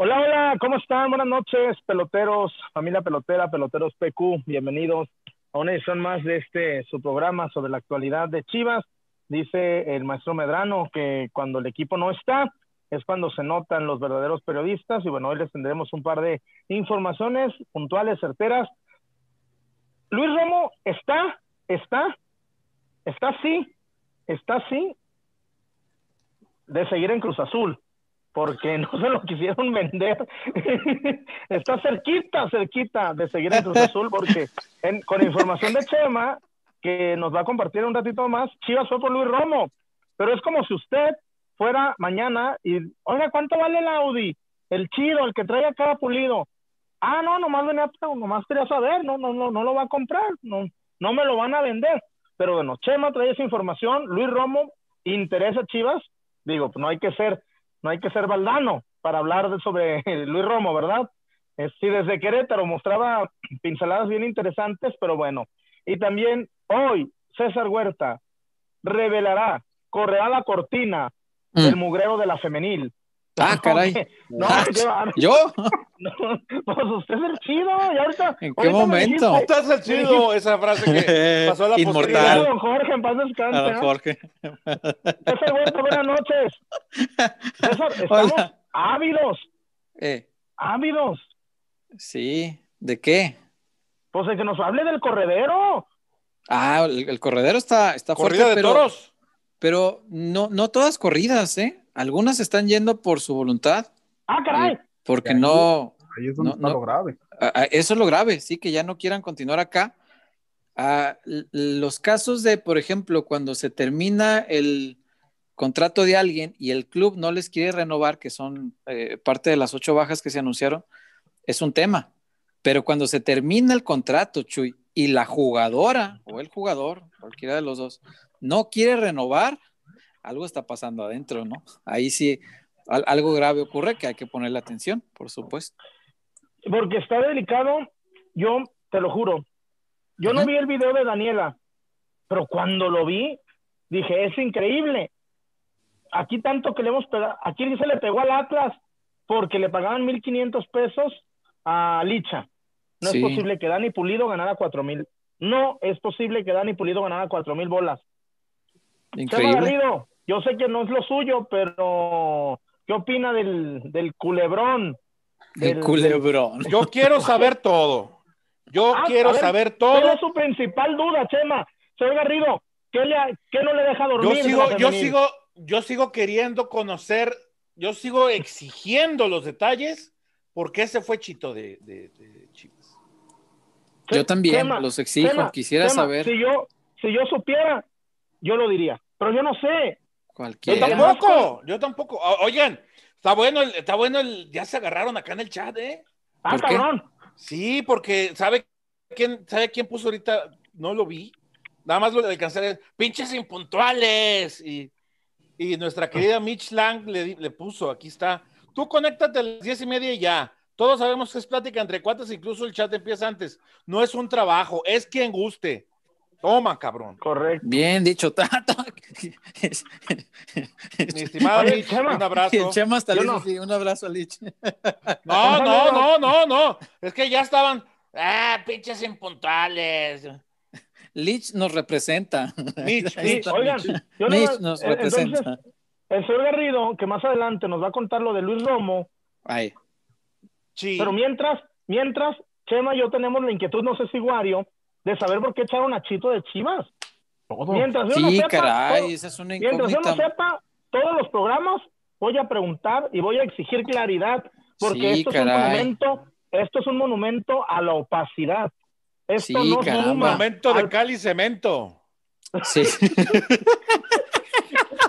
Hola, hola, ¿cómo están? Buenas noches, peloteros, familia pelotera, peloteros PQ, bienvenidos a una edición más de este su programa sobre la actualidad de Chivas. Dice el maestro Medrano que cuando el equipo no está es cuando se notan los verdaderos periodistas y bueno, hoy les tendremos un par de informaciones puntuales, certeras. Luis Romo está, está, está sí, está sí de seguir en Cruz Azul porque no se lo quisieron vender. Está cerquita, cerquita de seguir en Cruz Azul, porque con información de Chema, que nos va a compartir un ratito más, Chivas fue por Luis Romo. Pero es como si usted fuera mañana y, oiga, ¿cuánto vale el Audi? El chido, el que trae a cada pulido. Ah, no, nomás venía, nomás quería saber, no, no, no, no lo va a comprar, no, no me lo van a vender. Pero bueno, Chema trae esa información, Luis Romo interesa Chivas, digo, pues no hay que ser no hay que ser baldano para hablar de, sobre Luis Romo, ¿verdad? sí, desde Querétaro mostraba pinceladas bien interesantes, pero bueno. Y también hoy César Huerta revelará, correrá la cortina del mm. mugreo de la femenil. Ah, caray. No, yo. No, pues usted es el chido. Y ahorita, ¿En qué momento? Usted es el chido, esa frase que pasó a la Inmortal. Don Jorge, en paz descanse. Don Jorge. César Huerta, buenas noches. César, estamos ávidos. Eh. Ávidos. Sí, ¿de qué? Pues de que nos hable del corredero. Ah, el, corredero está, está Corrida fuerte, de pero, toros. pero no, no todas corridas, ¿eh? Algunas están yendo por su voluntad. Ah, caray. Eh, porque no. Ahí es donde no, está no. lo grave. Eso es lo grave, sí, que ya no quieran continuar acá. Ah, los casos de, por ejemplo, cuando se termina el contrato de alguien y el club no les quiere renovar, que son eh, parte de las ocho bajas que se anunciaron, es un tema. Pero cuando se termina el contrato, Chuy, y la jugadora o el jugador, cualquiera de los dos, no quiere renovar, algo está pasando adentro, ¿no? Ahí sí al- algo grave ocurre que hay que ponerle atención, por supuesto. Porque está delicado. Yo te lo juro. Yo no vi el video de Daniela, pero cuando lo vi, dije, es increíble. Aquí tanto que le hemos pegado, aquí se le pegó al Atlas porque le pagaban 1.500 pesos a Licha. No Sí. es posible que Dani Pulido ganara 4.000. No es posible que Dani Pulido ganara 4.000 bolas. Chema Increíble. Garrido, yo sé que no es lo suyo, pero ¿qué opina del, del culebrón? El Del- culebrón. Yo quiero saber todo. Yo Ah, quiero ver, saber ¿Cuál todo. es su principal duda, Chema? Señor Garrido, ¿qué, le, qué no le deja Yo dormir? de sigo, yo sigo, yo sigo queriendo conocer, yo sigo exigiendo los detalles. ¿Por qué se fue Chito de, de, de Chivas? Yo también Chema, los exijo, Chema, quisiera Chema, saber Si yo, si yo supiera, yo lo diría, pero yo no sé. Yo cualquiera. tampoco, yo tampoco. O- Oigan, está bueno, el- está bueno el, ya se agarraron acá en el chat, ¿eh? Ah, cabrón. Sí, porque ¿sabe quién, sabe quién puso ahorita? No lo vi. Nada más lo alcancé. Pinches impuntuales. Y, y nuestra querida Mitch Lang le, le puso, aquí está. Tú conéctate a las diez y media y ya. Todos sabemos que es plática entre cuates, incluso el chat empieza antes. No es un trabajo, es quien guste. Toma, cabrón. Correcto. Bien dicho, Tato. Mi estimado Oye, Chema, un abrazo. Chema hasta le no. sí, un abrazo a Lich. No, no, no, no, no. Es que ya estaban. Ah, pinches impuntuales. Lich nos representa. Mitch, está, Oigan, yo nomás- nos eh, representa. entonces, el señor Garrido, que más adelante nos va a contar lo de Luis Romo, Ay, Sí. pero mientras, mientras, Chema y yo tenemos la inquietud, no sé si Wario, de saber por qué echaron a Chito de Chivas. Todo. Mientras yo no sí, sepa, caray, todo- esa es una Mientras yo no sepa todos los programas, voy a preguntar y voy a exigir claridad, porque Sí, esto es un caray. monumento, esto es un monumento a la opacidad. Esto Sí, no caramba. suma Momento de al- cal y cemento. Sí.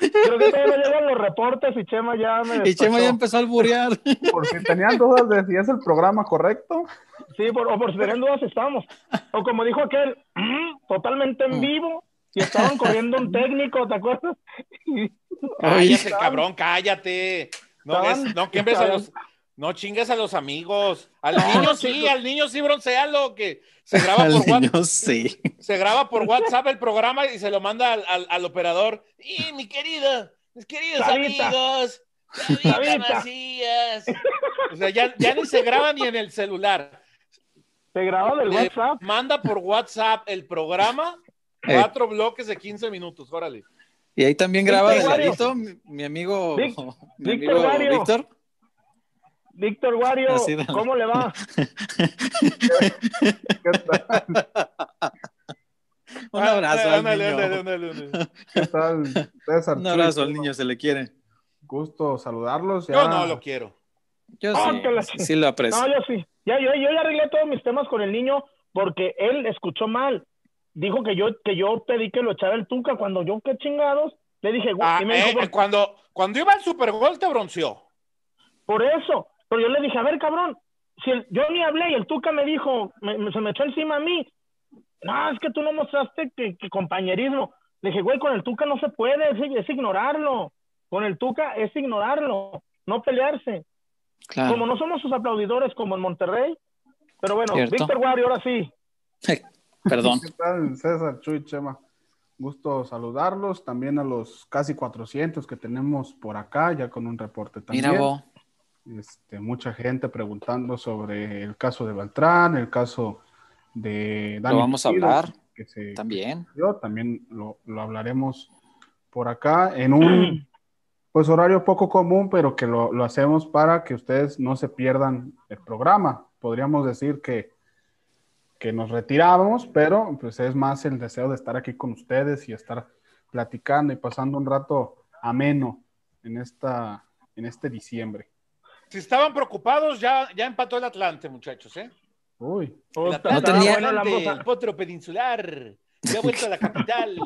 Creo que todavía no llegan los reportes y Chema ya me Y Chema ya empezó a alburear. Por si tenían dudas de si es el programa correcto. Sí, por, o por si tenían dudas estamos. O como dijo aquel, mm, totalmente en Mm. vivo y estaban corriendo un técnico, ¿te acuerdas? Cállate, cabrón, cállate. No, Estaban- es- no quemes a los, no chingues a los amigos. Al niño sí, al niño sí broncealo, que se graba Al por WhatsApp. sí. Se graba por WhatsApp el programa y se lo manda al, al- al operador. Y mi querida, mis queridos amigos, David Davita. Macías. O sea, ya, ya ni se graba ni en el celular. Se grabó del Le WhatsApp. Manda por WhatsApp el programa, Eh. cuatro bloques de 15 minutos, órale. Y ahí también graba de mi, mi amigo, Vic- mi Víctor amigo. Víctor. Víctor Wario, Así de- ¿cómo le va? ¿Qué tal? Un abrazo al Ándale, niño. ándale, ándale, ándale. ¿Qué tal, César? Un abrazo al niño, se le quiere. Gusto saludarlos. ya. Yo no lo quiero. Yo Ah, sí, la- sí lo aprecio. No, yo sí. Ya, yo, yo ya arreglé todos mis temas con el niño porque él escuchó mal. Dijo que yo, que yo pedí que lo echara el Tuca cuando yo, qué chingados. Le dije, güey, Ah, y me dijo, eh, "Por- cuando, cuando iba al Super Bowl te bronceó. por eso. Pero yo le dije, a ver, cabrón, si el- yo ni hablé y el Tuca me dijo, me- me- se me echó encima a mí. No, es que tú no mostraste que, que compañerismo. Le dije, güey, con el Tuca no se puede, es, es ignorarlo. Con el Tuca es ignorarlo, no pelearse. Claro. Como no somos sus aplaudidores como en Monterrey. Pero bueno, Cierto. Víctor Wario, ahora sí. Perdón. ¿Qué tal, César, Chuy, Chema? Gusto saludarlos. También a los casi 400 que tenemos por acá, ya con un reporte también. Mira vos. Este, mucha gente preguntando sobre el caso de Beltrán, el caso de Dani Lo vamos a hablar que se también. yo también lo, lo hablaremos por acá en un pues horario poco común, pero que lo, lo hacemos para que ustedes no se pierdan el programa. Podríamos decir que, que nos retirábamos, pero pues es más el deseo de estar aquí con ustedes y estar platicando y pasando un rato ameno en, esta, en este diciembre. Si estaban preocupados, ya, ya empató el Atlante, muchachos, ¿eh? Uy, El Atlante No tenía- bueno, la el potro peninsular. Ya ha vuelto a la capital.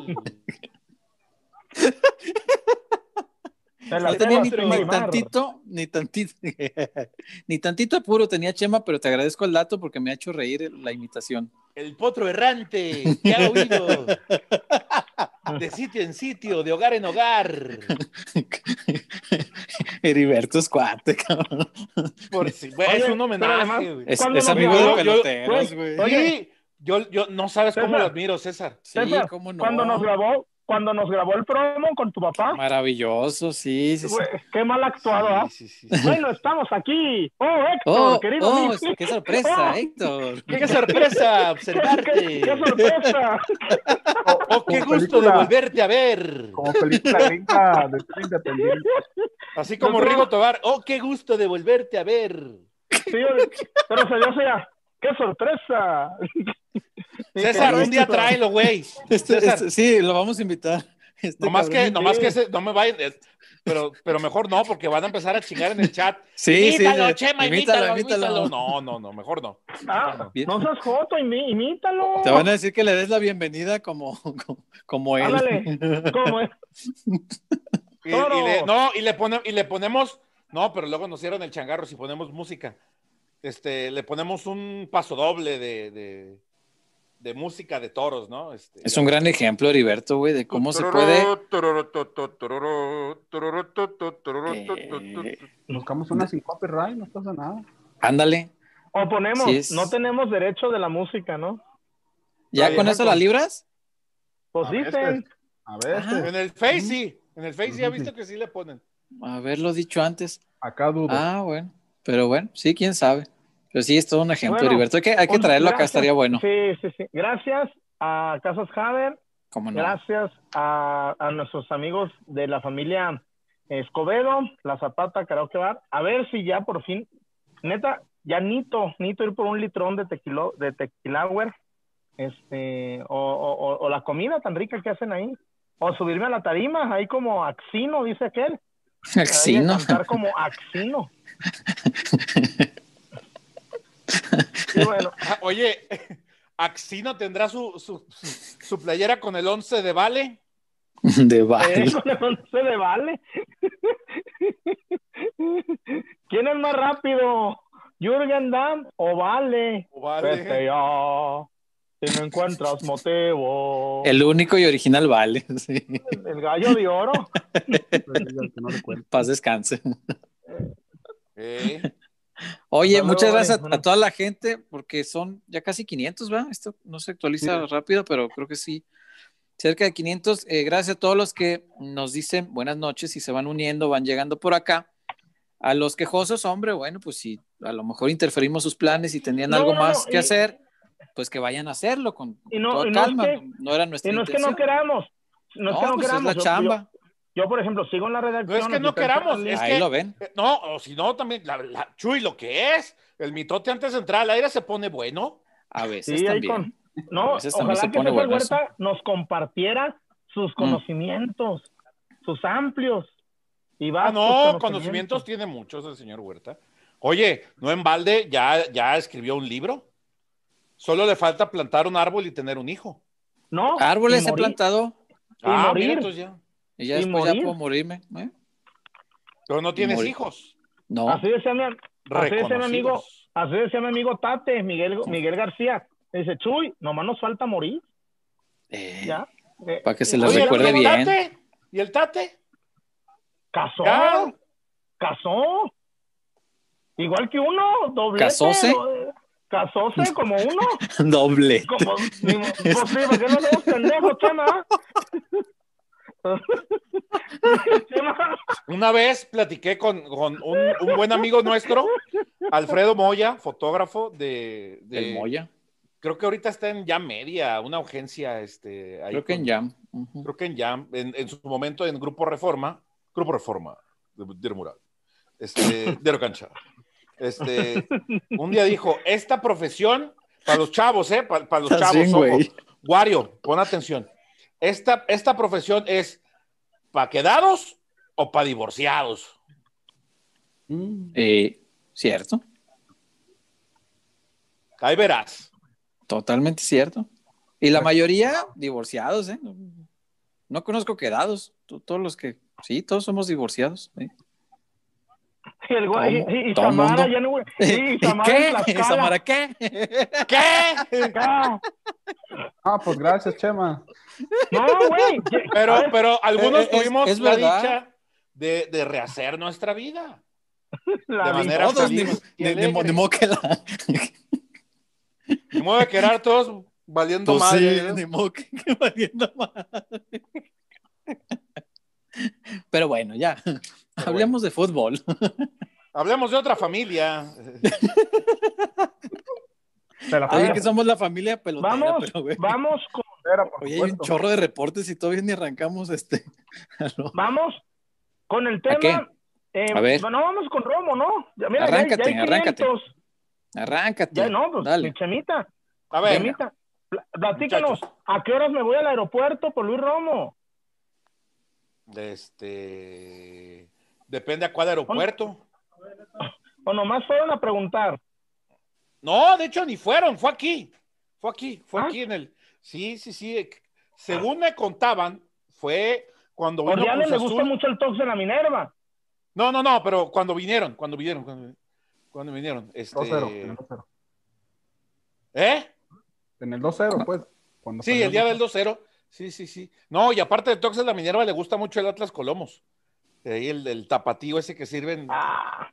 No tenía ni, tantito, ni tantito, ni tantito apuro tenía Chema, pero te agradezco el dato porque me ha hecho reír la imitación. El potro errante, que ha huido de sitio en sitio, de hogar en hogar. Heriberto es cuate, cabrón. Por si, Oye, es un homenaje, además- güey. Es, ¿Cuándo es nos amigo de peloteros, güey, güey. oye, yo, yo no sabes cómo lo admiro, César. Sí, César, cómo no. Cuando nos grabó, cuando nos grabó el promo con tu papá, Maravilloso, sí, sí, sí. qué mal actuado, ¿ah? Sí, sí, sí. Bueno, estamos aquí. Oh, Héctor, Oh, querido oh, amigo. qué sorpresa, Oh, Héctor. ¡Qué sorpresa qué, observarte! qué- qué sorpresa. ¡Oh, qué Como gusto de película. volverte a ver! como película gringa de independiente. Así como Rigo Tobar, ¡oh, qué gusto de volverte a ver! Sí, pero se dio sea, qué sorpresa. César, un día gusto. tráelo, güey. Este- este- sí, lo vamos a invitar. Este Nomás que, nomás que ese- no me vayan, eh, pero, pero mejor no, porque van a empezar a chingar en el chat. Sí, sí, imítalo, sí. Chema, Imítalo, imítalo. No, no, no, mejor no. Ah, no seas joto, imítalo. Te van a decir que le des la bienvenida como, como, como él. Ándale, y le, no, y le, pone- y le ponemos, no, pero luego nos cierran el changarro si ponemos música. Este, le ponemos un paso doble de, de, de música de toros, ¿no? Este, Es un gran ejemplo, Heriberto, güey, de cómo se puede. Eh, Buscamos una sin copyright, no pasa nada. ándale. O ponemos, Sí, es- no tenemos derecho de la música, ¿no? ¿Ya con eso la libras? Pues A ver, dicen. A ver, En el Face sí, en el Face ya he visto que sí le ponen. Haberlo dicho antes. acá dudo. Ah, bueno. Pero bueno, sí, quién sabe. Pero sí, es todo un ejemplo, Bueno, Heriberto. Hay que, hay que traerlo acá, estaría bueno. Sí, sí, sí. Gracias a Casas Haber, ¿Cómo no? gracias a, a nuestros amigos de la familia Escobedo, La Zapata, Karaoke Bar. A ver si ya por fin, neta, ya nito, nito ir por un litrón de tequilo, de tequilauer, este, o, o, la comida tan rica que hacen ahí. O subirme a la tarima, ahí como Axino, dice aquel. Ahí Sí, a ¿no? cantar como Axino. Y bueno, Ah, Oye, Axino tendrá su, su, su, playera con el 11 de Vale. De vale. Eh, no se le vale. ¿Quién es más rápido? ¿Jürgen Damm o Vale? O Vale. Vete ya, si no encuentras motivo. El único y original vale. Sí. El gallo de oro. Paz descanse. Eh, Oye, muchas gracias a, Bueno. a toda la gente, porque son ya casi 500, ¿va? Esto no se actualiza rápido, pero creo que sí. Cerca de 500. Eh, gracias a todos los que nos dicen buenas noches y se van uniendo, van llegando por acá. A los quejosos, hombre, bueno, pues si a lo mejor interferimos sus planes y tenían No, algo no, más no, que y- hacer, pues que vayan a hacerlo con, Y toda no es calma. que- no era nuestra Y no es que no intención. queramos. No es que no pues queramos. es la chamba. Yo, yo, por ejemplo, sigo en la redacción. No es que no queramos, es Ahí que- lo ven. No, o si no, también, la, la- Chuy, lo que es, el mitote antes de entrar al aire se pone bueno. A veces Sí, también. con- No, A veces ojalá se que eso. Huerta nos compartiera sus Mm. conocimientos, sus amplios y Ah, vastos no, conocimientos tiene muchos el señor Huerta. Oye, no en balde, ya, ya escribió un libro. Solo le falta plantar un árbol y tener un hijo. No, Árboles he plantado Y ah, morir. mira, entonces ya. Y ya Y después ya puedo morirme. ¿eh? Pero no tienes morir. hijos. No, Así decía mi, así decía mi amigo, así decía mi amigo Tate, Miguel, Miguel García. Dice, Chuy, nomás nos falta morir, eh, ya. Eh, Para que se les recuerde ¿y el bien. Tate? ¿Y el tate? Casó, Ya. casó. Igual que uno, doblete. ¿Casóse? do- Casóse como uno. Doble. Como, pues sí, ¿para qué no somos pendejos, Chema? Una vez platiqué con, con un, un buen amigo nuestro, Alfredo Moya, fotógrafo de, de- El Moya. Creo que ahorita está en ya media, una urgencia. Este, ahí Creo que en Jam. Creo que en Jam, en, en su momento en Grupo Reforma, Grupo Reforma, de Mural, este, Diero Cancha. Este, un día dijo, esta profesión, para los chavos, ¿eh? Para, para los chavos. Wario, pon atención. Esta, esta profesión es para quedados o para divorciados. Eh, cierto, Ahí verás. totalmente cierto. Y la mayoría divorciados, ¿eh? No, no conozco quedados. To- Todos los que, sí, todos somos divorciados. ¿eh? Y el güey, ¿Cómo? y, y ¿Todo Samara, mundo? ya no. Sí, ¿Y Samara en qué? Tlaxcala. ¿Samara qué? ¿Qué? Ah, pues gracias, Chema. No, güey. Pero, pero algunos Eh, es- tuvimos es la dicha de, de rehacer nuestra vida. La de manera feliz alegre. ni modo que la- Ni modo de quedar todos valiendo Pues madre. sí, ¿no? ni modo que, que valiendo madre. Pero bueno, ya. Hablemos de fútbol. Hablemos de otra familia. Oye, que somos la familia pelotera, Vamos, pero güey. vamos con, Oye, hay un chorro de reportes y todavía ni arrancamos este. Vamos con el ¿A tema. Eh, A ver. Bueno, vamos con Romo, ¿no? Ya, mira, ya- ya, Arráncate, hay arráncate. 500. Arráncate. Ya no, pues, Dale. mi Chemita. A ver, Chemita, pl- platícanos. ¿a qué horas me voy al aeropuerto por Luis Romo? Este. Depende a cuál aeropuerto. O nomás fueron a preguntar. No, de hecho, ni fueron, fue aquí. Fue aquí, fue Ah. aquí en el. Sí, sí, sí. Según me contaban, fue cuando vino Cruz le gusta Azul. mucho el tox de la Minerva. No, no, no, pero cuando vinieron, cuando vinieron, cuando, cuando vinieron. Este... 2-0, en el 2-0. ¿Eh? En el 2-0, pues. cuando Sí, el día del 2-0. Sí, sí, sí. No, y aparte de Tox de la Minerva, le gusta mucho el Atlas Colomos. Ahí el, el tapatío ese que sirven Ah,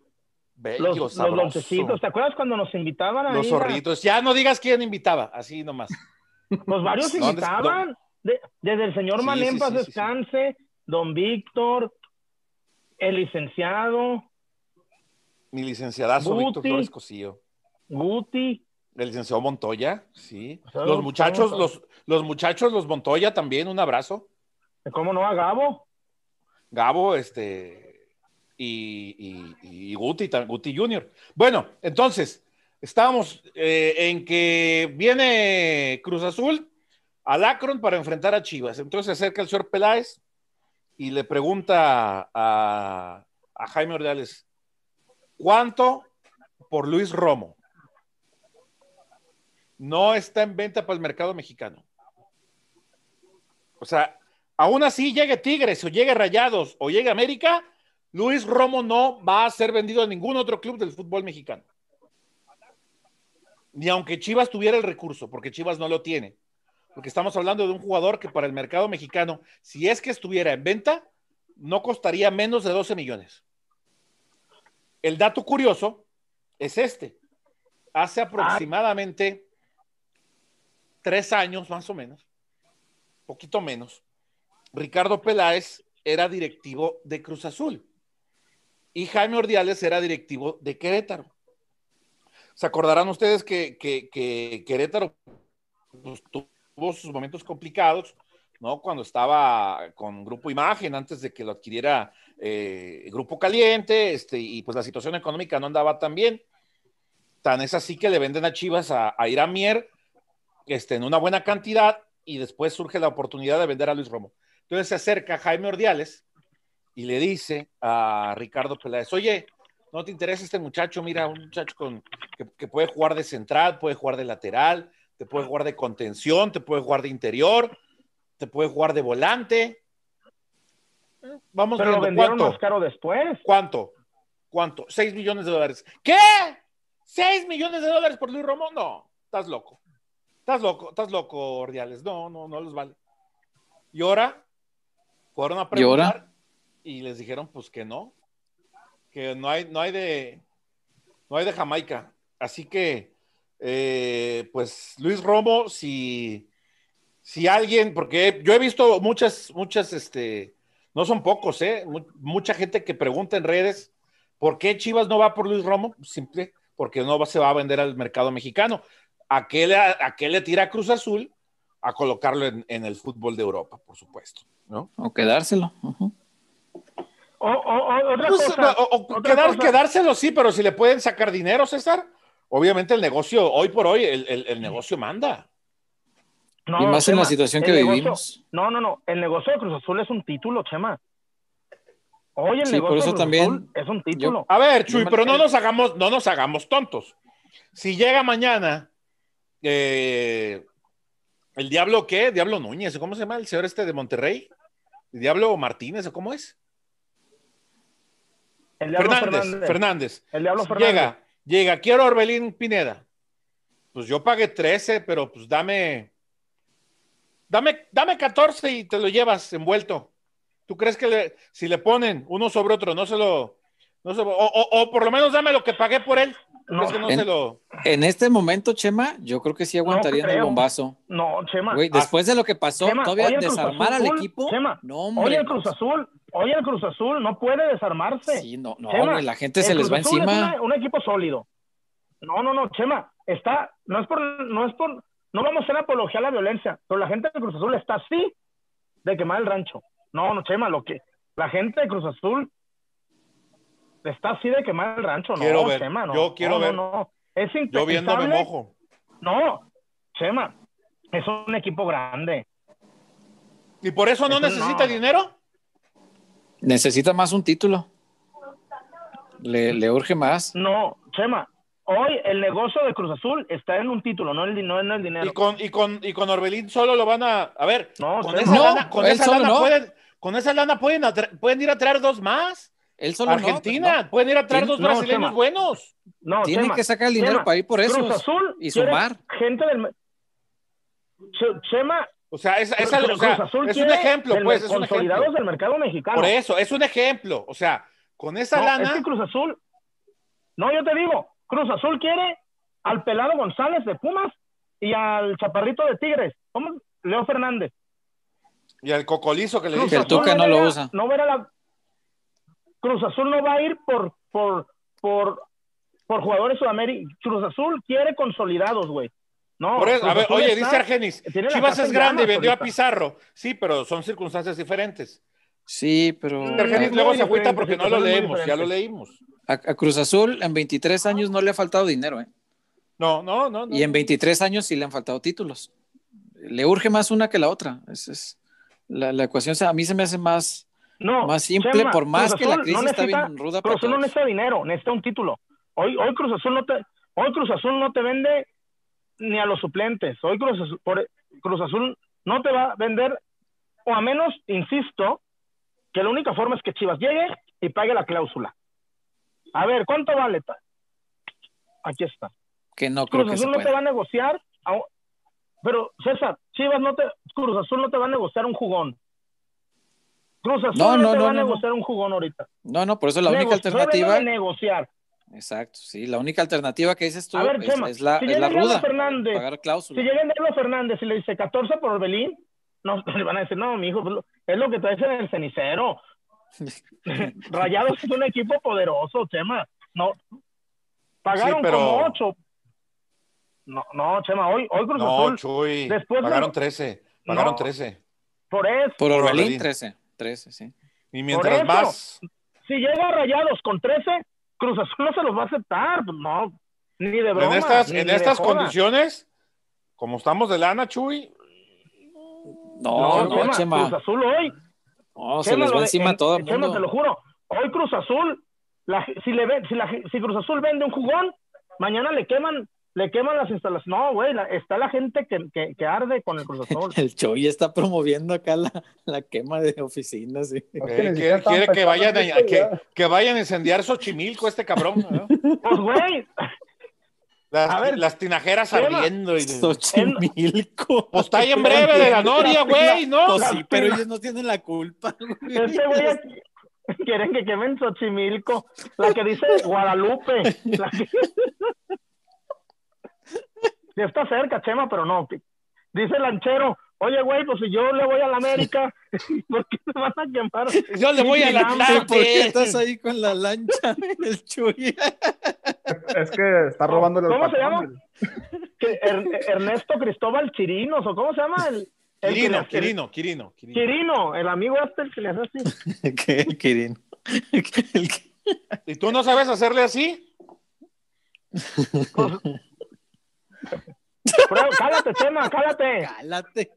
bello, los, los dulcecitos. ¿Te acuerdas cuando nos invitaban a Los a- zorritos. Ya no digas quién invitaba, así nomás. Pues varios ¿Dónde- invitaban. De- desde el señor Sí, sí, Paz. Descanse, don Víctor, el licenciado, Mi licenciadazo Guti. Víctor Flores Cosío. Guti. El licenciado Montoya, sí. Los muchachos, los, los muchachos, los Montoya también, un abrazo. ¿Cómo no a Gabo? Gabo, este, y, y, y Guti, Guti Junior. Bueno, entonces, estábamos eh, en que viene Cruz Azul al Akron para enfrentar a Chivas. Entonces se acerca el señor Peláez y le pregunta a, a Jaime Ordeales, ¿cuánto por Luis Romo? No está en venta para el mercado mexicano. O sea, aún así llegue Tigres o llegue Rayados o llegue América, Luis Romo no va a ser vendido a ningún otro club del fútbol mexicano. Ni aunque Chivas tuviera el recurso, porque Chivas no lo tiene. Porque estamos hablando de un jugador que para el mercado mexicano, si es que estuviera en venta, no costaría menos de 12 millones. El dato curioso es este. Hace aproximadamente tres años, más o menos, poquito menos, Ricardo Peláez era directivo de Cruz Azul. y Jaime Ordiales era directivo de Querétaro. Se acordarán ustedes que, que, Querétaro pues, tuvo sus momentos complicados, ¿no? Cuando estaba con Grupo Imagen, antes de que lo adquiriera eh, Grupo Caliente, este, y pues la situación económica no andaba tan bien. Tan es así que le venden a Chivas a, a Iramier este, en una buena cantidad y después surge la oportunidad de vender a Luis Romo. Entonces se acerca Jaime Ordiales y le dice a Ricardo Peláez, oye, ¿no te interesa este muchacho? Mira, un muchacho con, que, puede jugar de central, puede jugar de lateral, te puede jugar de contención, te puede jugar de interior, te puede jugar de volante. Vamos Pero viendo, lo vendieron ¿cuánto? más caro después. ¿Cuánto? ¿Cuánto? Seis millones de dólares. ¿Qué? ¿Seis millones de dólares por Luis Romo? No, estás loco. Estás loco, estás loco, Ordiales. No, no, no les vale. Y ahora fueron a preguntar ¿Y, les dijeron pues que no, que no hay, no hay de, no hay de Jamaica. Así que, eh, pues Luis Romo, si, si alguien, porque yo he visto muchas, muchas, este, no son pocos, ¿eh? Mucha gente que pregunta en redes, ¿por qué Chivas no va por Luis Romo? Simple, porque no se va a vender al mercado mexicano. ¿A qué le, a qué le tira Cruz Azul? A colocarlo en, el fútbol de Europa, por supuesto, ¿no? O quedárselo. O, otra pues, cosa, o, quedárselo sí, pero si le pueden sacar dinero, César, obviamente el negocio, hoy por hoy, el, negocio manda. y más en la situación que vivimos. No, no, no. El negocio de Cruz Azul es un título, Chema. Hoy el sí, negocio por eso también, es un título. a ver, Chuy, pero no nos hagamos, no nos hagamos tontos. Si llega mañana eh, el Diablo, ¿qué? Diablo Núñez, ¿cómo se llama el señor este de Monterrey? ¿El Diablo Martínez o cómo es? El Diablo Fernández, Fernández. El Diablo Fernández. Llega, llega, quiero Orbelín Pineda. Pues yo pagué 13, pero pues dame, dame, dame 14 y te lo llevas envuelto. ¿Tú crees que si le ponen uno sobre otro, no se lo, no se, o, o por lo menos dame lo que pagué por él? en, este momento, Chema, yo creo que sí aguantaría el bombazo. No, Chema. después de lo que pasó, todavía desarmar al equipo. Chema, no, Hoy el Cruz Azul, hoy el Cruz Azul no puede desarmarse. Sí, no, no, la gente se les va encima. Es un equipo sólido. No, no, no, Chema, está, no es por, no es por, no vamos a hacer apología a la violencia, pero la gente de Cruz Azul está así de quemar el rancho. No, no, Chema, lo que, la gente de Cruz Azul está así de quemar el rancho, quiero no, ver. Chema, no. Yo quiero ver. No, Es Yo viendo me mojo. No, Chema, es un equipo grande. ¿Y por eso no necesita dinero? Necesita más un título. Le, le, urge más. No, Chema, hoy el negocio de Cruz Azul está en un título, no, el, no en el dinero. Y con, y con, y con Orbelín solo lo van a. A ver, no, con esa lana, con esa lana pueden, con esa lana pueden, pueden ir a traer dos más. Argentina, pueden ir a traer dos brasileños buenos. No, Tienen que sacar el dinero para ir por eso. Azul y sumar. Gente del. Chema. O sea, es, es, o sea, es un ejemplo, pues. Es un consolidados del mercado mexicano. Por eso, es un ejemplo. O sea, con esa lana. Es que Cruz Azul. No, yo te digo, Cruz Azul quiere al pelado González de Pumas y al chaparrito de Tigres. ¿Cómo? Leo Fernández. Y al cocolizo que le dice. El Tuca no, lo usa. No verá la, Cruz Azul no va a ir por, por, por, por jugadores Sudamérica. Cruz Azul quiere consolidados, güey. No, por eso, a ver, oye, dice Argenis, Chivas es grande y vendió a Pizarro. Sí, pero son circunstancias diferentes. Sí, pero. Argenis luego se agüita porque no lo leemos, ya lo leímos. A, Cruz Azul en 23 años no le ha faltado dinero, ¿eh? No, no, no. Y en 23 años sí le han faltado títulos. Le urge más una que la otra. Es, es la, la, ecuación, a mí se me hace más, no, más simple, por más que la crisis está bien ruda. Cruz Azul no necesita dinero, necesita un título. Hoy, hoy Cruz Azul no te, hoy Cruz Azul no te vende ni a los suplentes. Hoy Cruz Azul, por, Cruz Azul no te va a vender, o a menos, insisto, que la única forma es que Chivas llegue y pague la cláusula. A ver, ¿cuánto vale? Aquí está. Que no Cruz creo Azul no te va a negociar, pero César, Chivas no te, Cruz Azul no te va a negociar un jugón. Cruz Azul no, no, no, va a negociar un jugón ahorita. No, no, por eso la única alternativa. No negociar. Exacto, sí, la única alternativa que dices tú es, la, es la ruda. Fernández, pagar cláusula. Si llega Diego Fernández y le dice 14 por Orbelín, no, le van a decir, no, mi hijo, es lo que traes en el cenicero. Rayados es un equipo poderoso, Chema. No, pagaron Sí, pero- como ocho. No, no, Chema, hoy, hoy Cruz No, Azul, Chuy. después de- pagaron 13. Pagaron No. 13. por eso, Por Orbelín, Orbelín. 13. 13, sí. Y mientras eso. más. si llega Rayados con 13, Cruz Azul no se los va a aceptar, pues no, ni de broma. en estas, ni en estas condiciones, como estamos de lana, Chuy, No, No, no, Chema, Chema. Cruz Azul hoy, No, se Chema, les lo va encima en- a todo el Chema, mundo. te lo juro, hoy Cruz Azul, la- si, le ve, si, la- si Cruz Azul vende un jugón, mañana le queman, le queman las instalaciones. No, güey, la- está la gente que, que, que arde con el Cruz Azul. El Choy está promoviendo acá la, la quema de oficinas. sí. Eh, quiere, que, vayan a, que, ya. que vayan a incendiar Xochimilco este cabrón. ¿no? Pues, güey, Las, A ver, las tinajeras Chema. ardiendo. Y, Xochimilco. pues está ahí en breve de la noria, güey, ¿no? Pues sí, pero ellos no tienen la culpa. este güey aquí- quieren que quemen Xochimilco, la que dice Guadalupe. La que... Sí está cerca, Chema, pero no. Dice el lanchero, oye, güey, pues si yo le voy a la América, ¿por qué me van a quemar? Yo le voy a la ¿Por qué estás ahí con la lancha, el Chuy? Es que está robándole el ¿Cómo se llama? Er- Ernesto Cristóbal Chirinos, o cómo se llama el, el que le Quirino, hace- Quirino, Quirino, Quirino. Quirino, el amigo este el que le hace así. ¿Qué? Que- ¿Y tú no sabes hacerle así? Prueba, cálate, Chema, cálate. Cálate.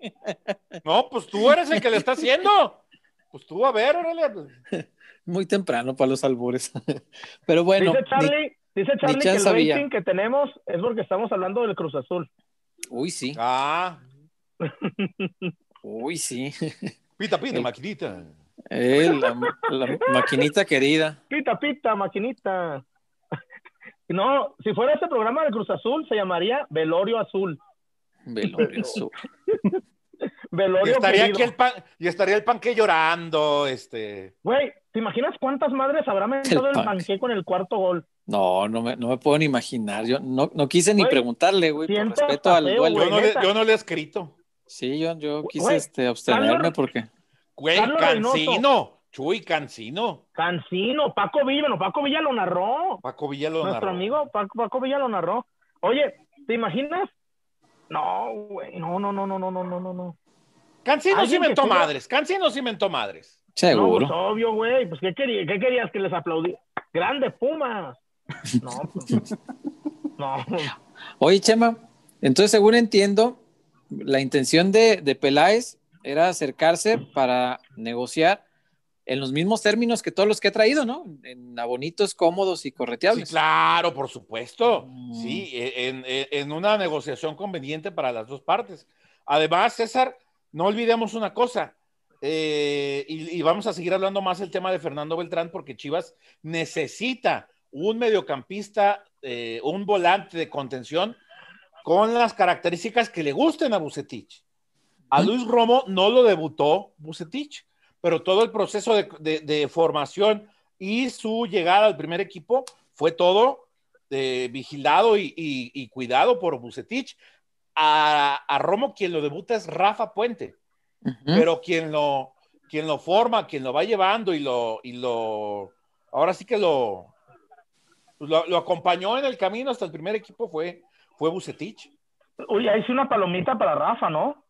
No, pues tú eres el que le está haciendo. Pues tú, a ver, órale. Muy temprano para los albures. Pero bueno, dice Charlie, dice Charlie que el sabía. rating que tenemos es porque estamos hablando del Cruz Azul. uy, sí. Ah, Uy, sí. pita, pita, El- maquinita. Eh, la, la maquinita querida. Pita, pita, maquinita. No, si fuera ese programa del Cruz Azul, se llamaría Velorio Azul. Velorio azul. Y estaría querido. aquí el pan, y estaría el panque llorando, este. Güey, ¿te imaginas cuántas madres habrá metido el, Panque. panque con el cuarto gol? No, no me, no me puedo ni imaginar. Yo no, no quise ni Güey, preguntarle, güey, por respeto al feo, duelo. Yo no, le, yo no le he escrito. Sí, yo, yo quise Güey, este, abstenerme Carlos- porque. Güey, Cancino. Chuy, Cancino. Cancino, Paco Villa, bueno, Paco Villa lo narró. Paco Villa lo Nuestro narró. amigo Paco, Paco Villa lo narró. Oye, ¿te imaginas? No, güey, no, no, no, no, no, no, no, no, no. Cancino sí mentó madres. Cancino sí mentó madres. No, Seguro. pues obvio, güey. Pues, ¿qué, quería- ¿qué querías que les aplaudí? Grande Pumas. No, pues, no. Oye, Chema, entonces según entiendo, la intención de, de Peláez era acercarse para negociar en los mismos términos que todos los que ha traído, ¿no? En abonitos cómodos y Sí, correteables. claro, por supuesto. Mm. Sí, en, en- en una negociación conveniente para las dos partes. Además, César, no olvidemos una cosa. eh, y, y vamos a seguir hablando más el tema de Fernando Beltrán porque Chivas necesita un mediocampista, eh, un volante de contención con las características que le gusten a Bucetich. A Luis Romo no lo debutó Bucetich, pero todo el proceso de, de- de formación y su llegada al primer equipo fue todo eh, vigilado y, y- y cuidado por Bucetich. A, a Romo quien lo debuta es Rafa Puente, pero quien lo, quien lo forma, quien lo va llevando y lo, y lo ahora sí que lo, lo, lo acompañó en el camino hasta el primer equipo fue, fue Bucetich. Uy, ahí sí una palomita para Rafa, ¿no?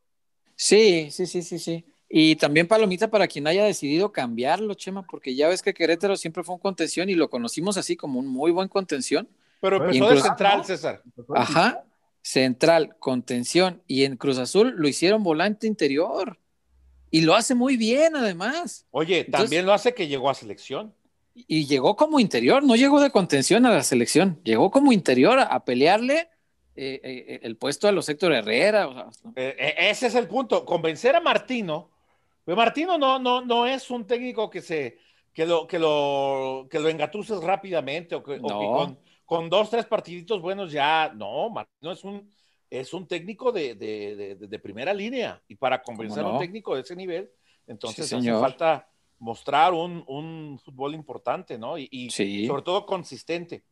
Sí, sí, sí, sí, sí. Y también palomita para quien haya decidido cambiarlo, Chema, porque ya ves que Querétaro siempre fue un contención y lo conocimos así como un muy buen contención. Pero empezó de central, César. Ajá, central, contención. Y en Cruz Azul lo hicieron volante interior. Y lo hace muy bien, además. Oye, Entonces- también lo hace que llegó a selección. Y llegó como interior, no llegó de contención a la selección, llegó como interior a, a pelearle eh, eh, el puesto a los Héctor Herrera. o sea, eh, ese es el punto. Convencer a Martino. Pues Martino no, no, no es un técnico que se que lo, que lo, que lo engatuses rápidamente o que, o que No. con, con dos, tres partiditos buenos ya. No, Martino es un, es un técnico de, de- de- de- de primera línea. Y para convencer a un técnico de ese nivel, entonces Sí, hace falta mostrar un, un fútbol importante, ¿no? Y, y Sí. sobre todo consistente.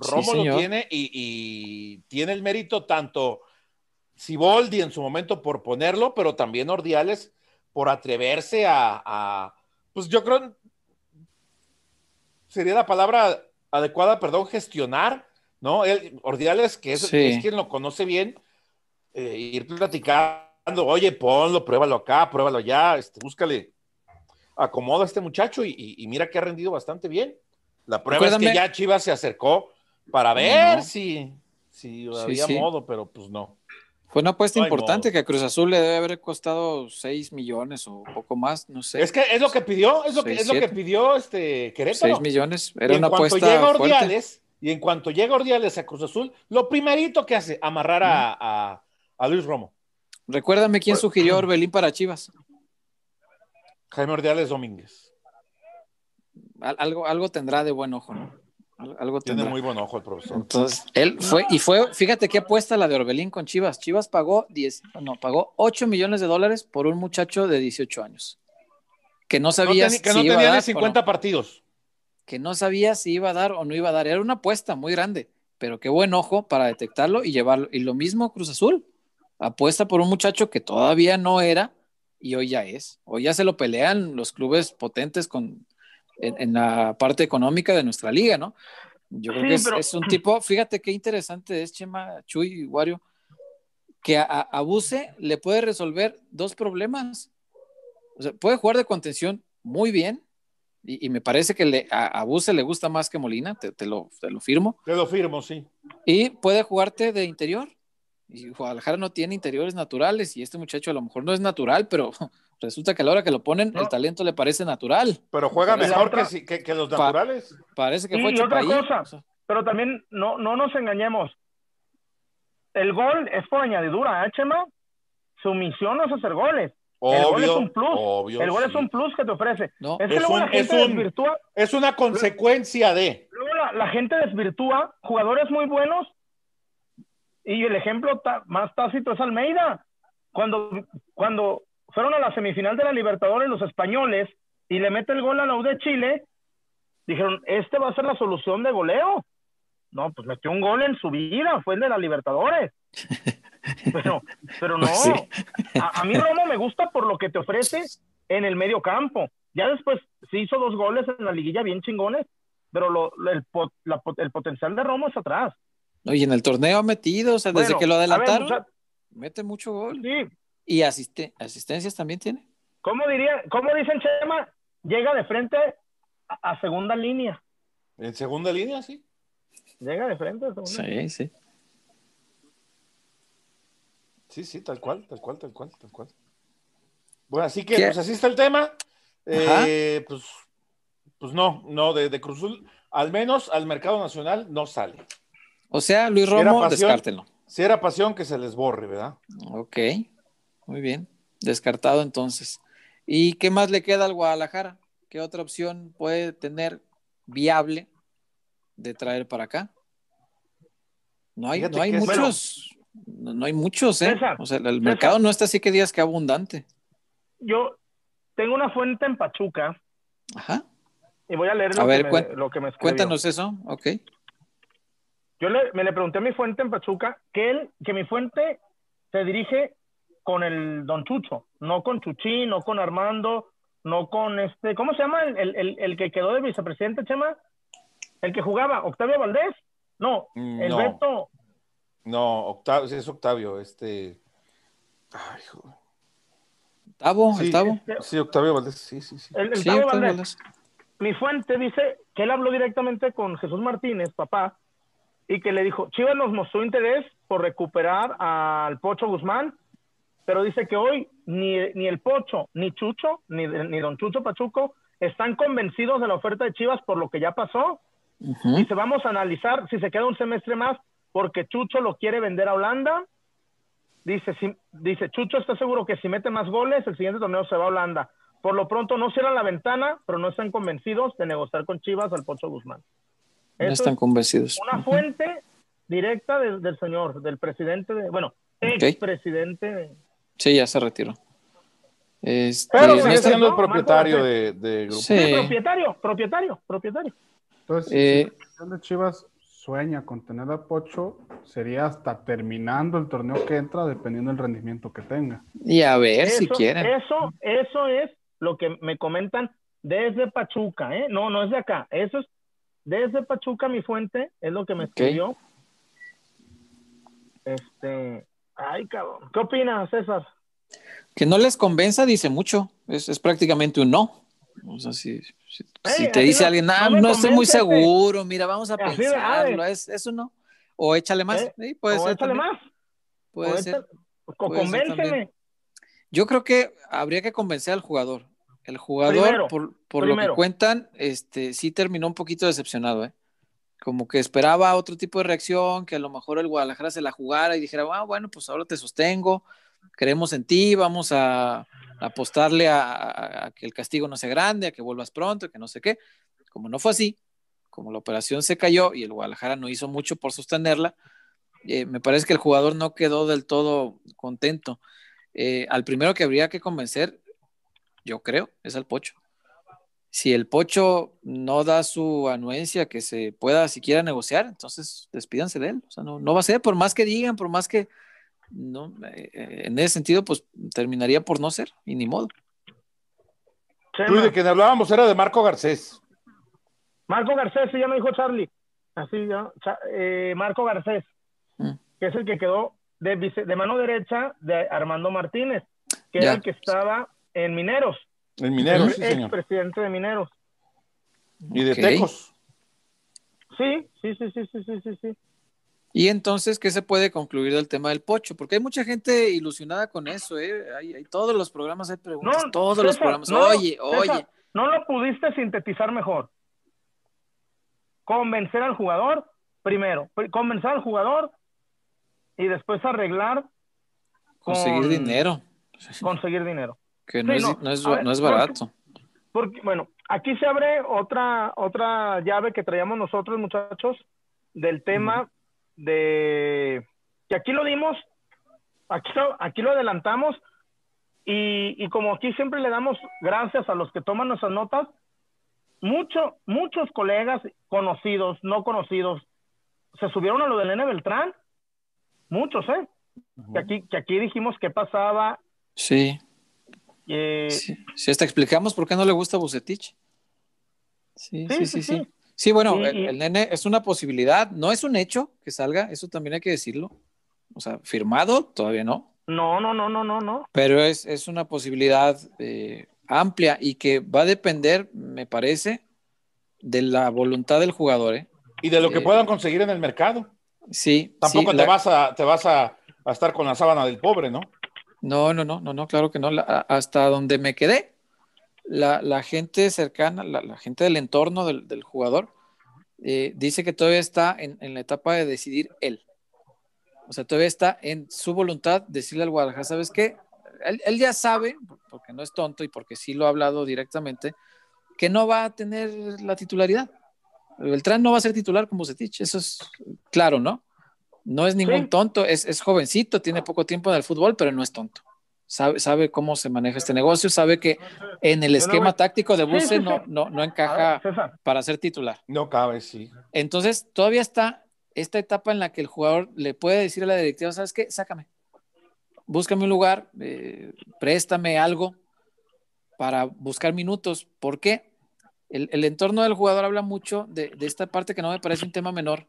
Sí, Romo lo tiene y, y tiene el mérito tanto Siboldi en su momento por ponerlo, pero también Ordiales por atreverse a, a- pues yo creo, sería la palabra adecuada, perdón, gestionar, ¿no? Él, Ordiales, que es, Sí. es quien lo conoce bien, eh, ir platicando, oye, ponlo, pruébalo acá, pruébalo allá, este, búscale, acomoda a este muchacho y, y- y mira que ha rendido bastante bien. La prueba es que ya Chivas se acercó para ver no. si, si Sí, había sí. modo, pero pues no. Fue una apuesta No importante modo. que a Cruz Azul le debe haber costado 6 millones o poco más, no sé. Es que es lo que pidió, es lo que, Seis, es lo que siete. pidió este Querétaro. 6 millones. Y Era en una cuanto apuesta llega fuerte. Ordiales, y en cuanto llega Ordiales a Cruz Azul, lo primerito que hace, amarrar a, a- a Luis Romo. Recuérdame quién sugirió a Orbelín para Chivas. Jaime Ordiales Domínguez. Al- Algo, algo tendrá de buen ojo, ¿no? Algo Tiene tendrá. muy buen ojo el profesor. Entonces, él fue, y fue, fíjate qué apuesta la de Orbelín con Chivas. Chivas pagó 10, no, pagó 8 millones de dólares por un muchacho de 18 años. Que no No sabía teni- que si no iba a tenía dar o 50 no. partidos. Que no sabía si iba a dar o no iba a dar. Era una apuesta muy grande, pero qué buen ojo para detectarlo y llevarlo. Y lo mismo Cruz Azul. Apuesta por un muchacho que todavía no era y hoy ya es. Hoy ya se lo pelean los clubes potentes con, en, en la parte económica de nuestra liga, ¿no? Yo creo Sí, que es, pero- es un tipo, fíjate qué interesante es Chema, Chuy y Wario, que a, a, a Buse le puede resolver dos problemas. O sea, puede jugar de contención muy bien, y, y me parece que le, a, a Buse le gusta más que Molina, te, te lo, te lo firmo, Te lo firmo, sí. y puede jugarte de interior. Y Guadalajara no tiene interiores naturales, y este muchacho a lo mejor no es natural, pero resulta que a la hora que lo ponen, No. el talento le parece natural. Pero juega mejor otra- que, si- que- que los Pa- naturales. Parece que Sí, fue y otra cosa. O sea, Pero también no, no nos engañemos. El gol es por añadidura, ¿eh, Chema? Su misión no es hacer goles. el gol es Obvio, un plus. obvio, el gol sí. es un plus que te ofrece. no, Es que Es luego un- la gente es un- desvirtúa, Es una consecuencia de. luego la, la gente desvirtúa jugadores muy buenos y el ejemplo ta- más tácito es Almeida. Cuando, cuando fueron a la semifinal de la Libertadores los españoles y le mete el gol a la U de Chile, dijeron, este va a ser la solución de goleo. No, pues metió un gol en su vida, fue el de la Libertadores. Pero, pero no, Pues sí. a, a mí Romo me gusta por lo que te ofrece en el medio campo. Ya después sí hizo dos goles en la liguilla bien chingones, pero lo, el, pot- la pot- el potencial de Romo es atrás. No, y en el torneo ha metido, o sea, desde que lo ver, adelantaron, mete mucho gol. sí, Y asiste- asistencias también tiene. ¿cómo diría, cómo dicen Chema? Llega de frente a, a segunda línea. En segunda línea, sí. Llega de frente a segunda línea. Sí, sí. Sí, sí, tal cual, tal cual, tal cual, tal cual. Bueno, así que, ¿Qué? pues así está el tema. Eh, pues, pues no, no, de, de Cruz Azul, al menos al mercado nacional no sale. O sea, Luis Si Romo, pasión. descártelo. Si era pasión, que se les borre, ¿verdad? Ok, muy bien. Descartado entonces. ¿Y qué más le queda al Guadalajara? ¿Qué otra opción puede tener viable de traer para acá? No hay, no hay muchos, no, no hay muchos, ¿eh? César, o sea, el mercado no está así que digas que abundante. Yo tengo una fuente en Pachuca Ajá. y voy a leer A lo, ver, que, me, lo que me escribió. Cuéntanos eso, ok. Yo le, me le pregunté a mi fuente en Pachuca que él, que mi fuente se dirige con el Don Chucho, no con Chuchín, no con Armando, no con este, ¿cómo se llama? El, el, el que quedó de vicepresidente, Chema, el que jugaba, Octavio Valdés, no, Mm, el no. Beto, No, Octavio, sí es Octavio, este. Ay, joder. Octavo, Sí, octavo. Sí, Octavio Valdés, sí, sí, sí. el, el Sí, Octavio Valdés. Valdés. Mi fuente dice que él habló directamente con Jesús Martínez, papá, y que le dijo, Chivas nos mostró interés por recuperar al Pocho Guzmán, pero dice que hoy ni, ni el Pocho, ni Chucho, ni, ni Don Chucho Pachuco están convencidos de la oferta de Chivas por lo que ya pasó. Dice, vamos a analizar si se queda un semestre más porque Chucho lo quiere vender a Holanda. Dice, si, dice, Chucho está seguro que si mete más goles, el siguiente torneo se va a Holanda. Por lo pronto no cierran la ventana, pero no están convencidos de negociar con Chivas al Pocho Guzmán. No Eso están es convencidos. una fuente directa del, del señor, del presidente, de, bueno, Ok. expresidente. de- Sí, ya se retiró. Este, Pero sigue siendo el propietario de, de grupo. Sí. Sí, propietario, propietario, propietario. Entonces, Eh, si de Chivas sueña con tener a Pocho, sería hasta terminando el torneo que entra, dependiendo del rendimiento que tenga. y a ver Eso, si quieren. eso, eso es lo que me comentan desde Pachuca, ¿eh? No, no es de acá. Eso es desde Pachuca, mi fuente, es lo que me escribió. Este, ay, cabrón. ¿Qué opinas, César? Que no les convenza, dice mucho. Es, es prácticamente un no. O sea, si, si, si te dice no, alguien, ah, no, no estoy muy seguro, mira, vamos a pensarlo, es, eso no. O échale más. ¿Eh? Sí, puede o ser échale también. más. Puede o ser. échale- o Puede ser convénceme. Yo creo que habría que convencer al jugador. El jugador, Primero, por, por lo que cuentan, este, sí terminó un poquito decepcionado, ¿eh? Como que esperaba otro tipo de reacción, que a lo mejor el Guadalajara se la jugara y dijera, ah, bueno, pues ahora te sostengo, creemos en ti, vamos a apostarle a, que el castigo no sea grande, a que vuelvas pronto, que no sé qué. Como no fue así, como la operación se cayó y el Guadalajara no hizo mucho por sostenerla, eh, me parece que el jugador no quedó del todo contento. Eh, al primero que habría que convencer, yo creo, es al Pocho. Si el Pocho no da su anuencia que se pueda siquiera negociar, entonces despídanse de él. O sea, no, no va a ser, por más que digan, por más que no, eh, eh, en ese sentido, pues terminaría por no ser, y ni modo. Luis, de quien hablábamos era de Marco Garcés. Marco Garcés, sí, ya me dijo Charlie. Así ya. Eh, Marco Garcés, Mm. que es el que quedó de, vice- de mano derecha de Armando Martínez, que Ya. era el que estaba en Mineros, El minero, el sí, señor. expresidente de Mineros. Y de Ok. Tecos. Sí, sí, sí, sí, sí, sí, sí, sí. Y entonces, ¿qué se puede concluir del tema del Pocho? Porque hay mucha gente ilusionada con eso, ¿eh? Hay, hay todos los programas, hay preguntas, No, todos los programas. no, oye, César, oye. No lo pudiste sintetizar mejor. Convencer al jugador, primero, pr- convencer al jugador y después arreglar con- Conseguir dinero, Conseguir dinero. Que no, Sí, es, no, es, ver, no es barato. Porque, bueno, aquí se abre otra, otra llave que traíamos nosotros, muchachos, del tema de que aquí lo dimos, aquí lo, aquí lo adelantamos, y, y como aquí siempre le damos gracias a los que toman nuestras notas, mucho, muchos colegas conocidos, no conocidos, se subieron a lo del Nene Beltrán, muchos, ¿eh? Que aquí, que aquí dijimos que pasaba. Sí, eh, sí, sí, hasta explicamos por qué no le gusta Bucetich. Sí, sí, sí, sí. Sí, sí. bueno, el, y- el nene es una posibilidad, no es un hecho que salga, eso también hay que decirlo. O sea, firmado, todavía no, No, no, no, no, no, no. pero es, es una posibilidad eh, amplia y que va a depender, me parece, de la voluntad del jugador. ¿eh? Y de lo que Eh, puedan conseguir en el mercado. Sí, Tampoco sí, te la- vas, a, te vas a, a estar con la sábana del pobre, ¿no? No, no, no, no, no, claro que no. Hasta donde me quedé, la, gente cercana, la, gente del entorno del, jugador, eh, dice que todavía está en, la etapa de decidir él. O sea, todavía está en su voluntad decirle al Guadalajara, ¿sabes qué? Él, ya sabe, porque no es tonto y porque sí lo ha hablado directamente, que no va a tener la titularidad. Beltrán no va a ser titular con Bucetich, eso es claro, ¿no? No es ningún Sí. tonto, es, es jovencito, tiene poco tiempo en el fútbol, pero no es tonto. Sabe, sabe cómo se maneja este negocio, sabe que en el esquema táctico de Sí, sí, no, no, no encaja ver, para ser titular. No cabe, sí. Entonces, todavía está esta etapa en la que el jugador le puede decir a la directiva, ¿sabes qué? Sácame. Búscame un lugar, eh, préstame algo para buscar minutos. ¿Por qué? El, el entorno del jugador habla mucho de, de esta parte que no me parece un tema menor,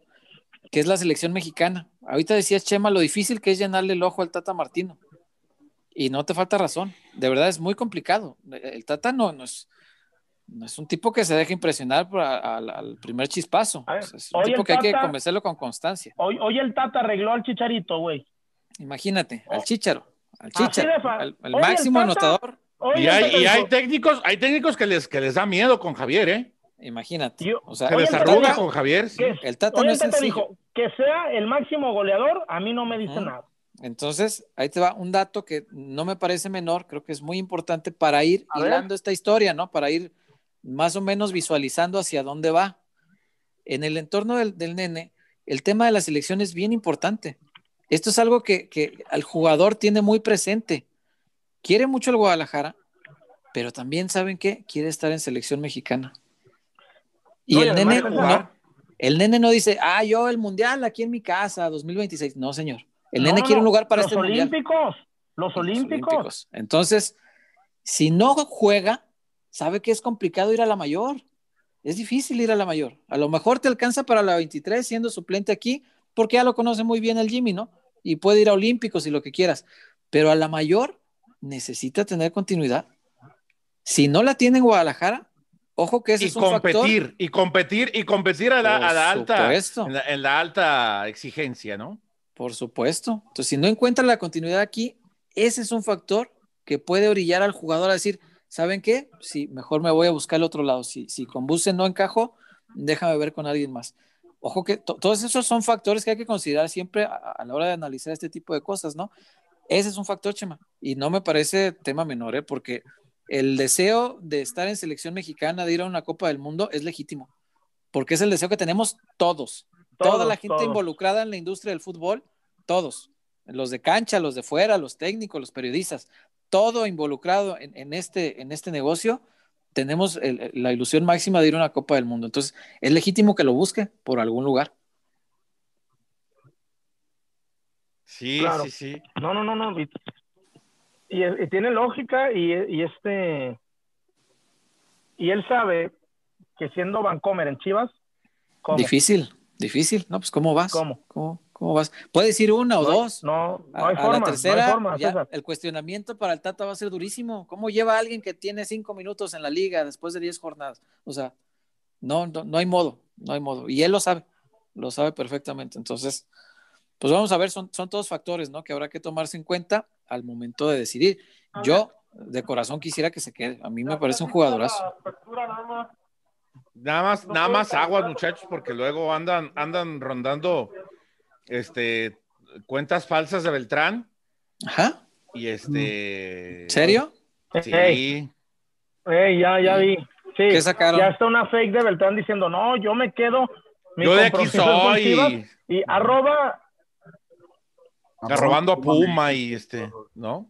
que es la selección mexicana. Ahorita decías, Chema, lo difícil que es llenarle el ojo al Tata Martino. Y no te falta razón. De verdad es muy complicado. El Tata no, no es, no es un tipo que se deja impresionar por a- al, al primer chispazo. A ver, O sea, es un tipo que hay que convencerlo con constancia. hoy, hoy el Tata arregló al Chicharito, güey. Imagínate, al Chicharo, al Chicharo, al, al Oye, el máximo Tata- anotador. Y hay, y hay técnicos, hay técnicos que les, que les da miedo con Javier, ¿eh? Imagínate. Yo- o sea, Se Tata- con Javier. sí. el Tata no es dijo que sea el máximo goleador, a mí no me dice nada. Entonces, ahí te va un dato que no me parece menor, creo que es muy importante para ir A ver. esta historia, ¿no? Para ir más o menos visualizando hacia dónde va. En el entorno del, del nene, el tema de la selección es bien importante. Esto es algo que, que al jugador tiene muy presente. Quiere mucho el Guadalajara, pero también saben que quiere estar en selección mexicana. Y No, el nene, no, el nene no dice, ah, yo el mundial aquí en mi casa, 2026. No, señor. El No, nene quiere un lugar para los este mundial. olímpicos, los Los olímpicos. Entonces, si no juega, sabe que es complicado ir a la mayor. es difícil ir a la mayor. A lo mejor te alcanza para la 23 siendo suplente aquí, porque ya lo conoce muy bien el Jimmy, ¿no? Y puede ir a Olímpicos y lo que quieras. Pero a la mayor necesita tener continuidad. Si no la tiene en Guadalajara, ojo que ese y es un competir, factor. y competir, y competir a la, a la alta, en la, en la alta exigencia, ¿no? Por supuesto. Entonces, si no encuentra la continuidad aquí, ese es un factor que puede orillar al jugador a decir, ¿saben qué? Sí, mejor me voy a buscar el otro lado. Si, si con Buse no encajo, déjame ver con alguien más. Ojo que to- todos esos son factores que hay que considerar siempre a, a la hora de analizar este tipo de cosas, ¿no? Ese es un factor, Chema. Y no me parece tema menor, ¿eh? Porque el deseo de estar en selección mexicana, de ir a una Copa del Mundo, es legítimo. Porque es el deseo que tenemos todos. Toda la gente todos. involucrada en la industria del fútbol, todos. Los de cancha, los de fuera, los técnicos, los periodistas, todo involucrado en, en este, en este negocio, tenemos el- la ilusión máxima de ir a una Copa del Mundo. Entonces, es legítimo que lo busque por algún lugar. Sí, Claro. sí, sí. No, no, no, no. Y, tiene lógica y, y este. Y él sabe que siendo Vancomer en Chivas, ¿cómo? Difícil, difícil. No, pues, ¿cómo vas? ¿Cómo? ¿Cómo, cómo vas? Puedes ir una o No dos. No, no A- hay a forma. la tercera, no hay forma, ya el cuestionamiento para el Tata va a ser durísimo. ¿Cómo lleva a alguien que tiene cinco minutos en la liga después de diez jornadas? O sea, no, no, no hay modo, no hay modo. Y él lo sabe, lo sabe perfectamente. Entonces, pues vamos a ver, son, son todos factores, ¿no? Que habrá que tomarse en cuenta al momento de decidir. Yo, de corazón, quisiera que se quede. A mí me parece un jugadorazo. Nada más, nada más aguas, muchachos, porque luego andan, andan rondando este cuentas falsas de Beltrán Ajá. y este. ¿En serio? Sí. Ey, ey, ya, ya vi. Sí, ¿Qué sacaron? ya está una fake de Beltrán diciendo, no, yo me quedo. mi Yo de aquí soy. Chivas", Y arroba, Arrobando a Puma y este, ¿no?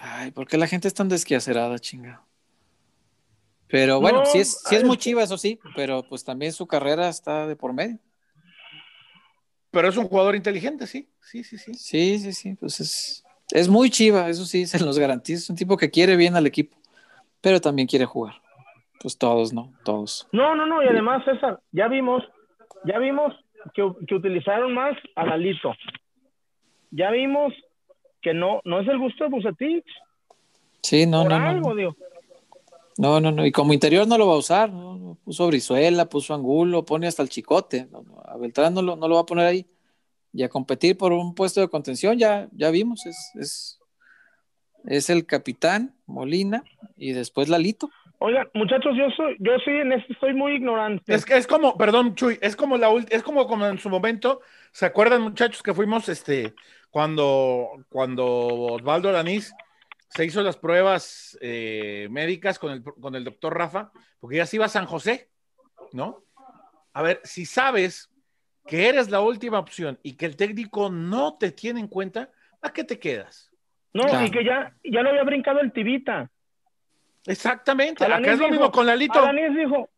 Ay, ¿por qué la gente es tan desquiacerada, chinga? Pero bueno, No, sí es, sí es muy chiva, eso sí, pero pues también su carrera está de por medio. Pero es un jugador inteligente, sí. Sí, sí, sí. Sí, sí, sí, pues es, es muy chiva, eso sí, se los garantizo. Es un tipo que quiere bien al equipo, pero también quiere jugar. Pues todos, ¿no? Todos. No, no, no, y además, César, ya vimos, ya vimos que, que utilizaron más a Lalito. Ya vimos que no, no es el gusto de Bucetich. Sí, no, por no, no, algo, no. digo. No, no, no. Y como interior no lo va a usar. ¿no? No, Puso Brizuela, puso Angulo, pone hasta el Chicote. No, no, a Beltrán no lo, no lo va a poner ahí. Y a competir por un puesto de contención, ya, ya vimos. Es, es, es el capitán Molina y después Lalito. Oigan, muchachos, yo soy, yo sí en esto estoy muy ignorante. Es que es como, perdón, Chuy, es como la ult- es como, como en su momento, ¿se acuerdan, muchachos, que fuimos este cuando, cuando Osvaldo Alanís se hizo las pruebas eh, médicas con el, con el doctor Rafa, porque ya se iba a San José, ¿no? A ver, si sabes que eres la última opción y que el técnico no te tiene en cuenta, ¿a qué te quedas? no, claro. y que ya, ya lo había brincado el Tibita. Exactamente, acá Alanis es lo dijo- mismo con Lalito. Alanis dijo,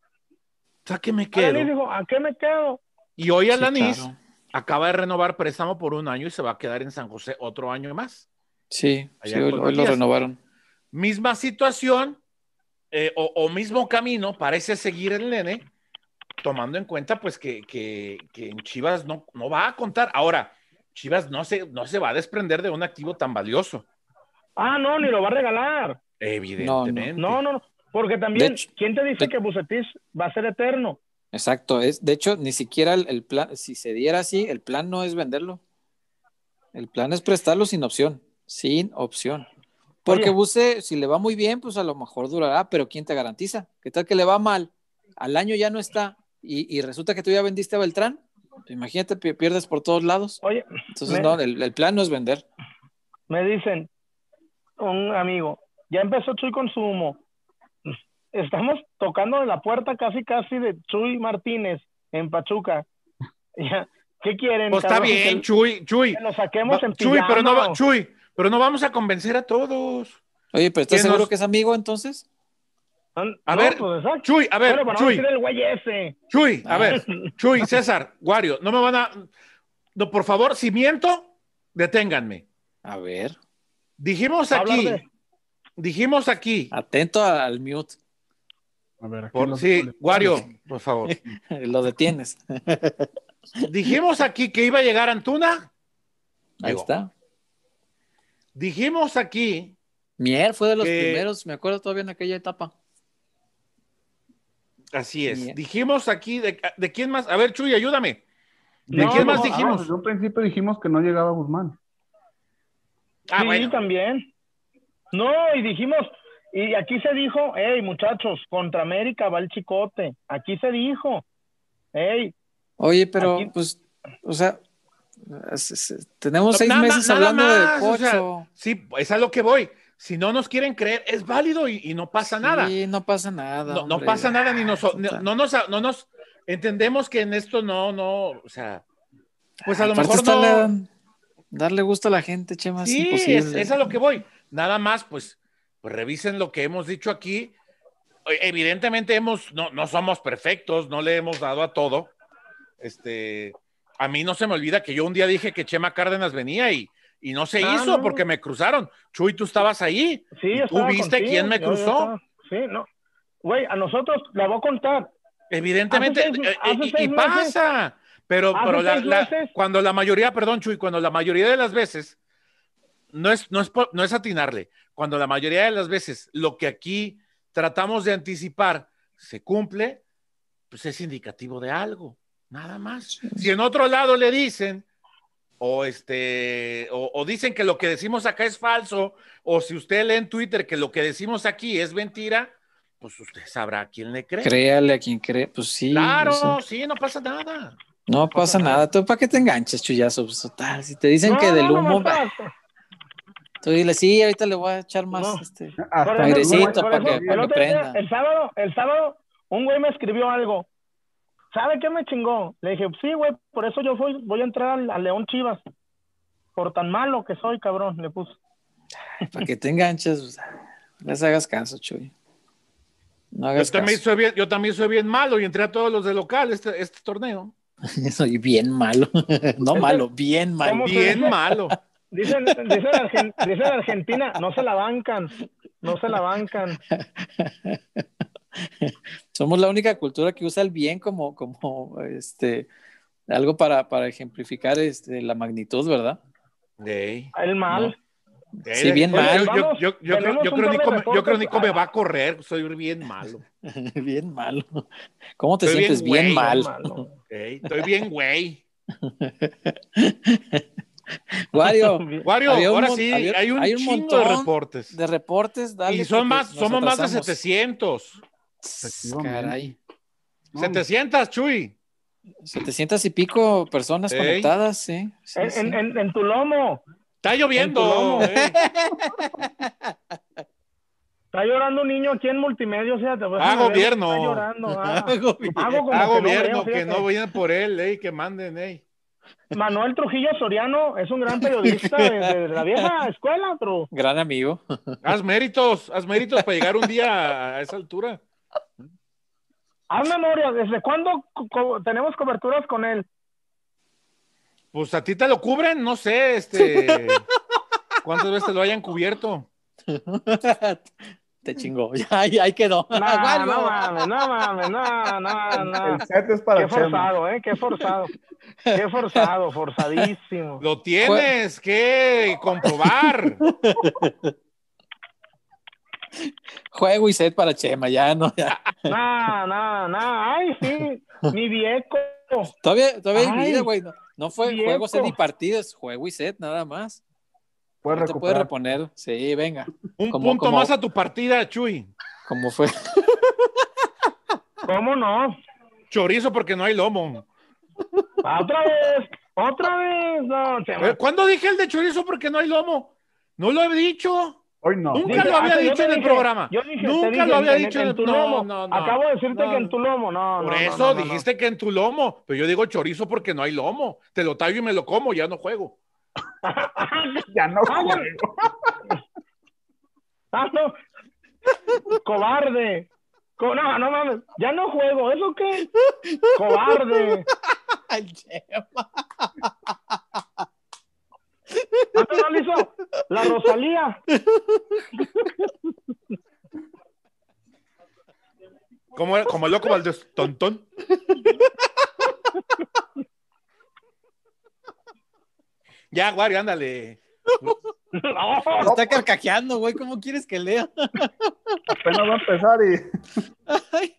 ¿A qué me quedo? Alanis dijo, ¿a qué me quedo? Y hoy Sí, Alanis claro. acaba de renovar préstamo por un año y se va a quedar en San José otro año más. Sí, sí, hoy, hoy lo renovaron. Misma situación eh, o, o mismo camino parece seguir el nene, tomando en cuenta pues que, que- que en Chivas no, no va a contar. Ahora, Chivas no se, no se va a desprender de un activo tan valioso, Ah, no, ni lo va a regalar. Evidentemente. No, no, no. Porque también, hecho- ¿quién te dice de- que Bucetich va a ser eterno? Exacto, es, de hecho, ni siquiera el, el plan, si se diera así, el plan no es venderlo. El plan es prestarlo sin opción, sin opción. Porque. Buse, si le va muy bien, pues a lo mejor durará, pero ¿quién te garantiza? ¿Qué tal que le va mal? Al año ya no está y, y resulta que tú ya vendiste a Beltrán. Imagínate, pi- pierdes por todos lados. Oye, Entonces, me- no, el, el plan no es vender. me dicen, un amigo, ya empezó Chuy con su humo. Estamos tocando la puerta casi, casi de Chuy Martínez en Pachuca. Ya, ¿Qué quieren? Pues está cabrón? bien, Que- Chuy, Chuy. Que lo saquemos Va- en Chuy, pero no, Chuy, pero no vamos a convencer a todos. Oye, pero ¿estás seguro nos- que es amigo entonces? A No, ver, pues. Chuy, a ver, Bueno, Chuy, ese. Chuy, a ver, Chuy, César, Wario, no me van a. No, por favor, si miento, deténganme. A ver, Dijimos aquí, de- dijimos aquí, atento al mute. A ver, aquí Por, lo- sí, Wario, por favor. Lo detienes. Dijimos aquí que iba a llegar Antuna. Ahí Llegó. está. Dijimos aquí, Mier fue de los Que- primeros, me acuerdo todavía en aquella etapa. así es. Dijimos aquí, de, de quién más? A ver, Chuy, ayúdame. ¿De No, quién más dijimos? Desde un principio dijimos que no llegaba Guzmán. Ah, sí, bueno. también. No, y dijimos, y aquí se dijo, hey, muchachos, contra América va el chicote. Aquí se dijo, hey, Oye, pero Aquí- pues, o sea, tenemos seis nada- meses nada hablando más, de o sea, Pocho. Sí, es a lo que voy. Si no nos quieren creer, es válido y, y no pasa nada. Sí, no pasa nada. No, pasa nada, ni nos, Ah, no, nos, no nos entendemos que en esto no, no, o sea, pues a lo Aparte mejor no. la- darle gusto a la gente, Chema, Sí, es, imposible. es a lo que voy. Nada más, pues, pues revisen lo que hemos dicho aquí. E- Evidentemente hemos, no, no somos perfectos, no le hemos dado a todo. Este, a mí no se me olvida que yo un día dije que Chema Cárdenas venía y, y no se Ah, hizo no. porque me cruzaron. Chuy, tú estabas ahí. sí, ¿Y yo tú viste contigo, quién me cruzó? sí, no. Güey, a nosotros, la voy a contar. Evidentemente, Hace seis- eh, y- y, seis meses- pasa. Pero, pero la- cuando la mayoría, perdón, Chuy, cuando la mayoría de las veces, no es, no, es, por- no es atinarle, cuando la mayoría de las veces lo que aquí tratamos de anticipar se cumple, pues es indicativo de algo, nada más. Si en otro lado le dicen, o este, o, o dicen que lo que decimos acá es falso, o si usted lee en Twitter que lo que decimos aquí es mentira, pues usted sabrá a quién le cree. Créale a quien cree, pues sí. Claro, o sea, sí, no pasa nada. no pasa nada. ¿Tú para qué te enganches, chullazo? Pues, total, si te dicen No, que del no, no, humo, no, tú dile, sí, ahorita le voy a echar más. No. Este, ejemplo, por para que- para prenda. El sábado, el sábado, un güey me escribió algo. ¿Sabe qué me chingó? Le dije, sí, güey, por eso yo voy, voy a entrar al, al León Chivas. Por tan malo que soy, cabrón, le puso. para que te enganches, pues, no les hagas caso, Chuy. No Yo hagas también, caso. soy bien, yo también soy bien malo y entré a todos los de local este, este torneo. Soy bien malo. no malo, bien malo. ¿Cómo se Bien malo. Dicen, dicen, Argen- dicen Argentina, no se la bancan, no se la bancan. Somos la única cultura que usa el bien como, como este, algo para, para ejemplificar este, la magnitud, ¿verdad? Ey. El mal. Ey, Sí, bien yo- mal. Yo, yo, yo, yo creo, yo creo Nico, me- yo creo. Nico me va a correr, soy bien malo. bien malo. ¿Cómo te Estoy sientes? bien Bien, güey, mal. malo. Ey, estoy bien, güey. Wario, Wario, un ahora sí, había- hay un, hay un montón de reportes. de reportes, dale. y son más, somos más de atrasamos. 700. Efectivamente. Caray. No, 700, Chuy. 700 y pico personas Ey. conectadas, sí. sí, En, sí. en, en, en tu lomo. Está lloviendo. lomo. ey. Está llorando un niño aquí en multimedia. fíjate, pues, Ah, déjame ver, gobierno. Está llorando. ah. Ah, que no gobierno, veo, que no vayan por él, ey, que manden, ey. Manuel Trujillo Soriano es un gran periodista de, de la vieja escuela, pero Gran amigo. Haz méritos, haz méritos para llegar un día a esa altura. haz memoria. ¿Desde cuándo co- tenemos coberturas con él? Pues a ti te lo cubren, no sé, este. ¿Cuántas veces te lo hayan cubierto? Te chingó. Ya, ahí, ahí quedó. No, Wario. no mames, no mames, no, no, no. El set es para Qué Chema. forzado, ¿eh? Qué forzado. Qué forzado, forzadísimo. Lo tienes que comprobar. Juego y set para Chema, ya no. ya. No, no, no. Ay, sí. Mi viejo. Todavía, todavía hay vida, güey. No, no fue viejo. juego, set y partidos, juego y set, nada más. Puedes No te puedes recuperar. reponer. Sí, venga. Un Como- punto como- más a tu partida, Chuy. Como fue. ¿Cómo no? Chorizo porque no hay lomo. Ah, Otra vez. Otra vez. No. Eh, ¿Cuándo dije el de chorizo porque no hay lomo? No lo he dicho. Hoy no. Nunca Dije, lo había dicho en el dije, programa. Yo dije, Nunca dije, lo había en- dicho en, en el- tu no, lomo. no, no. Acabo de decirte No. que en tu lomo. No, Por no, eso no, no, no. dijiste que en tu lomo. Pero yo digo chorizo porque no hay lomo. Te lo tallo y me lo como, ya no juego. Ya no Ah, ya- juego. Ah, no. Cobarde. Co- no, no mames. Ya no juego. ¿Eso qué? Cobarde. Chema. Ah, no, lo hizo. La Rosalía. Como, como el loco Valdés, tontón. Ya, Wario, ándale. Está carcajeando, güey. ¿Cómo quieres que lea? Apenas va a empezar y. Ay,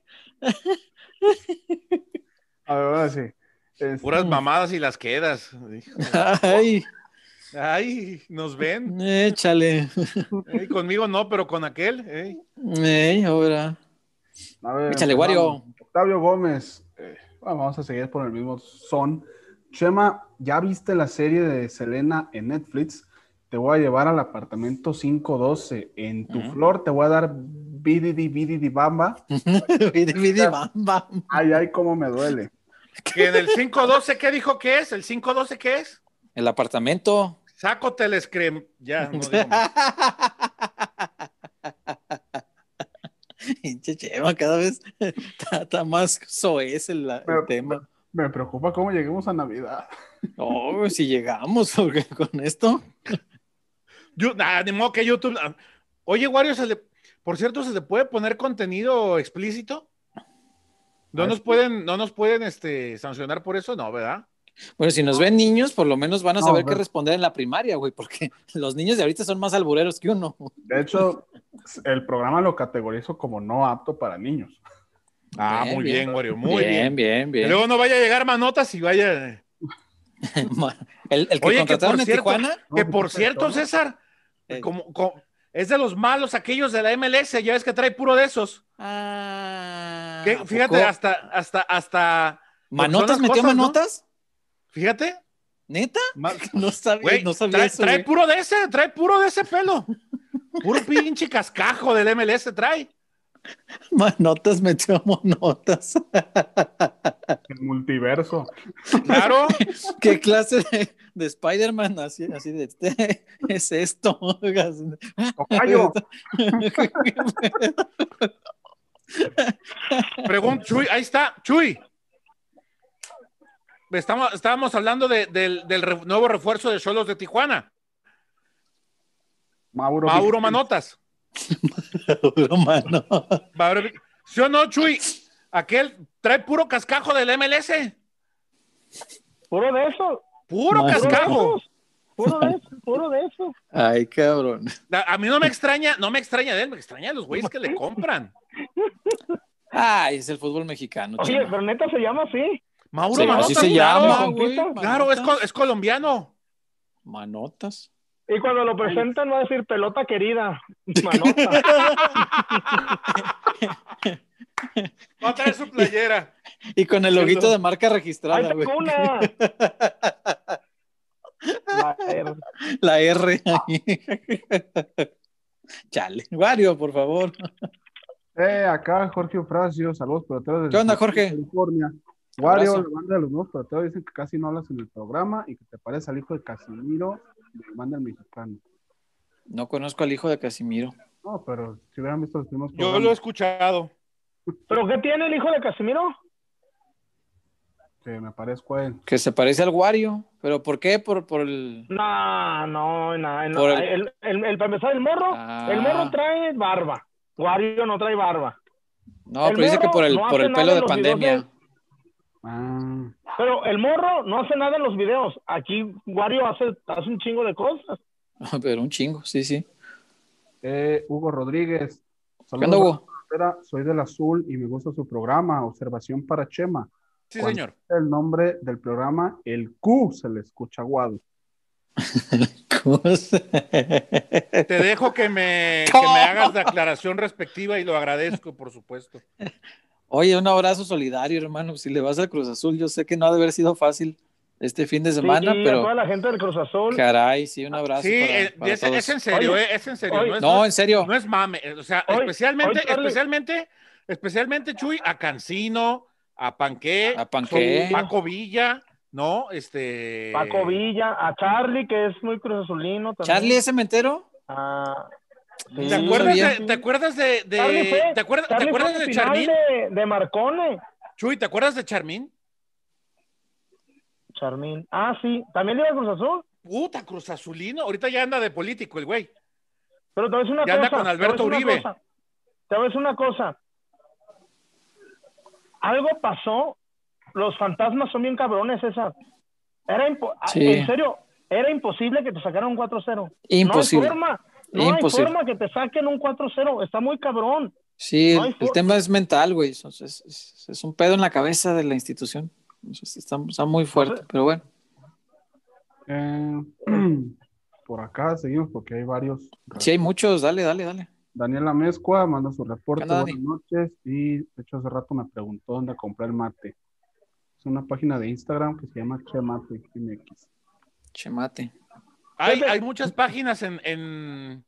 A ver, ahora sí. Este, Puras mamadas y las quedas. ay, Ay, nos ven. échale. Ey, conmigo no, pero con aquel. ey. Ey, ahora. a ver, Échale. Wario. Octavio Gómez. eh, bueno, vamos a seguir por el mismo son. Chema, ¿ya viste la serie de Selena en Netflix? Te voy a llevar al apartamento 512. En tu flor te voy a dar bididi bididi bamba. Vidi, vidi, bam, bam. Ay, ay, cómo me duele. Que en el 512, ¿qué dijo que es? ¿El 512 qué es? El apartamento. Saco telescrem. Ya, no digo más. Chema, cada vez está, está más soez el, el Pero- tema. Me preocupa cómo lleguemos a Navidad. Oh, si llegamos, porque con esto. Yo, nah, ni modo que YouTube. ah, Oye, Wario, se le, por cierto, ¿se le puede poner contenido explícito? No Ah, nos pueden, no nos pueden este, sancionar por eso, no, ¿verdad? Bueno, si nos ven niños, por lo menos van a No, saber qué responder en la primaria, güey, porque los niños de ahorita son más albureros que uno. De hecho, el programa lo categorizo como no apto para niños. Ah, Bien, muy bien. bien, Wario, muy bien, bien. bien, luego no vaya a llegar manotas y vaya. El, el que Oye, que contrataron por en cierto- Tijuana. Que No, por pues, cierto. César, Eh. como, como- es de los malos aquellos de la MLS, ya ves que trae puro de esos. Ah, Que, ¿a fíjate, poco? hasta, hasta, hasta. ¿Manotas metió cosas, ¿no? manotas? Fíjate. ¿Neta? No sabía, no sabía trae, eso. trae puro de ese, trae puro de ese pelo. Puro pinche cascajo del MLS trae. Manotas metió monotas. El multiverso. Claro. ¿Qué clase de, de Spider-Man así, así de este es esto? Tocayo. Pregunta, Chuy, ahí está, Chuy. Estamos, estábamos hablando de- del, del re- nuevo refuerzo de Cholos de Tijuana, Mauro. Mauro. Manotas. Puro mano. ¿Sí o no, Chuy? Aquel trae puro cascajo del MLS. Puro de eso. Puro Madre. cascajo. Puro de eso. Puro de eso. Ay, cabrón. A, a mí no me extraña, no me extraña de él, me extraña de los güeyes que le compran. Ay, es el fútbol mexicano. Oye, chama. pero neta se llama así. Mauro Sí, Manotas. así se claro. llama, güey. Claro, es, es colombiano. Manotas. Y cuando lo presentan va a decir pelota querida. Manota. Va a traer su playera. Y con el loguito de marca ¡Ay, registrada, una! La R. La R. Chale. Wario, por favor. Eh, acá Jorge Ofracio, saludos peloteros desde ¿Qué onda, Jorge? California. Wario, la banda de los nuevos peloteros dicen que casi no hablas en el programa y que te pareces al hijo de Casimiro de la banda del mexicano. No conozco al hijo de Casimiro. No, pero si hubieran visto los primeros Yo programas, lo he escuchado. ¿Pero qué tiene el hijo de Casimiro? que me parezco a él. Que se parece al Wario. ¿Pero por qué? Por, por el. No, no, no. no. Por el- El, el, el- para empezar, el morro, Ah. el morro trae barba. Wario no trae barba. No, El pero dice que por el, no por el pelo de videos pandemia. de- Ah, Pero el morro no hace nada en los videos. Aquí Wario hace, hace un chingo de cosas. Pero un chingo, sí, sí. eh, Hugo Rodríguez. ¿Qué onda, Hugo? Soy del Azul y me gusta su programa. Observación para Chema. Sí, Cuando señor. El nombre del programa, el Q, se le escucha aguado. Te dejo que me, que me hagas la aclaración respectiva y lo agradezco, por supuesto. Oye, un abrazo solidario, hermano. Si le vas al Cruz Azul, yo sé que no ha de haber sido fácil este fin de semana, Sí, y a pero toda la gente del Cruz Azul. caray, sí, un abrazo. Sí, para- eh, para es, todos. es en serio, Oye, eh, es en serio. oye, no, es, No, en serio. no es mame. eh, O sea, Hoy- especialmente, hoy, especialmente, especialmente, Chuy, a Cancino, a Panqué, A Panqué. Paco Villa, ¿no? Este. Paco Villa, a Charlie, que es muy Cruz Azulino. también. Charlie es cementero. Ah, sí, ¿Te acuerdas, sabía. de, ¿Te acuerdas de, de- Charlie fue- ¿te acuerdas, ¿te Charlie acuerdas fue de al final Charmín? De, de Marcone. Chuy, ¿te acuerdas de Charmín? Charmín. Ah, sí. También le iba a Cruz Azul. Puta, Cruz Azulino. Ahorita ya anda de político el güey. Pero te voy a decir una Ya anda cosa. con te voy a Alberto una Uribe. cosa. Te voy a decir una cosa. algo pasó. Los fantasmas son bien cabrones, esa. Era impo- Sí. en serio, era imposible que te sacaran un 4-0. Imposible. No hay forma. No Imposible. hay forma que te saquen un 4-0. Está muy cabrón. Sí, No el, tema es mental, güey. Es, es- un pedo en la cabeza de la institución. Entonces, Está, está muy fuerte, pero bueno. Eh, por acá seguimos porque hay varios. Sí, hay muchos. Dale, dale, dale. Daniela Mezcua manda su reporte. Buenas noches. Y de hecho, hace rato me preguntó dónde compré el mate. Es una página de Instagram que se llama Chemate MX. Chemate. Hay, hay muchas páginas en, en,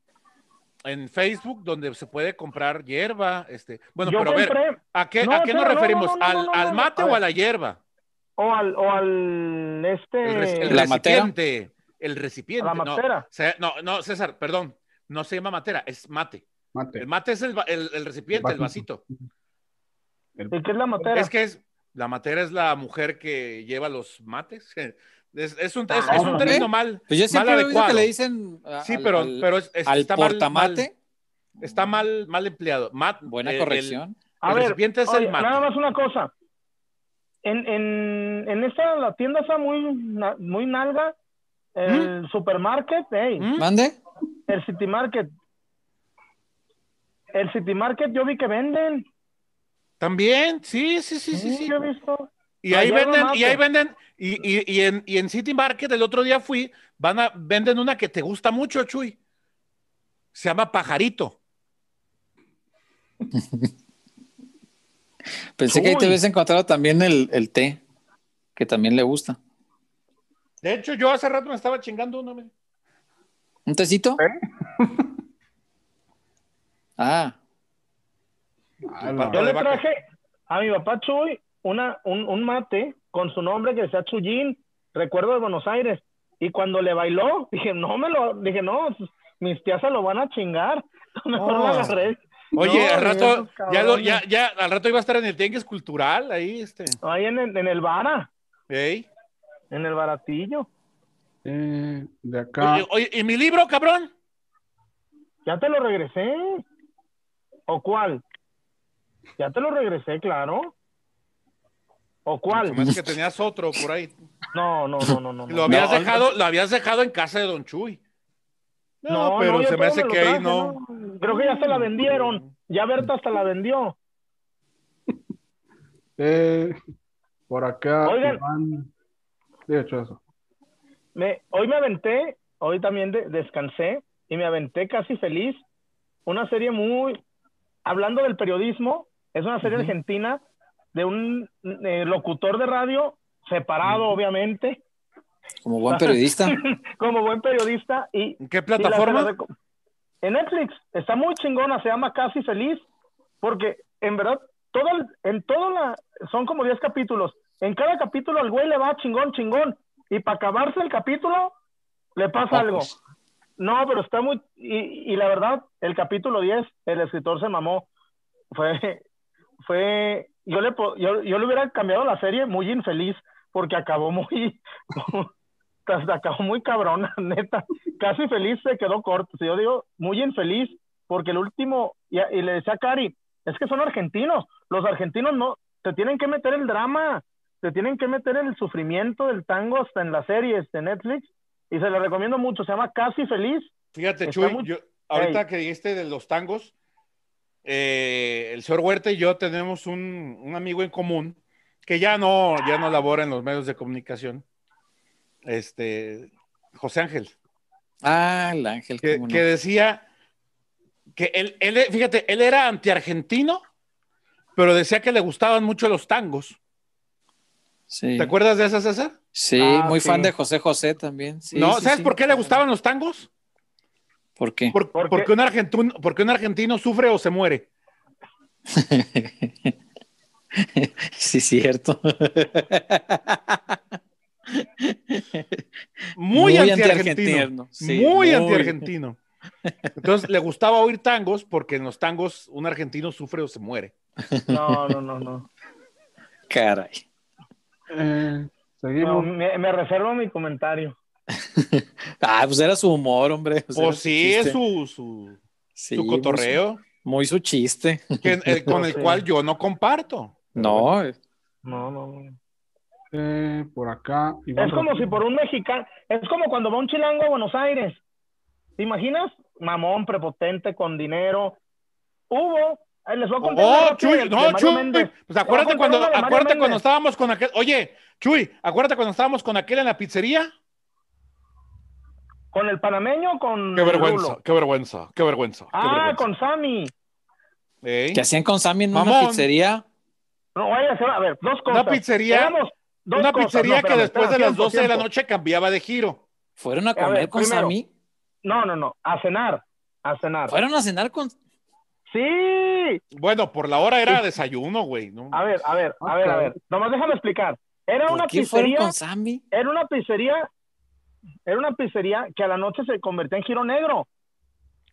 en Facebook donde se puede comprar hierba. Este. Bueno, Yo pero a ver, ¿a qué, No, ¿a qué nos referimos? no, no, ¿Al, no, no, al no, mate o a la hierba? o al, o al este. El, La matera. recipiente. El recipiente. La no, matera. se- no, no, César, perdón. No se llama matera, es mate. Mate. El mate es el, el- el recipiente, el vasito. El- ¿Y qué es la matera? Es que es, la matera es la mujer que lleva los mates. Es, es un, es, Ah, es un término mal, Pues yo mal siempre he oído que adecuado. le dicen a- Sí, al- pero, al, pero es- es- al está portamate. mal- está mal, mal empleado. Mat- Buena el- corrección. A el ver, recipiente es oye, el mate. nada más una cosa. En, en, en esta, la tienda está muy, muy nalga. El supermarket, hey, ¿Mm? ¿Mande? el city market. El city market yo vi que venden. También, sí, sí, sí, sí, sí. yo he visto. Y ahí venden, y ahí venden, y, y, y en, y en City Market el otro día fui, van a, venden una que te gusta mucho, Chuy. Se llama Pajarito. Pensé que ahí te habías encontrado también el, el té, que también le gusta. De hecho, yo hace rato me estaba chingando uno. mire. ¿Un tecito? Ah, Ah, Yo le traje a mi papá Chuy una, un, un mate con su nombre que decía Chuyín, recuerdo de Buenos Aires. Y cuando le bailó, dije, no me lo, dije, no, mis tías se lo van a chingar. Mejor No. lo agarré. Oye, No, al rato, ya, lo, ya, ya, al rato iba a estar en el Tianguis Cultural, ahí, este. Ahí en el, en el vara, Ey. en el baratillo. eh, de acá. Oye, oye, ¿y mi libro, cabrón? Ya te lo regresé. ¿O cuál? Ya te lo regresé, claro. ¿O Se cuál? me hace que tenías otro por ahí. No, no, no, no, no. Lo habías No, dejado, lo habías dejado en casa de Don Chuy. No, No, pero se me hace que ahí no. Creo que ya se la vendieron. Ya Berta hasta la vendió. Eh, por acá. Oigan. Iván- De hecho, eso. Me, hoy me aventé, hoy también de- descansé y me aventé casi feliz. Una serie muy, hablando del periodismo, es una serie argentina de un eh, locutor de radio, separado obviamente, como buen periodista. como buen periodista. Y, ¿En qué plataforma? en Netflix, está muy chingona, se llama Casi Feliz, porque en verdad, todo el- en todo la, son como 10 capítulos. En cada capítulo al güey le va chingón, chingón. Y para acabarse el capítulo, le pasa algo. Ojos. No, pero está muy. Y, y la verdad, el capítulo 10, el escritor se mamó. Fue. fue yo, le, yo, yo le hubiera cambiado la serie muy infeliz, porque acabó muy. hasta acabó muy cabrona, neta. Casi feliz se quedó corto. Si yo digo muy infeliz, porque el último. Y, y le decía a Cari, es que son argentinos. Los argentinos no. Te tienen que meter el drama. Te tienen que meter el sufrimiento del tango hasta en las series de Netflix. Y se lo recomiendo mucho. Se llama Casi Feliz. Fíjate, Está Chuy, muy- yo, ahorita que dijiste de los tangos, eh, el señor Huerta y yo tenemos un, un amigo en común que ya no, ya no labora en los medios de comunicación. Este, José Ángel, Ah, el ángel. que, no. que decía que él, él, fíjate, él era antiargentino, pero decía que le gustaban mucho los tangos. Sí, ¿Te acuerdas de esa, César? sí Ah, muy sí. fan de José José también. Sí, no, sí, ¿sabes sí. por qué le gustaban los tangos? ¿Por qué? Por- ¿Por qué? porque, un argentino, porque un argentino sufre o se muere. sí, cierto. Muy, antiargentino. antiargentino, sí, muy, muy. antiargentino. Entonces le gustaba oír tangos porque en los tangos un argentino sufre o se muere. No, no, no, no. Caray. Eh, No, seguimos. me, me reservo mi comentario. Ah, pues era su humor, hombre. Pues Pues sí, es su, su, Sí, su muy cotorreo, su- Muy su chiste. que- el- con el Sí. cual yo no comparto. No, eh, No, no, no. Eh, por acá. Iván Es como si por un mexicano, es como cuando va un chilango a Buenos Aires. ¿Te imaginas? Mamón, prepotente, con dinero. Hubo, eh, les voy a contar. una Oh, Chuy, no, Chuy. Pues acuérdate contar cuando, acuérdate cuando estábamos con aquel. Oye, Chuy, acuérdate cuando estábamos con aquel en la pizzería. ¿Con el panameño o con Qué el vergüenza, Rulo? qué vergüenza, qué vergüenza. qué Ah, vergüenza. con Sammy. Que hacían con Sammy en una Mamón. pizzería. No, vaya a ser, a ver, dos cosas. Una pizzería- Éramos dos Una cosas. pizzería No, que espérame, después de las 12 de la noche cambiaba de giro. Fueron a A comer ver, con primero. Sammy. No, no, no, a cenar, a cenar. Fueron a cenar con. Sí, Bueno, por la hora era desayuno, güey. ¿no? a ver, a ver, a ver, a ver. Nomás déjame explicar. Era una ¿Por qué fueron pizzería, con Sammy? era una pizzería, era una pizzería que a la noche se convertía en giro negro.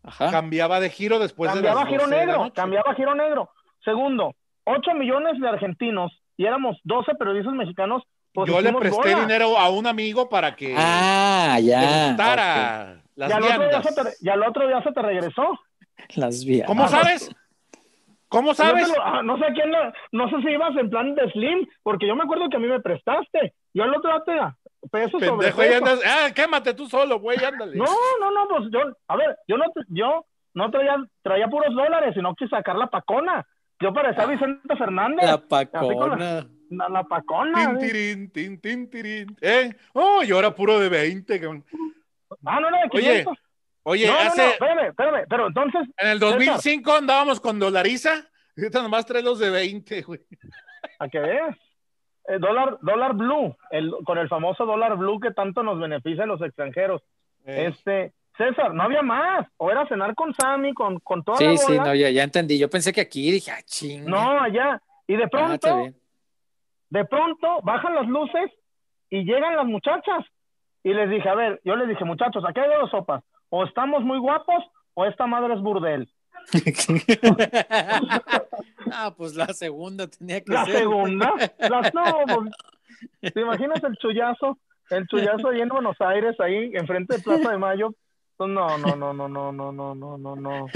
Ajá. Cambiaba de giro después cambiaba de las giro 12 de la negro, noche. cambiaba giro negro. Segundo, 8 millones de argentinos y éramos 12 periodistas mexicanos. Pues Yo le presté bola. dinero a un amigo para que Ah, ya. gustara las y al, otro día se te, y al otro día se te regresó. Las vías. ¿Cómo sabes? ¿Cómo sabes? Lo- ah, no sé a quién, le- no sé si ibas en plan de slim, porque yo me acuerdo que a mí me prestaste. Yo al otro día peso sobre Pendejo, ahí peso. andas. Ah, quémate tú solo, güey, ándale. No, no, no, pues yo, a ver, yo no, yo no traía, traía puros dólares, sino que sacar la pacona. Yo parecía Vicente Fernández. La pacona. La, la pacona. Tin, tirín, tin, tin, tirín. ¿Eh? Oh, yo era puro de 20. cabrón. Ah, no, no, de Oye, 500. Oye, no, no, hace, no, espérame, espérame, pero entonces, en el 2005 andábamos con Dolariza. Ahorita nomás trae los de 20, güey. a que veas. Eh, dólar, dólar blue, el, con el famoso dólar blue que tanto nos beneficia a los extranjeros. Eh, Este, César, no había más. O era cenar con Sammy, con, con toda Sí, la sí, bola. no, ya, ya entendí. Yo pensé que aquí dije, ah, chinga. No, allá. Y de Ah, pronto, de pronto, bajan las luces y llegan las muchachas. Y les dije, a ver, yo les dije, muchachos, aquí hay dos sopas. O estamos muy guapos o esta madre es burdel. ah, pues la segunda tenía que La ser. segunda, las no, pues, ¿te imaginas el chullazo? El chullazo ahí en Buenos Aires, ahí enfrente de Plaza de Mayo. No, no, no, no, no, no, no, no, no, no.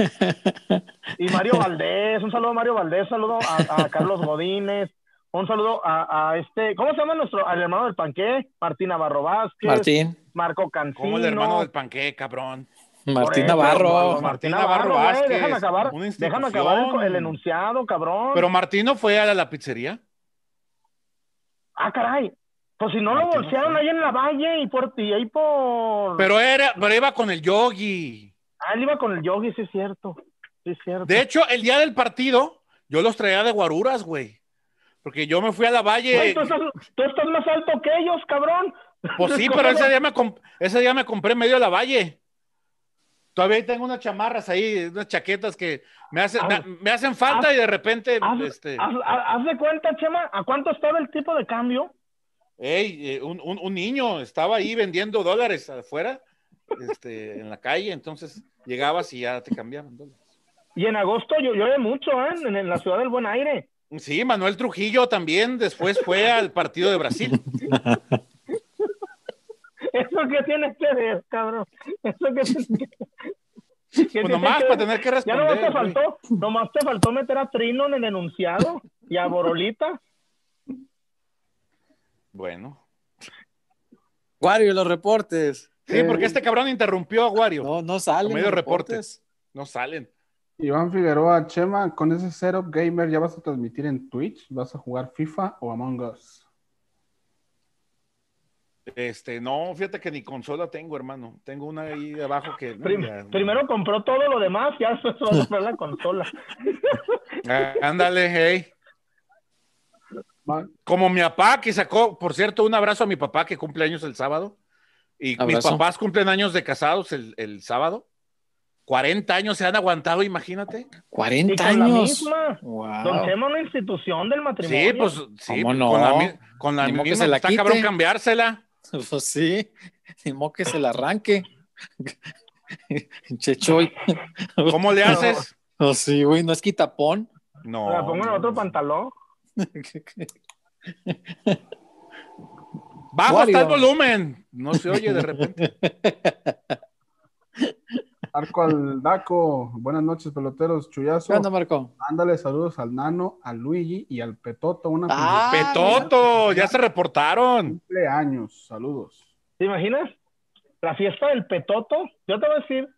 Y Mario Valdés, un saludo a Mario Valdés, un saludo a, a Carlos Godínez, un saludo a, a este, ¿cómo se llama nuestro, al hermano del panqué? Martín Navarro Vázquez, Martín, Marco Cancino. como el hermano del panqué, cabrón. Martín eso, Navarro. Martín Navarro, Navarro güey, Vázquez, déjame acabar, déjame acabar el, el enunciado, cabrón. Pero Martín no fue a la, la pizzería. Ah, caray. Pues si no lo Martín no bolsearon fue. ahí en la valle y por y ahí por. Pero era, pero iba con el yogi. Ah, él iba con el yogi, sí es cierto. Sí es cierto. De hecho, el día del partido, yo los traía de guaruras, güey. Porque yo me fui a la valle. Güey, tú, estás, tú estás más alto que ellos, cabrón. Pues sí, pero ese día me, ese día me compré medio la valle. Todavía tengo unas chamarras ahí, unas chaquetas que me hacen, me, me hacen falta y de repente, Haz, este, haz- haz- haz de cuenta, Chema, ¿a cuánto estaba el tipo de cambio? ey, eh, un, un- un niño estaba ahí vendiendo dólares afuera, este, en la calle, entonces llegabas y ya te cambiaban dólares. Y en agosto llueve mucho, ¿eh? En, en la ciudad del buen aire. Sí, Manuel Trujillo también después fue al partido de Brasil. ¿Eso qué tiene que ver, cabrón? ¿Eso qué tiene que ¿Qué Pues nomás que para tener que Ya responder. nomás te faltó, nomás te faltó meter a Trino en el enunciado y a Borolita. Bueno. Wario, los reportes. Sí, porque este cabrón interrumpió a Wario. No, no salen. medio reportes. No salen. Iván Figueroa, Chema, con ese setup gamer ya vas a transmitir en Twitch, vas a jugar FIFA o Among Us. Este, no, fíjate que ni consola tengo, hermano. Tengo una ahí abajo que. no, Prim- ya- primero compró todo lo demás, ya se va a comprar la consola. Ah, ándale, hey. Como mi papá que sacó, por cierto, un abrazo a mi papá que cumple años el sábado. Y mis papás cumplen años de casados el, el sábado. 40 años se han aguantado, imagínate. Y 40 con la años. misma. Wow. Don una institución del matrimonio. Sí, pues sí. ¿Cómo no? Con la, con la que misma, se la está quite. cabrón cambiársela. Pues sí, ni modo que se la arranque. Chechoy. ¿Cómo le haces? Oh, sí, güey, no es quitapón. No. La pongo en otro pantalón. Bajo está el volumen. No se oye de repente. Arco al Daco, buenas noches, peloteros. Chuyazo. ¿Qué onda, Marco? Mándale saludos al Nano, al Luigi y al Petoto. Una Ah, Petoto, ya se reportaron. cumpleaños. Saludos. ¿Te imaginas? La fiesta del petoto, yo te voy a decir,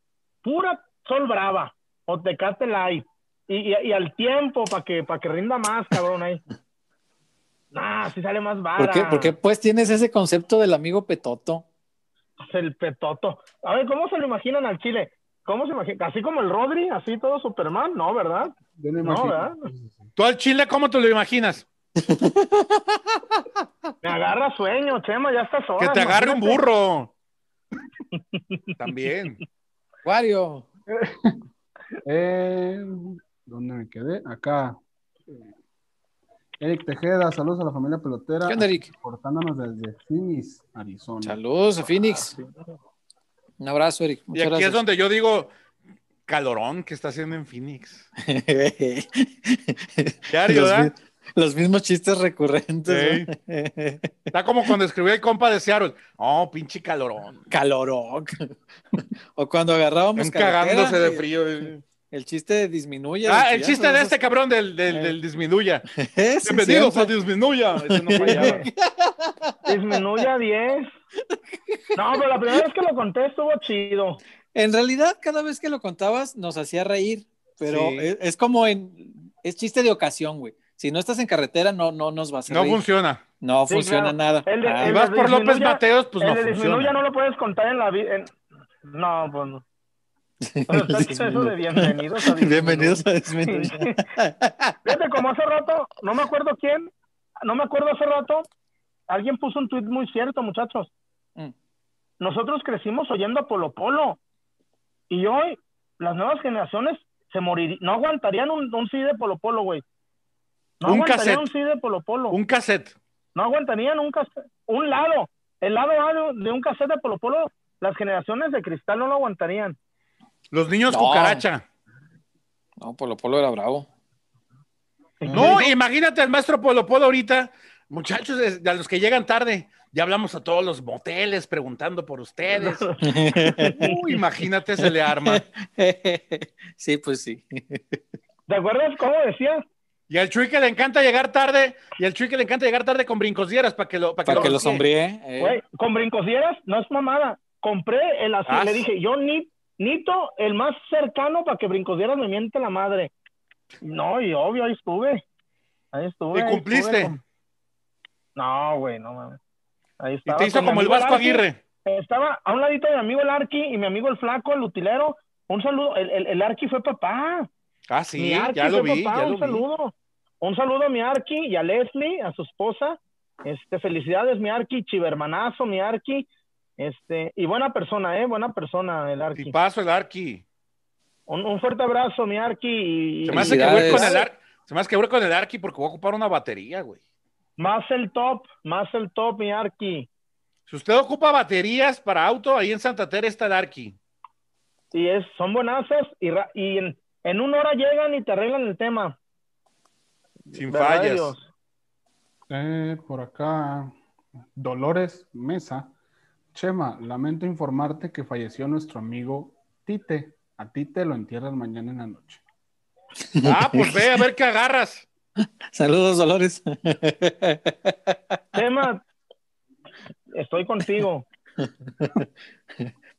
pura sol brava o tecate light. Y, y, y al tiempo, para que, para que rinda más, cabrón, ahí. Nah, si sale más vara. ¿Por qué, por qué, pues tienes ese concepto del amigo Petoto? El petoto. A ver, ¿cómo se lo imaginan al chile? ¿Cómo se imagina? ¿Así como el Rodri? ¿Así todo Superman? No, ¿verdad? Yo no. ¿verdad? ¿Tú al chile cómo te lo imaginas? Me agarra sueño, Chema, ya estás Que te agarre un burro. También. Wario. Eh, ¿Dónde me quedé? Acá. Eric Tejeda, saludos a la familia pelotera. ¿Qué onda, Eric? Portándonos desde Phoenix, Arizona. Saludos a Phoenix. Un abrazo, Eric. Y Muchas aquí es donde yo digo, calorón que está haciendo en Phoenix. Diario, los, ¿verdad? los mismos chistes recurrentes. Sí. ¿no? Está como cuando escribió el compa de Seattle. Oh, pinche calorón. Calorón. o cuando agarrábamos Están cagándose de frío. eh. El chiste disminuye. Ah, del el chiste de este cabrón del, del, Eh. del disminuya. Ese Bienvenidos a disminuya. Ese no fallaba. Disminuye a 10. No, pero la primera vez que lo conté estuvo chido. En realidad, cada vez que lo contabas, nos hacía reír. Pero Sí. es, es como en. Es chiste de ocasión, güey. Si no estás en carretera, no, no nos vas a No reír. funciona. No Sí, funciona claro. nada. El de- Ah, vas de por López disminuya- Mateos, pues el no de disminuya funciona. no lo puedes contar en la vida. No, pues no. Pero está eso de bienvenidos a Disminuya. Bienvenidos a Disminuya. Fíjate, como hace rato, no me acuerdo quién, no me acuerdo hace rato, alguien puso un tuit muy cierto, muchachos. Mm. Nosotros crecimos oyendo a Polo Polo. Y hoy, las nuevas generaciones se morirían, no aguantarían un, un CD de Polo Polo, güey. No Un aguantarían cassette. un CD de Polo Polo. Un cassette. No aguantarían un cassette. Un lado, el lado A de un cassette de Polo Polo, las generaciones de cristal no lo aguantarían. Los niños No. cucaracha. No, Polo Polo era bravo. No, imagínate al maestro Polo Polo ahorita. Muchachos, de, de a los que llegan tarde. Ya hablamos a todos los moteles preguntando por ustedes. Uy, imagínate, se le arma. sí, pues sí. ¿Te acuerdas cómo decía? Y al Chuy que le encanta llegar tarde, y al Chuy que le encanta llegar tarde con brincosieras para que lo, para que Para lo, que lo sombríe. eh. Güey, con brincosieras, no es mamada. Compré el azul, Ah, le dije, yo ni, Nito, el más cercano para que brincosieras me miente la madre. No, y obvio, ahí estuve. Ahí estuve. ¿Y ahí cumpliste? estuve con- No, güey, no mames. Ahí Y estaba. te hizo como el Vasco Arqui. Aguirre. Estaba a un ladito de mi amigo el Arqui y mi amigo el Flaco, el utilero. Un saludo. El, el, el Arqui fue papá. Ah, sí, ya lo vi, papá, ya un lo vi. saludo. Un saludo a mi Arqui y a Leslie, a su esposa. Este, felicidades, mi Arqui, chivermanazo, mi Arqui. Este, y buena persona, eh, buena persona, el Arqui. Y paso el Arqui. Un, un fuerte abrazo, mi Arqui. Y, Se me hace que voy con el Arqui. Se me hace que voy con el Arqui porque voy a ocupar una batería, güey. Más el top, más el top, mi Arqui. Si usted ocupa baterías para auto, ahí en Santa Teresa está el Arqui. Y es, son buenazos y, ra- y en, en una hora llegan y te arreglan el tema. Sin ¿Verdad de fallas. Eh, por acá, Dolores Mesa. Chema, lamento informarte que falleció nuestro amigo Tite. A Tite lo entierran mañana en la noche. Ah, pues ve a ver qué agarras. Saludos, Dolores. Tema, estoy contigo.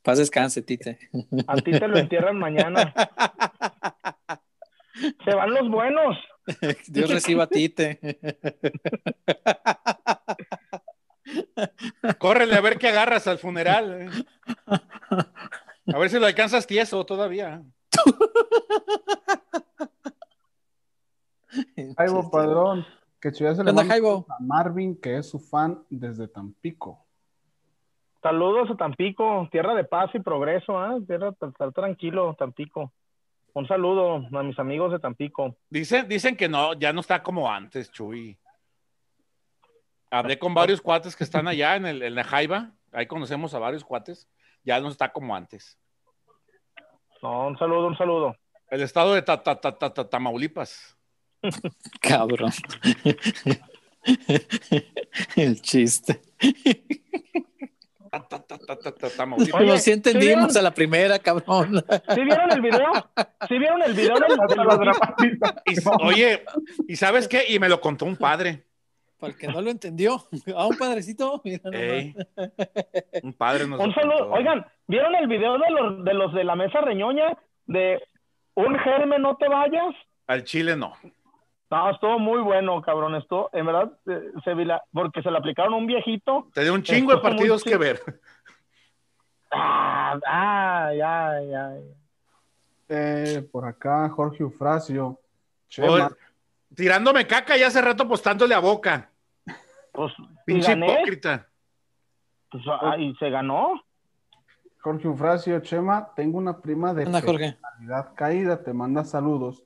Paz descanse, Tite. A ti te lo entierran mañana. Se van los buenos. Dios reciba a Tite. Córrele a ver qué agarras al funeral. eh. A ver si lo alcanzas tieso todavía. Jaibo Padrón, que ya se ¿Qué le manda a Marvin, que es su fan desde Tampico. Saludos a Tampico, tierra de paz y progreso, ¿ah? Tierra tra- tranquilo, Tampico. Un saludo a mis amigos de Tampico. Dicen, dicen que no, ya no está como antes, Chuy. Hablé con varios cuates que están allá en, el, en la Jaiba. Ahí conocemos a varios cuates. Ya no está como antes. No, un saludo, un saludo. El estado de ta- ta- ta- ta- ta- Tamaulipas. Cabrón. El chiste. Ta, ta, ta, ta, ta, ta, Tamaulipas. Oye, Pero sí entendimos ¿sí a la primera, cabrón. ¿Sí vieron el video? ¿Sí vieron el video del, oye, ¿y sabes qué? Y me lo contó un padre. Para el que no lo entendió. A un padrecito. Ey. Un padre nos Un saludo. Oigan, ¿vieron el video de los, de los de la mesa reñoña de un germen no te vayas? Al Chile no. No, estuvo muy bueno, cabrón. Estuvo, en verdad, eh, se vila- porque se le aplicaron a un viejito. Te dio un chingo de partidos que ver. Ah, ya, ya. ya. Eh, por acá, Jorge Eufrasio. Chema, tirándome caca y hace rato apostándole a boca. Pues, Pinche gané, hipócrita. pues, ah, y se ganó. Jorge Eufrasio, Chema, tengo una prima de Anda, personalidad caída, te manda saludos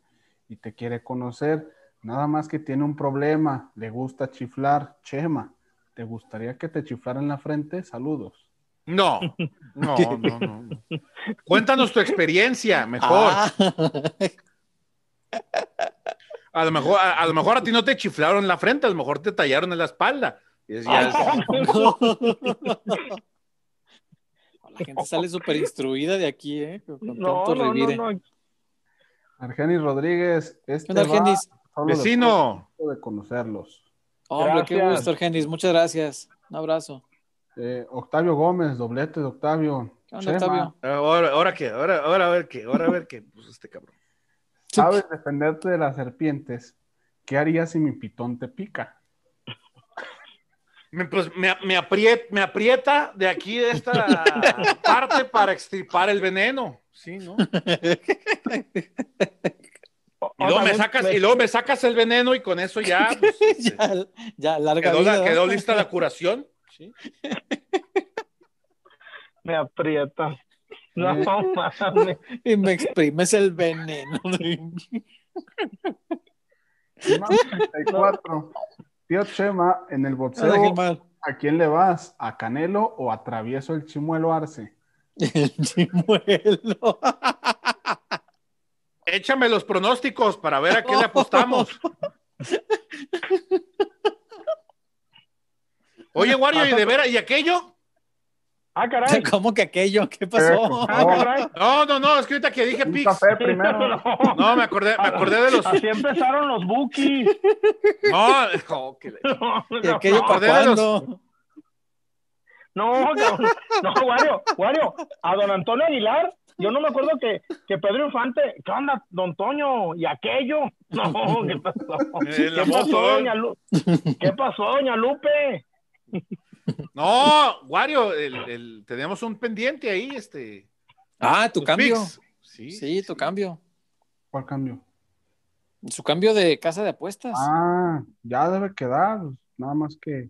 y te quiere conocer. Nada más que tiene un problema, le gusta chiflar. Chema, ¿te gustaría que te chiflara en la frente? Saludos. No, no, no, no. no. Cuéntanos tu experiencia, mejor. Ah. A lo mejor, a, a lo mejor a ti no te chiflaron la frente, a lo mejor te tallaron en la espalda. Y decías, La gente sale súper instruida de aquí, ¿eh? Con No, tanto no, no, revire. no. Argenis Rodríguez, este ¿Qué onda, va Argenis? de vecino, de conocerlos. Hombre, qué gusto, Argenis. Muchas gracias. Un abrazo. Eh, Octavio Gómez, doblete de Octavio. ¿Qué onda, Octavio? ahora, ahora qué, ahora, ahora a ver qué, ahora a ver qué, pues este cabrón. ¿Sabes defenderte de las serpientes? ¿Qué harías si mi pitón te pica? Me, pues, me, me aprieta, me aprieta de aquí de esta parte para extirpar el veneno. Sí, ¿no? Y luego, me sacas, y luego me sacas el veneno y con eso ya, pues, ya, ya, larga quedó, la- vida. quedó lista la curación. Sí. me aprieta. No, mames. Y me exprimes el veneno. Chema 34. Tío Chema, en el No boxeo. ¿a quién le vas? ¿A Canelo o a Travieso el Chimuelo Arce? El chimuelo. Échame los pronósticos para ver a qué le apostamos. Oye, Wario, ¿y de veras? ¿Y aquello? Ah, caray. ¿Cómo que aquello? ¿Qué pasó? Ah, caray. No, no, no, es que ahorita que dije Pix. No. No, me acordé, me acordé de los. Así empezaron los bookies. No, oh, que No, ¿Y aquello no, para los- cuándo? No, cabrón. no, Wario, Wario, a don Antonio Aguilar, yo no me acuerdo que, que Pedro Infante, ¿qué onda, don Toño? ¿Y aquello? No, ¿qué pasó? Eh, ¿Qué pasó, moto. doña Lu- ¿Qué pasó, doña Lupe? No, Wario, el, el- tenemos un pendiente ahí, este. Ah, tu cambio. Sí, Sí, tu cambio. ¿Cuál cambio? Su cambio de casa de apuestas. Ah, ya debe quedar. Nada más que.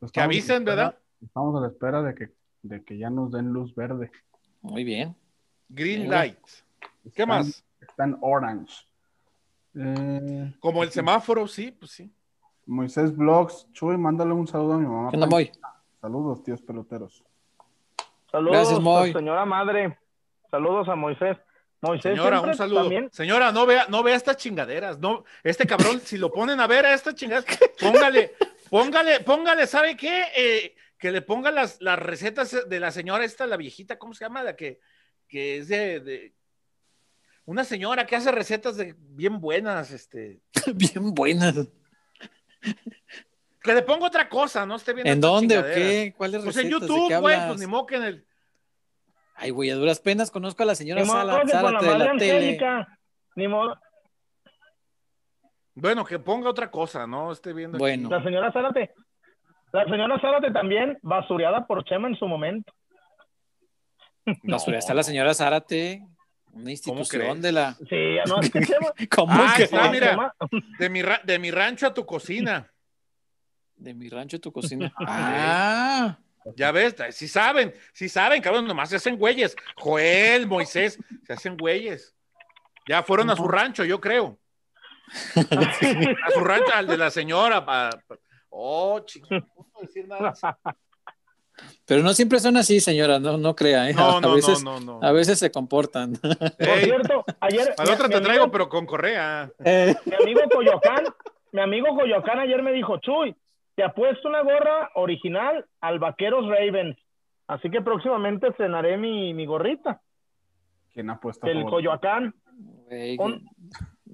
Que estamos a la avisen, espera- ¿verdad? Estamos a la espera de que, de que ya nos den luz verde. Muy bien. Green light. ¿Qué Están- más? Está en orange. Eh, Como el semáforo, sí, pues sí. Moisés Vlogs, Chuy, mándale un saludo a mi mamá. ¿Qué onda, Moy? Saludos, tíos peloteros. Saludos, Gracias, Moy. señora madre. Saludos a Moisés. Moisés Señora, un saludo. también- Señora, no vea, no vea estas chingaderas. No, este cabrón, si lo ponen a ver a estas chingaderas, póngale, póngale, póngale, ¿sabe qué? Eh, que le ponga las, las recetas de la señora esta, la viejita, ¿cómo se llama? La que, que es de, de- una señora que hace recetas de bien buenas, este. Bien buenas. Que le ponga otra cosa, no esté viendo ¿En dónde o qué? ¿Cuáles Pues en recetas? ¿De YouTube, qué güey, pues ni modo que en el. Ay, güey, a duras penas conozco a la señora Ni Sala, Zárate de la tele. Ni modo. Bueno, que ponga otra cosa, no esté viendo. aquí. Bueno. La señora Zárate. La señora Zárate también, basureada por Chema en su momento. No, pero está la señora Zárate, una institución de la. Sí, no, es que Chema. ¿Cómo Ah, que? está, mira. De mi, ra- de mi rancho a tu cocina. De mi rancho a tu cocina. Ah, Ya ves, si saben, si saben, cabrón, nomás se hacen güeyes. Joel, Moisés, se hacen güeyes. Ya fueron a su rancho, yo creo. A su rancho, al de la señora. pa- pa- Oh, chico, no puedo decir nada. pero no siempre son así, señora, no, no crea, ¿eh? No, a, no, veces, no, no, a no. veces se comportan. Por cierto, ayer. a la otra mi- te traigo, amigo- pero con correa. Eh, Mi amigo Coyoacán, mi amigo Coyoacán ayer me dijo, Chuy, te apuesto una gorra original al Vaqueros Ravens. Así que próximamente estrenaré mi, mi gorrita. ¿Quién apuesta? a El favor? Coyoacán. Güey, Con-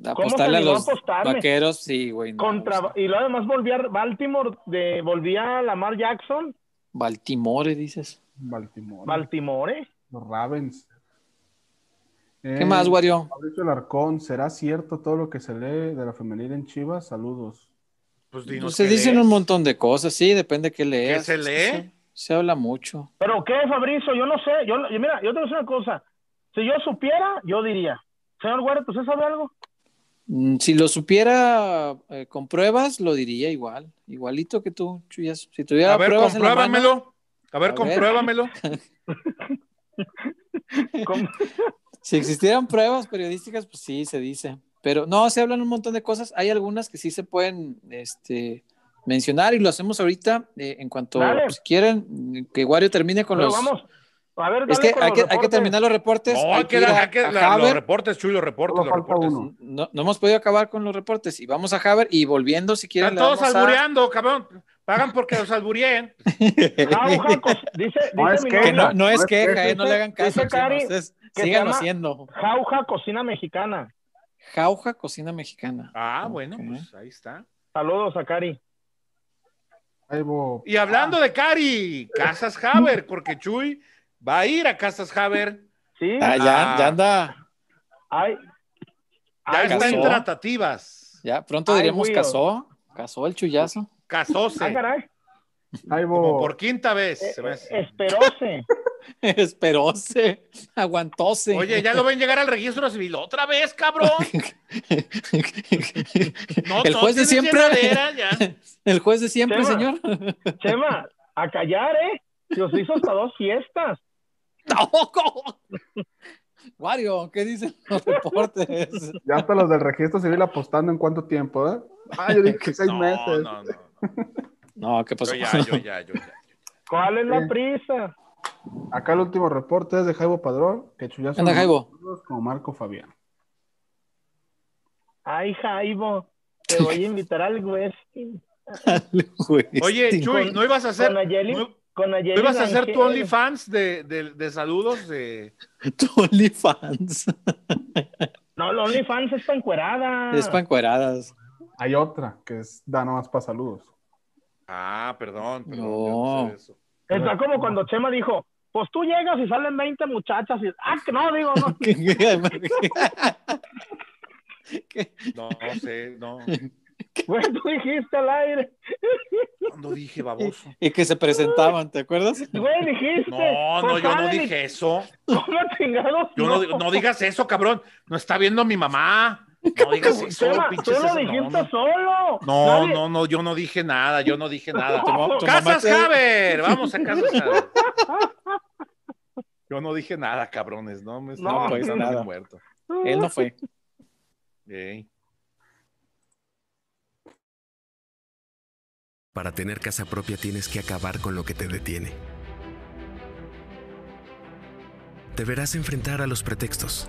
apostarle a los vaqueros, sí, güey. no, Contra, y luego además volví a Baltimore, de, volví a Lamar Jackson, Baltimore, dices. Baltimore. Baltimore. Los Ravens. ¿Qué Eh, más, Wario? Mauricio Larcón, ¿será cierto todo lo que se lee de la femenil en Chivas? Saludos. Pues dinos se qué dicen lees. un montón de cosas, sí, depende de qué leas. se Es que lee? Se, se habla mucho. Pero qué, Fabrizio, yo no sé, yo, mira, yo te voy a decir una cosa, si yo supiera, yo diría, señor Güero, ¿usted sabe algo? Mm, Si lo supiera eh, con pruebas, lo diría igual. Igualito que tú, Chuyas. Si tuviera A ver, pruebas en la mano, compruébamelo. A ver, A ver. compruébamelo. ¿Cómo? si existieran pruebas periodísticas, pues sí, se dice. Pero no, se hablan un montón de cosas. Hay algunas que sí se pueden este, mencionar y lo hacemos ahorita eh, en cuanto, si quieren, que Wario termine con Pero los... vamos, a ver, es dale que con hay, los que hay que terminar los reportes. No, hay que ir dar a- hay que- a la- los reportes, Chuy, los reportes, los reportes. No, no hemos podido acabar con los reportes y vamos a Haber y volviendo si quieren. Están todos a- albureando, cabrón. Pagan porque los albureen. Dice, No dice es que no, no es queja, eh, no le hagan caso. dice Cari síganlo haciendo. Jauja Cocina Mexicana. Jauja Cocina Mexicana. Ah, bueno, pues ahí está. Saludos a Cari. Y hablando de Cari, Casas Haber, porque Chuy va a ir a Casas Haber. Sí, Ah, ya, Ah. ya anda. ay, Ya ay, está en tratativas. Ya pronto Ay, diremos Will. casó. Casó el chullazo. ah, Casóse. caray, ahí Como hubo- por quinta vez. eh, se me eh, hace. esperóse. Esperóse. Aguantóse. Oye, ya lo ven llegar al registro civil otra vez, cabrón. No, el no juez de siempre. ya. El juez de siempre, Chema. señor. Chema, a callar, ¿eh? Se os hizo hasta dos fiestas. ¡Tampoco! Wario, ¿qué dicen los reportes? Ya hasta los del registro civil apostando en cuánto tiempo, ¿eh? Ah, yo dije que seis No, meses. no, no. No, ¿qué pasó? Yo ya, yo ya, yo ya. ¿Cuál es la prisa? Acá el último reporte es de Jaibo Padrón, que chullazo Anda, Jaibo. como Marco Fabián. Ay, Jaibo, te voy a invitar al Westin. Oye, Chuy, ¿no ibas a hacer, Con Ayeli, no, con no Ayeli ibas a hacer tu. OnlyFans de, de, de saludos? De... Tu OnlyFans. No, la OnlyFans está encuerada. Es pancueradas. Hay otra que es da nomás para saludos. Ah, perdón, perdón. No. yo no sé de eso. Está como cuando Chema dijo, pues tú llegas y salen 20 muchachas y, ah, que no, digo, no. No, no sé, no. Güey, tú dijiste al aire. Cuando dije baboso. y que se presentaban, ¿te acuerdas? Güey, dijiste. No, no, pues yo no salen y- dije eso. ¿Cómo chingados? Yo no, no digas eso, cabrón. No está viendo mi mamá. No digas eso, Chema, tú pinches. lo eso, dijiste no, no. solo. No, Nadie- no, no, yo no dije nada, yo no dije nada. Tu, tu Casas te- Haber, vamos a Casas Haber. Yo no dije nada, cabrones, no me No, no, pues, están nada. muerto. Él no fue. Para tener casa propia tienes que acabar con lo que te detiene. Deberás enfrentar a los pretextos.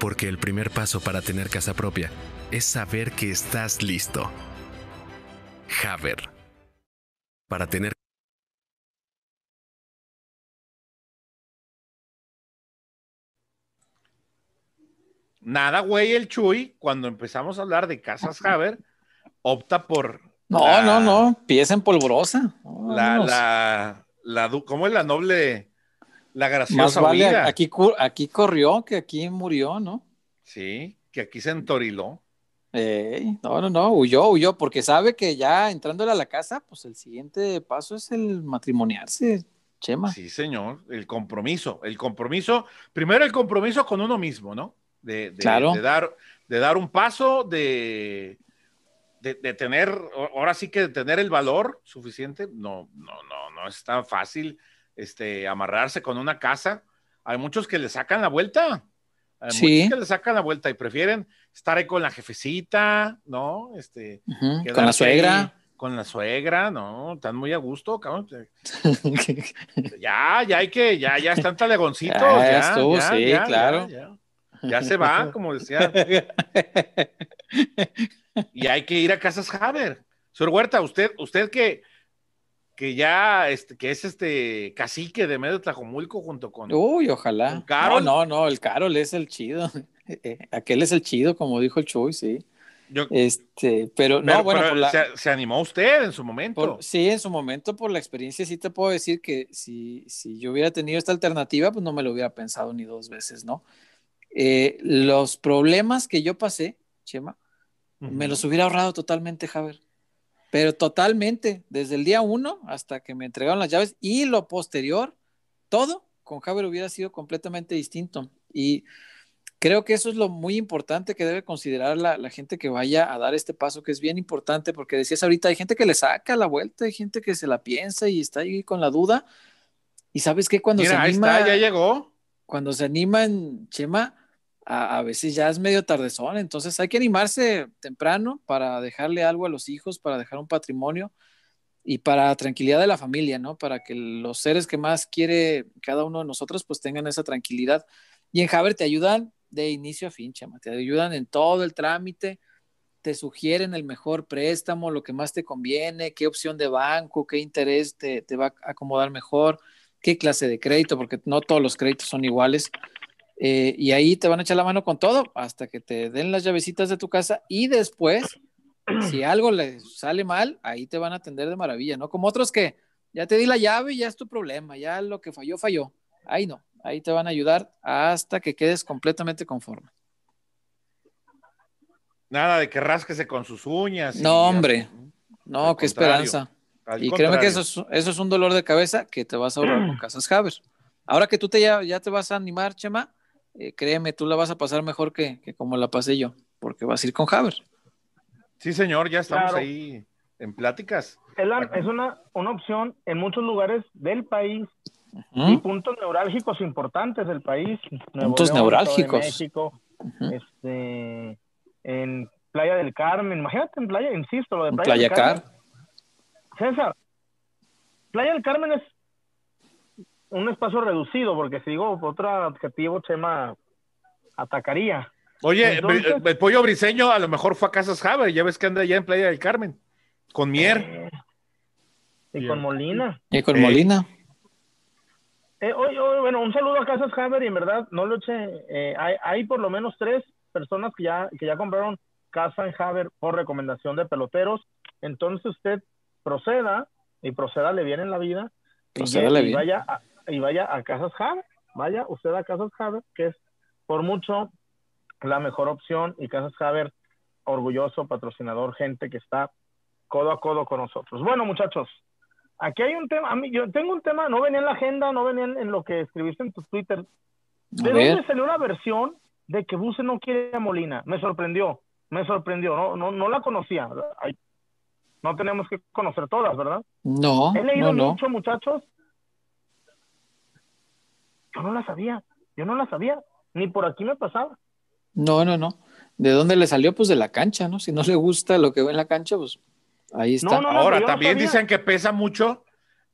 Porque el primer paso para tener casa propia es saber que estás listo. Haber. Para tener Nada, güey, el Chuy, cuando empezamos a hablar de Casas Haber, opta por. No, la- no, no. Pieza en polvorosa. No, La, la, la, du- ¿cómo es la noble, la Más graciosa vale huida? aquí, aquí corrió que aquí murió, ¿no? Sí, que aquí se entoriló. Ey, no, no, no, huyó, huyó, porque sabe que ya entrándole a la casa, pues el siguiente paso es el matrimoniarse, Chema. Sí, señor, el compromiso, el compromiso, primero el compromiso con uno mismo, ¿no? De, de- Claro. de dar, de dar un paso, de, de, de, tener, ahora sí que de tener el valor suficiente, no, no, no, no es tan fácil este, amarrarse con una casa. Hay muchos que le sacan la vuelta. Hay Sí. muchos que le sacan la vuelta y prefieren estar ahí con la jefecita, ¿no? Este, Con la suegra. ahí Con la suegra, ¿no? Están muy a gusto, cabrón. Ya, ya hay que, ya, ya están talegoncitos. Ya Ya, estuvo, ya, sí, ya, claro. Ya se va, como decía. Y hay que ir a Casas Haber. Señor Huerta, usted, usted que, que ya, este, que es este cacique de medio Tlajomulco junto con. Uy, ojalá. ¿Con Carol? No, no, no, el Carol es el chido. Eh, Aquel es el chido, como dijo el Chuy, sí. Yo- Este, pero no, bueno, pero por la- se, se animó usted en su momento. por- sí, en su momento, por la experiencia, sí te puedo decir que si, si yo hubiera tenido esta alternativa, pues no me lo hubiera pensado ni dos veces, ¿no? Eh, los problemas que yo pasé, Chema, me los hubiera ahorrado totalmente, Javier. Pero totalmente, desde el día uno hasta que me entregaron las llaves y lo posterior, todo con Javier hubiera sido completamente distinto. Y creo que eso es lo muy importante que debe considerar la, la gente que vaya a dar este paso, que es bien importante, porque decías ahorita, hay gente que le saca la vuelta, hay gente que se la piensa y está ahí con la duda. Y sabes que cuando Mira, se ahí anima, está, ya llegó. cuando se animan, Chema, a, veces ya es medio tardezón, entonces hay que animarse temprano para dejarle algo a los hijos, para dejar un patrimonio y para tranquilidad de la familia, ¿no? Para que los seres que más quiere cada uno de nosotros pues tengan esa tranquilidad. Y en Javer te ayudan de inicio a fin, Chema, te ayudan en todo el trámite, te sugieren el mejor préstamo, lo que más te conviene, qué opción de banco, qué interés te, te va a acomodar mejor, qué clase de crédito, porque no todos los créditos son iguales. Eh, y ahí te van a echar la mano con todo hasta que te den las llavecitas de tu casa y después, si algo le sale mal, ahí te van a atender de maravilla, ¿no? Como otros que ya te di la llave y ya es tu problema, ya lo que falló, falló. Ahí no, ahí te van a ayudar hasta que quedes completamente conforme. Nada de que rásquese con sus uñas. No, hombre. No, Al qué contrario, esperanza. al Y créeme que contrario. eso es, eso es un dolor de cabeza que te vas a ahorrar con Casas Haber. Ahora que tú te ya, ya te vas a animar, Chema, eh, créeme, tú la vas a pasar mejor que, que como la pasé yo, porque vas a ir con Haber. Sí, señor, ya estamos Claro. ahí en pláticas. Es, la- es una, una opción en muchos lugares del país y puntos neurálgicos importantes del país. Nuevo Puntos León, Estado de neurálgicos. México, este, en Playa del Carmen, imagínate en Playa, insisto, lo de Playa, Playa del Carmen. Car. César, Playa del Carmen es un espacio reducido, porque si digo otro adjetivo, Chema atacaría. Oye, Entonces- el pollo briseño a lo mejor fue a Casas Haber, ya ves que anda allá en Playa del Carmen, con Mier. Eh, y Bien. con Molina. Y con Eh. Molina. Eh, hoy, hoy, bueno, un saludo a Casas Haber y en verdad no lo eché. eh, hay, hay por lo menos tres personas que ya, que ya compraron casa en Haber por recomendación de peloteros. Entonces usted proceda y procédale bien en la vida y, Procédale y bien. vaya a, y vaya a Casas Haber. Vaya usted a Casas Haber, que es por mucho la mejor opción y Casas Haber, orgulloso patrocinador, gente que está codo a codo con nosotros. Bueno, muchachos, aquí hay un tema, a mí, yo tengo un tema, no venía en la agenda, no venía en, en lo que escribiste en tu Twitter. ¿De dónde salió la versión de que Buse no quiere a Molina? Me sorprendió, me sorprendió, no, no, no la conocía. Ay, no tenemos que conocer todas, ¿verdad? No, He leído no, no. mucho, muchachos. Yo no la sabía, yo no la sabía, ni por aquí me pasaba. No, no, no. ¿De dónde le salió? Pues de la cancha, ¿no? Si no le gusta lo que ve en la cancha, pues ahí está. No, no, Ahora, también dicen que pesa mucho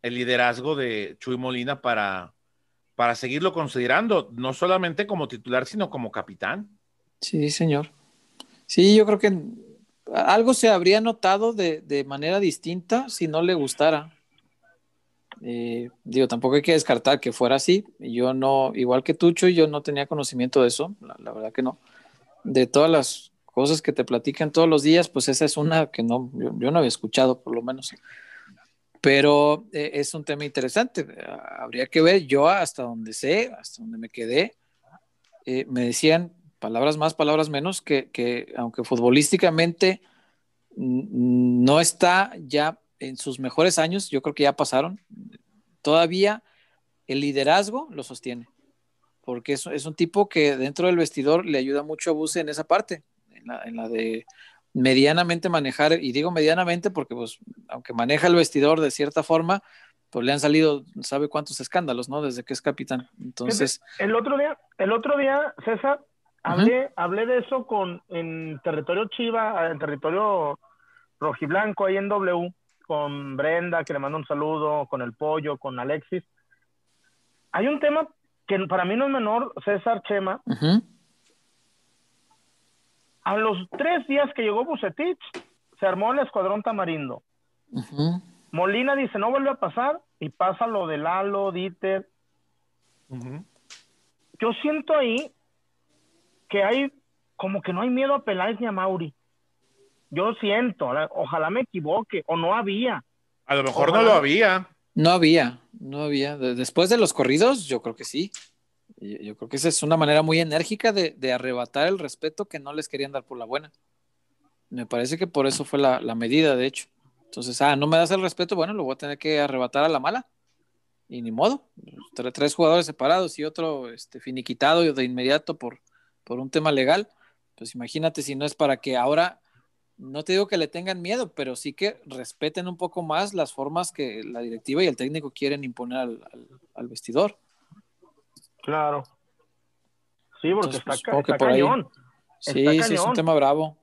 el liderazgo de Chuy Molina para, para seguirlo considerando, no solamente como titular, sino como capitán. Sí, señor. Sí, yo creo que algo se habría notado de, de manera distinta si no le gustara. Eh, digo, tampoco hay que descartar que fuera así. Yo no, igual que Tucho, yo no tenía conocimiento de eso, la, la verdad que no. De todas las cosas que te platican todos los días, pues esa es una que no, yo, yo no había escuchado, por lo menos. Pero eh, es un tema interesante. Habría que ver, yo hasta donde sé, hasta donde me quedé, eh, me decían palabras más, palabras menos, que, que aunque futbolísticamente no está ya en sus mejores años, yo creo que ya pasaron, todavía el liderazgo lo sostiene, porque es, es un tipo que dentro del vestidor le ayuda mucho a Buse en esa parte, en la, en la de medianamente manejar, y digo medianamente porque pues, aunque maneja el vestidor de cierta forma, pues le han salido, sabe cuántos escándalos, ¿no? Desde que es capitán. Entonces. El otro día, el otro día, César, hablé, hablé de eso con en territorio Chiva, en territorio rojiblanco, ahí en W, con Brenda, que le mando un saludo, con el pollo, con Alexis. Hay un tema que para mí no es menor, César Chema. A los tres días que llegó Bucetich, se armó el escuadrón tamarindo. Molina dice, no vuelve a pasar, y pasa lo de Lalo, Dieter. Yo siento ahí que hay, como que no hay miedo a Peláez ni a Mauri. Yo siento, ojalá me equivoque, o no había. A lo mejor no lo había. No había, no había. Después de los corridos, yo creo que sí. Yo creo que esa es una manera muy enérgica de, arrebatar el respeto que no les querían dar por la buena. Me parece que por eso fue la, medida, de hecho. Entonces, ah, no me das el respeto, bueno, lo voy a tener que arrebatar a la mala. Y ni modo. Tres, jugadores separados y otro este, finiquitado de inmediato por, por un tema legal. Pues imagínate si no es para que ahora no te digo que le tengan miedo, pero sí que respeten un poco más las formas que la directiva y el técnico quieren imponer al, vestidor. Claro. Sí, porque está, pues, cañón. Sí, sí, es un tema bravo.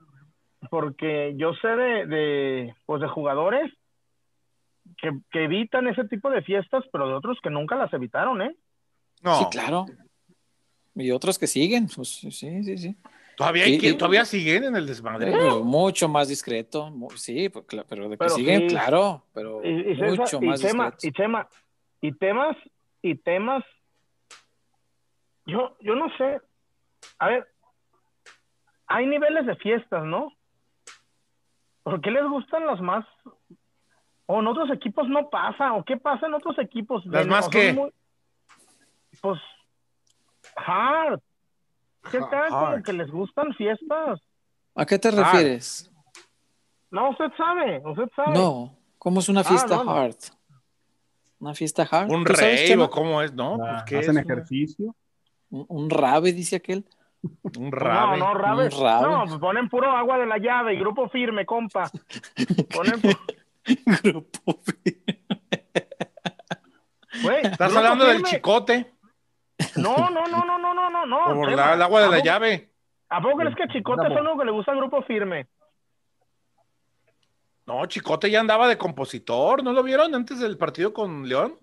Porque yo sé de, de, pues de jugadores que, que, evitan ese tipo de fiestas, pero de otros que nunca las evitaron, ¿eh? No. Sí, claro. Y otros que siguen, pues sí, sí, sí. Todavía, todavía siguen en el desmadre. mucho más discreto, sí, pues, pero de que siguen, claro, pero mucho más discreto. Y, tema, y temas, y temas, yo, yo no sé, a ver, hay niveles de fiestas, ¿no? ¿Por qué les gustan las más? ¿O en otros equipos no pasa? ¿O qué pasa en otros equipos? ¿Las más que? pues, hard ¿Qué tal? Como que les gustan fiestas. ¿A qué te refieres? No, usted sabe, usted sabe. No, ¿cómo es una ah, fiesta hard? ¿Una fiesta hard? ¿Un rey o cómo es? ¿No? Pues, ¿qué ¿Hacen ejercicio? ¿Un, ¿Un, rabe, dice aquel? Un rabe. No, no, rabe. No, pues ponen puro agua de la llave y grupo firme, compa. Ponen grupo firme. ¿Estás hablando del chicote? No, no, no, no, no, no. Por el agua de la llave. ¿A poco crees que Chicote es uno que le gusta el grupo firme? No, Chicote ya andaba de compositor, ¿no lo vieron antes del partido con León?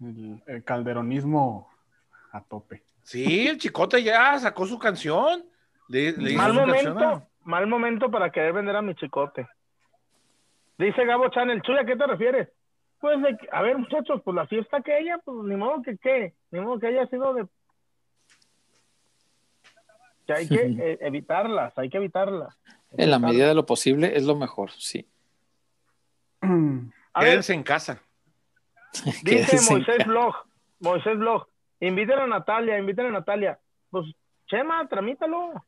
El, calderonismo a tope. Sí, el Chicote ya sacó su canción. mal momento, mal momento para querer vender a mi Chicote. Dice Gabo Chan, el Chuy, ¿a qué te refieres? Pues, a ver, muchachos, pues la fiesta que ella, pues ni modo que qué, ni modo que haya sido de. Que hay que eh, evitarlas, hay que evitarlas. En la medida de lo posible es lo mejor, sí. Quédense en casa. Dice Moisés Blog, Moisés Blog, inviten a Natalia, inviten a Natalia. Pues, Chema, tramítalo.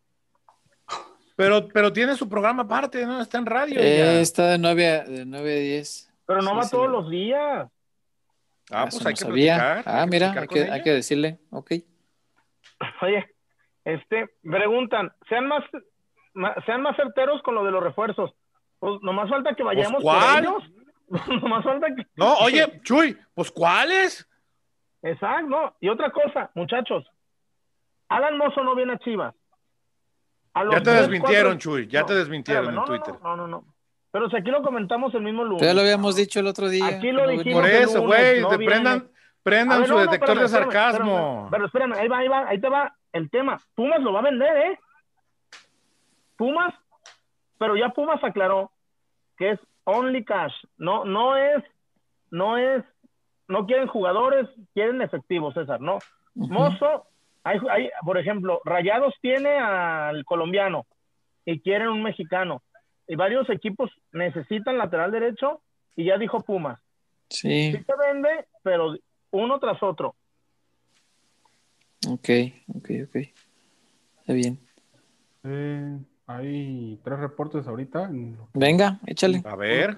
Pero, pero tiene su programa aparte, ¿no? Está en radio. Eh, está de 9 a, de 9 a 10. Pero no va todos los días. Ah, pues hay que platicar. Ah, mira, hay que, hay que, decirle, ok. Oye, este, preguntan, sean más, sean más certeros con lo de los refuerzos. Pues nomás falta que pues, vayamos por ellos. nomás falta que... No, oye, Chuy, pues ¿cuáles? Exacto, no. Y otra cosa, muchachos, Alan Mozo no viene a Chivas. ya te desmintieron, Chuy, ya te desmintieron en Twitter. No, no, no. Pero si aquí lo comentamos el mismo lunes. Ya lo habíamos dicho el otro día. Aquí lo dijimos. Por eso, güey, prendan, prendan su detector de sarcasmo. pero espérame, ahí va, ahí va, ahí te va el tema. Pumas lo va a vender, ¿eh? Pumas, pero ya Pumas aclaró que es only cash. No, no es, no es, no quieren jugadores, quieren efectivos, César, ¿no? Mozo, hay, hay, por ejemplo, Rayados tiene al colombiano y quieren un mexicano y varios equipos necesitan lateral derecho y ya dijo Pumas. Sí. Sí se vende, pero uno tras otro. Ok, ok, ok. Está bien. Eh, hay tres reportes ahorita. Venga, échale. A ver.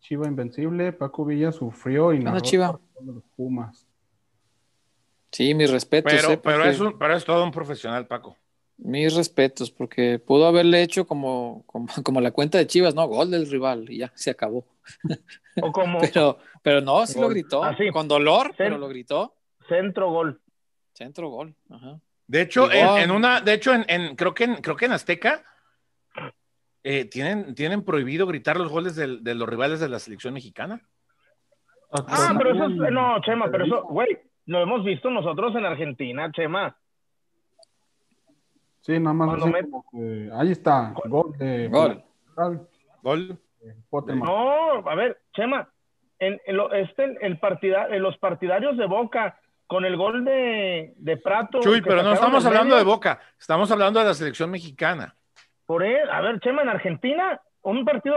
Chiva Invencible, Paco Villa sufrió y nada. Chiva. los Pumas. Sí, mis respetos. Pero, eh, pero, es un, pero es todo un profesional, Paco. Mis respetos, porque pudo haberle hecho como, como, como la cuenta de Chivas, ¿no? Gol del rival y ya se acabó. O como Pero, pero no, sí lo gritó. Ah, sí. Con dolor, Sí. pero lo gritó. centro gol. Centro gol. Ajá. De hecho, en, en una, de hecho, en, en- creo que en, creo que en Azteca eh, tienen, tienen prohibido gritar los goles del- de los rivales de la selección mexicana. Ah, pero eso es, no, Chema, pero eso, güey, lo hemos visto nosotros en Argentina, Chema. Sí, nada más. Cuando así met- como que- ahí está, gol de Gol. Gol. Potterman. No, a ver, Chema, en, en lo- este, el partida, en los partidarios de Boca, con el gol de, de Prato. Chuy, pero no estamos hablando de Boca, estamos hablando de la selección mexicana. Por él, a ver, Chema, en Argentina, un partido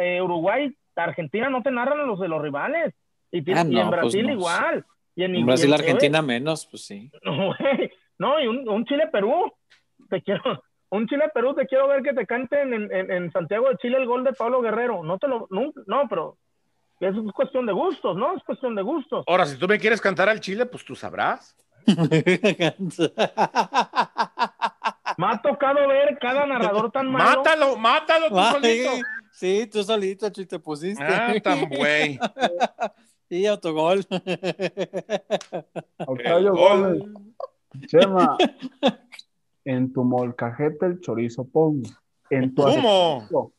eh, Uruguay, Argentina no te narran los de los rivales. Y, Ah, y no, en pues Brasil no. igual. Y en, En Brasil, y en- Argentina menos, pues sí. No, y un, un Chile-Perú. Te quiero, un Chile-Perú, te quiero ver que te canten en, en, en Santiago de Chile el gol de Pablo Guerrero. No te lo, nunca, no, pero es cuestión de gustos, ¿no? Es cuestión de gustos. Ahora, si tú me quieres cantar al Chile, pues tú sabrás. Me ha tocado ver cada narrador tan malo. Mátalo, mátalo tú solito. Sí, tú solito, Chuy, te pusiste. Ah, tan güey. Y autogol. Octavio Gómez. Chema, en tu molcajete el chorizo pongo. En tu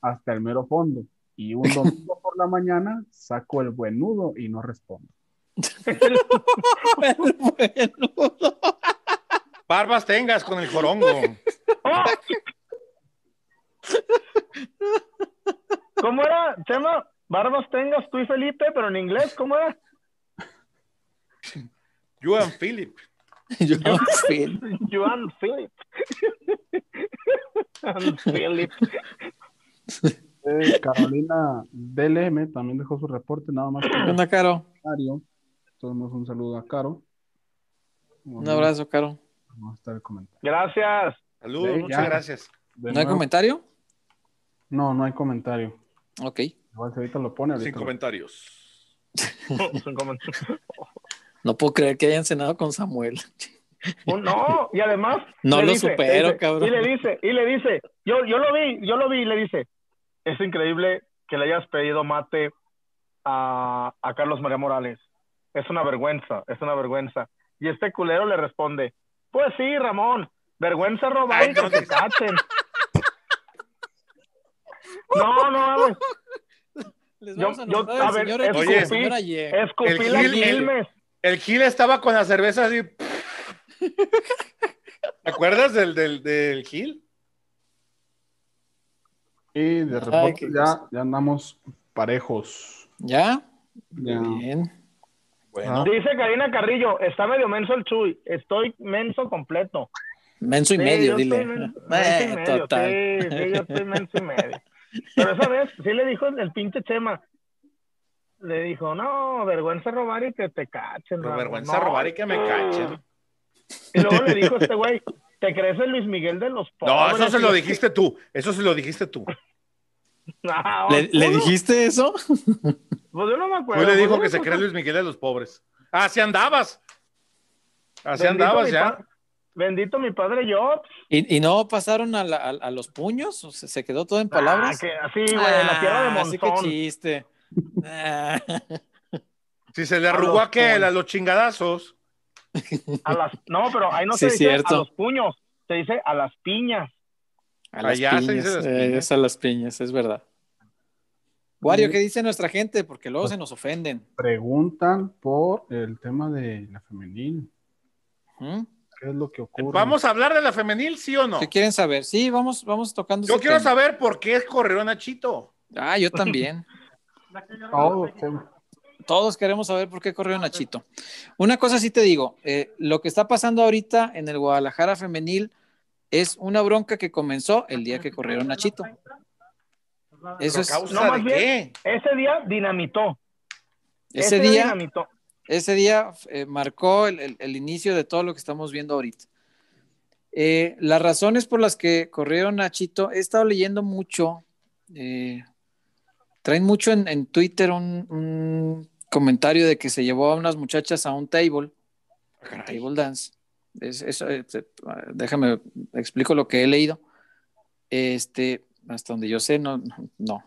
hasta el mero fondo. Y un domingo por la mañana saco el buen nudo y no respondo. Bueno, Barbas tengas con el jorongo. ¡Oh! ¿Cómo era, Chema? Barbas tengas tú y Felipe, pero en inglés, ¿cómo era? You and Philip. No sé. Joan Philip. Joan Philip. Eh, Carolina DLM también dejó su reporte, nada más que ¿Qué onda, Caro? comentario. Entonces, un saludo a Caro. Un abrazo, Caro. Vamos a estar el comentario. Gracias. Saludos, Sí, muchas ya. gracias. De ¿No hay nuevo- comentario? No, no hay comentario. Ok. Igual si ahorita lo pone. Sin Ahorita lo- comentarios. Un comentario. No puedo creer que hayan cenado con Samuel. Un- No, y además. No le lo dice, supero, dice, cabrón. Y le dice, y le dice, yo, yo lo vi, yo lo vi, y le dice, es increíble que le hayas pedido mate a, a Carlos María Morales. Es una vergüenza, es una vergüenza. Y este culero le responde, pues sí, Ramón, vergüenza robar y que no, te cachen. No, no, mames, Les Yo- vamos a yo- a al ver, señor escupí- la Y. escupí El las Gil- el- Quilmes. El Gil estaba con la cerveza así. ¿Te acuerdas del, del, del Gil? Y de Ay, qué ya, ya andamos parejos. ¿Ya? Ya. Bien. Bueno, Dice Karina Carrillo, está medio menso el Chuy, estoy menso completo. Menso y Sí, medio, dile. men- Eh, menso y medio, total. Sí, sí, yo estoy menso y medio. Pero esa vez sí le dijo el pinche Chema. Le dijo, no, vergüenza robar y que te cachen. pero Ramón". vergüenza No. robar y que me cachen. Y luego le dijo este güey, te crees el Luis Miguel de los pobres. No, eso se lo dijiste tú. Eso se lo dijiste tú. No, ¿Le, dijiste eso? Pues yo no me acuerdo. Tú le dijo que se cree Luis Miguel de los pobres. Así andabas. Así bendito andabas ya. Bendito mi padre Jobs. ¿Y, y no pasaron a, la- a- a los puños? ¿O se, se quedó todo en Ah, palabras? que así, güey, en la tierra de Ah, Así que Monzón. chiste. Ah, Si se le A arrugó aquel, pobres. a los chingadazos. A las, no, pero ahí no Sí, se dice cierto. a los puños, se dice a las piñas. a las Allá se piñas. dice las eh, es a las piñas, es verdad. Wario, ¿qué dice nuestra gente? Porque luego se nos ofenden. Preguntan por el tema de la femenil. ¿Mm? ¿Qué es lo que ocurre? ¿Vamos a hablar de la femenil, sí o no? ¿Qué quieren saber? Sí, vamos, vamos tocando. Yo ese quiero tema. saber por qué corrieron a Chito. Ah, yo también. Todos queremos saber por qué corrió Nachito. Una cosa sí te digo, eh, lo que está pasando ahorita en el Guadalajara femenil es una bronca que comenzó el día que corrieron Nachito. Eso ¿Pero es, causa No, más de bien- qué? Ese día dinamitó. ese día, dinamitó. ese día eh, marcó el, el- el inicio de todo lo que estamos viendo ahorita. Eh, las razones por las que corrieron Nachito, he estado leyendo mucho, eh, traen mucho en, en Twitter un, un comentario de que se llevó a unas muchachas a un table, table dance. eso, eh, déjame, explico lo que he leído. Este, hasta donde yo sé, no, no,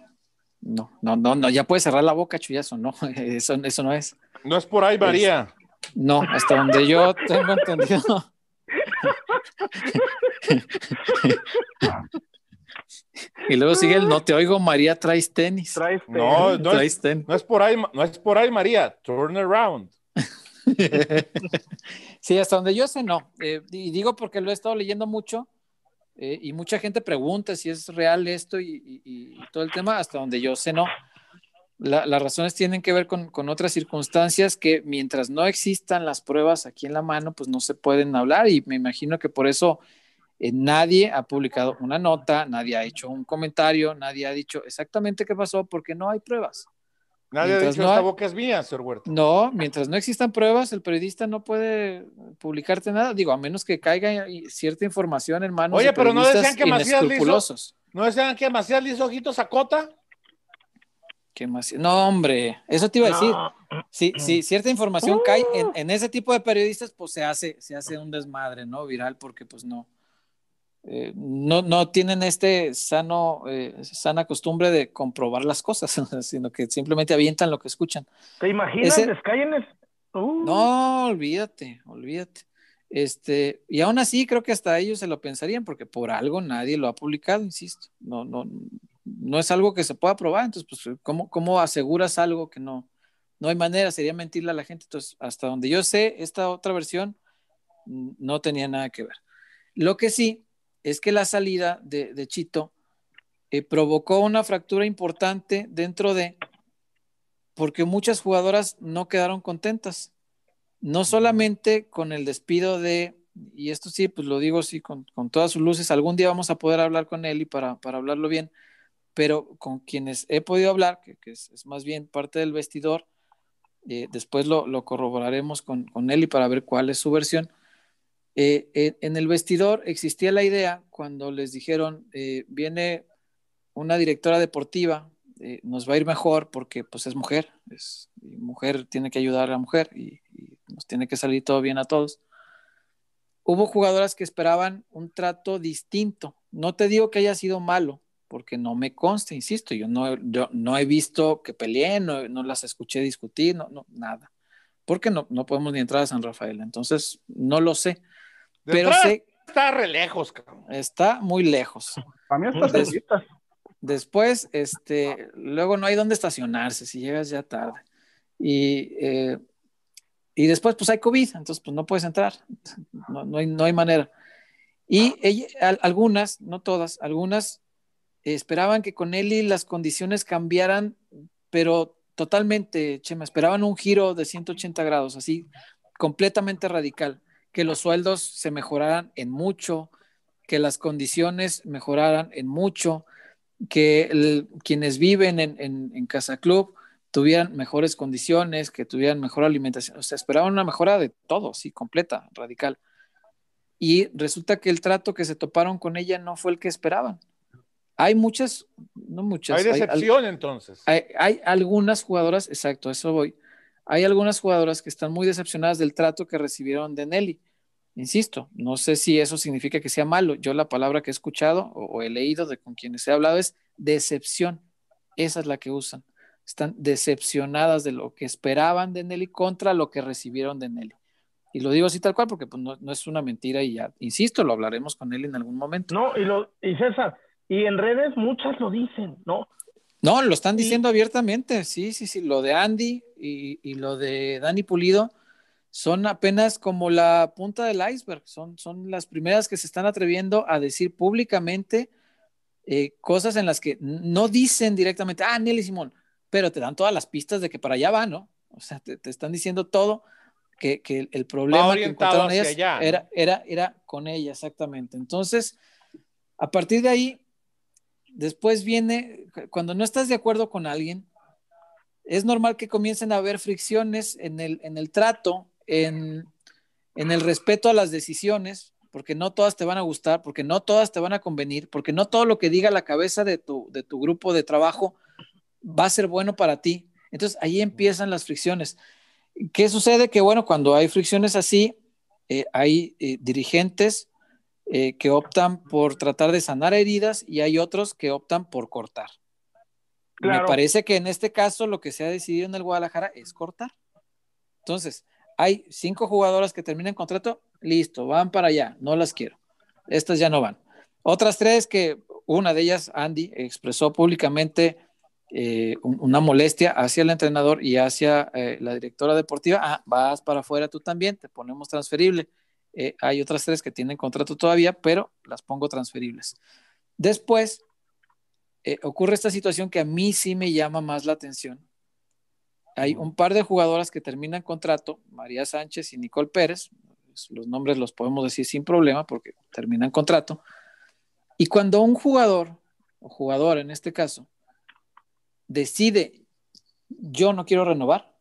no, no, no, no, ya puedes cerrar la boca, chuyazo, no, eso, eso no es. No es por ahí, María. no, hasta donde yo tengo entendido. y luego sigue el no te oigo, María, traes tenis. Traes No, no Traes es, tenis. no es por ahí, no es por ahí, María. Turn around. sí, hasta donde yo sé, no. Eh, y digo porque lo he estado leyendo mucho eh, y mucha gente pregunta si es real esto y, y- y todo el tema, hasta donde yo sé, no. La- las razones tienen que ver con, con otras circunstancias que mientras no existan las pruebas aquí en la mano, pues no se pueden hablar y me imagino que por eso eh, nadie ha publicado una nota, nadie ha hecho un comentario, nadie ha dicho exactamente qué pasó porque no hay pruebas. Nadie ha dicho no esta hay- boca es mía, señor Huerta. No, mientras no existan pruebas, el periodista no puede publicarte nada. Digo, a menos que caiga cierta información en manos Oye, de pero ¿no decían que Macías inescrupulosos. ¿No decían que Macías le hizo ojitos a Cota? ¿Qué más? No, hombre, eso te iba a decir. No, Si, si cierta información cae en, en ese tipo de periodistas, pues se hace, se hace un desmadre, ¿no? Viral, porque pues no. Eh, no, no tienen este sano, eh, sana costumbre de comprobar las cosas, sino que simplemente avientan lo que escuchan. ¿Te imaginas? Ese- Les caen Uh, No, olvídate, olvídate. Este, y aún así creo que hasta ellos se lo pensarían, porque por algo nadie lo ha publicado, insisto. No, no, no es algo que se pueda probar. Entonces, pues, ¿cómo, cómo aseguras algo que no, no hay manera? Sería mentirle a la gente. Entonces, hasta donde yo sé, esta otra versión no tenía nada que ver. Lo que sí es que la salida de, de Chito eh, provocó una fractura importante dentro de, porque muchas jugadoras no quedaron contentas no solamente con el despido de, y esto sí, pues lo digo sí, con, con todas sus luces, algún día vamos a poder hablar con él y para, para hablarlo bien, pero con quienes he podido hablar, que, que es, es, más bien parte del vestidor, eh, después lo, lo corroboraremos con, con, él y para ver cuál es su versión. Eh, en el vestidor existía la idea cuando les dijeron, eh, viene una directora deportiva, eh, nos va a ir mejor porque pues es mujer, es, mujer tiene que ayudar a la mujer y, y, nos tiene que salir todo bien a todos. Hubo jugadoras que esperaban un trato distinto. No te digo que haya sido malo, porque no me consta, insisto, yo no, yo no he visto que peleen, no, no las escuché discutir, no, no, nada. Porque no, no podemos ni entrar a San Rafael, entonces no lo sé. De pero sé. Está re lejos, cabrón. Está muy lejos. A mí está Des, Después, este, luego no hay dónde estacionarse si llegas ya tarde. Y, eh, y después, pues hay COVID, entonces pues no puedes entrar. No, no, hay, no hay manera. Y ella, algunas, no todas, algunas esperaban que con Eli las condiciones cambiaran, pero totalmente, Chema, esperaban un giro de 180 grados, así, completamente radical, que los sueldos se mejoraran en mucho, que las condiciones mejoraran en mucho, que el, quienes viven en, en, en, Casa Club tuvieran mejores condiciones, que tuvieran mejor alimentación, o sea, esperaban una mejora de todo, sí, completa, radical. Y resulta que el trato que se toparon con ella no fue el que esperaban. Hay muchas, no muchas. Hay decepción hay, entonces. Hay, hay, algunas jugadoras, exacto, eso voy. Hay algunas jugadoras que están muy decepcionadas del trato que recibieron de Nelly. Insisto, no sé si eso significa que sea malo. Yo la palabra que he escuchado o, o he leído de con quienes he hablado es decepción. Esa es la que usan. Están decepcionadas de lo que esperaban de Nelly contra lo que recibieron de Nelly. Y lo digo así tal cual porque pues, no, no, es una mentira y ya, insisto, lo hablaremos con él en algún momento. No, y, lo, y César, y en redes muchas lo dicen, ¿no? No, lo están diciendo abiertamente, sí, sí, sí, lo de Andy y, y, lo de Dani Pulido son apenas como la punta del iceberg, son, son las primeras que se están atreviendo a decir públicamente eh, cosas en las que no dicen directamente, ah, Nelly Simón, pero te dan todas las pistas de que para allá va, ¿no? O sea, te, te están diciendo todo, que, que el problema que encontraron ellas allá, ¿no? era, era, era con ella, exactamente. Entonces, a partir de ahí, después viene, cuando no estás de acuerdo con alguien, es normal que comiencen a haber fricciones en el, en el trato, en, en, el respeto a las decisiones, porque no todas te van a gustar, porque no todas te van a convenir, porque no todo lo que diga la cabeza de tu, de tu grupo de trabajo va a ser bueno para ti. Entonces ahí empiezan las fricciones. ¿Qué sucede? Que bueno, cuando hay fricciones así, eh, hay eh, dirigentes eh, que optan por tratar de sanar heridas y hay otros que optan por cortar. Me parece que en este caso lo que se ha decidido en el Guadalajara es cortar. Entonces, hay cinco jugadoras que terminan contrato, listo, van para allá, no las quiero. Estas ya no van. Otras tres que una de ellas, Andy, expresó públicamente eh, una molestia hacia el entrenador y hacia eh, la directora deportiva. Ah, vas para afuera tú también, te ponemos transferible. Eh, hay otras tres que tienen contrato todavía, pero las pongo transferibles. Después, ocurre esta situación que a mí sí me llama más la atención. Hay un par de jugadoras que terminan contrato, María Sánchez y Nicole Pérez, los nombres los podemos decir sin problema porque terminan contrato. Y cuando un jugador, o jugadora en este caso, decide, yo no quiero renovar,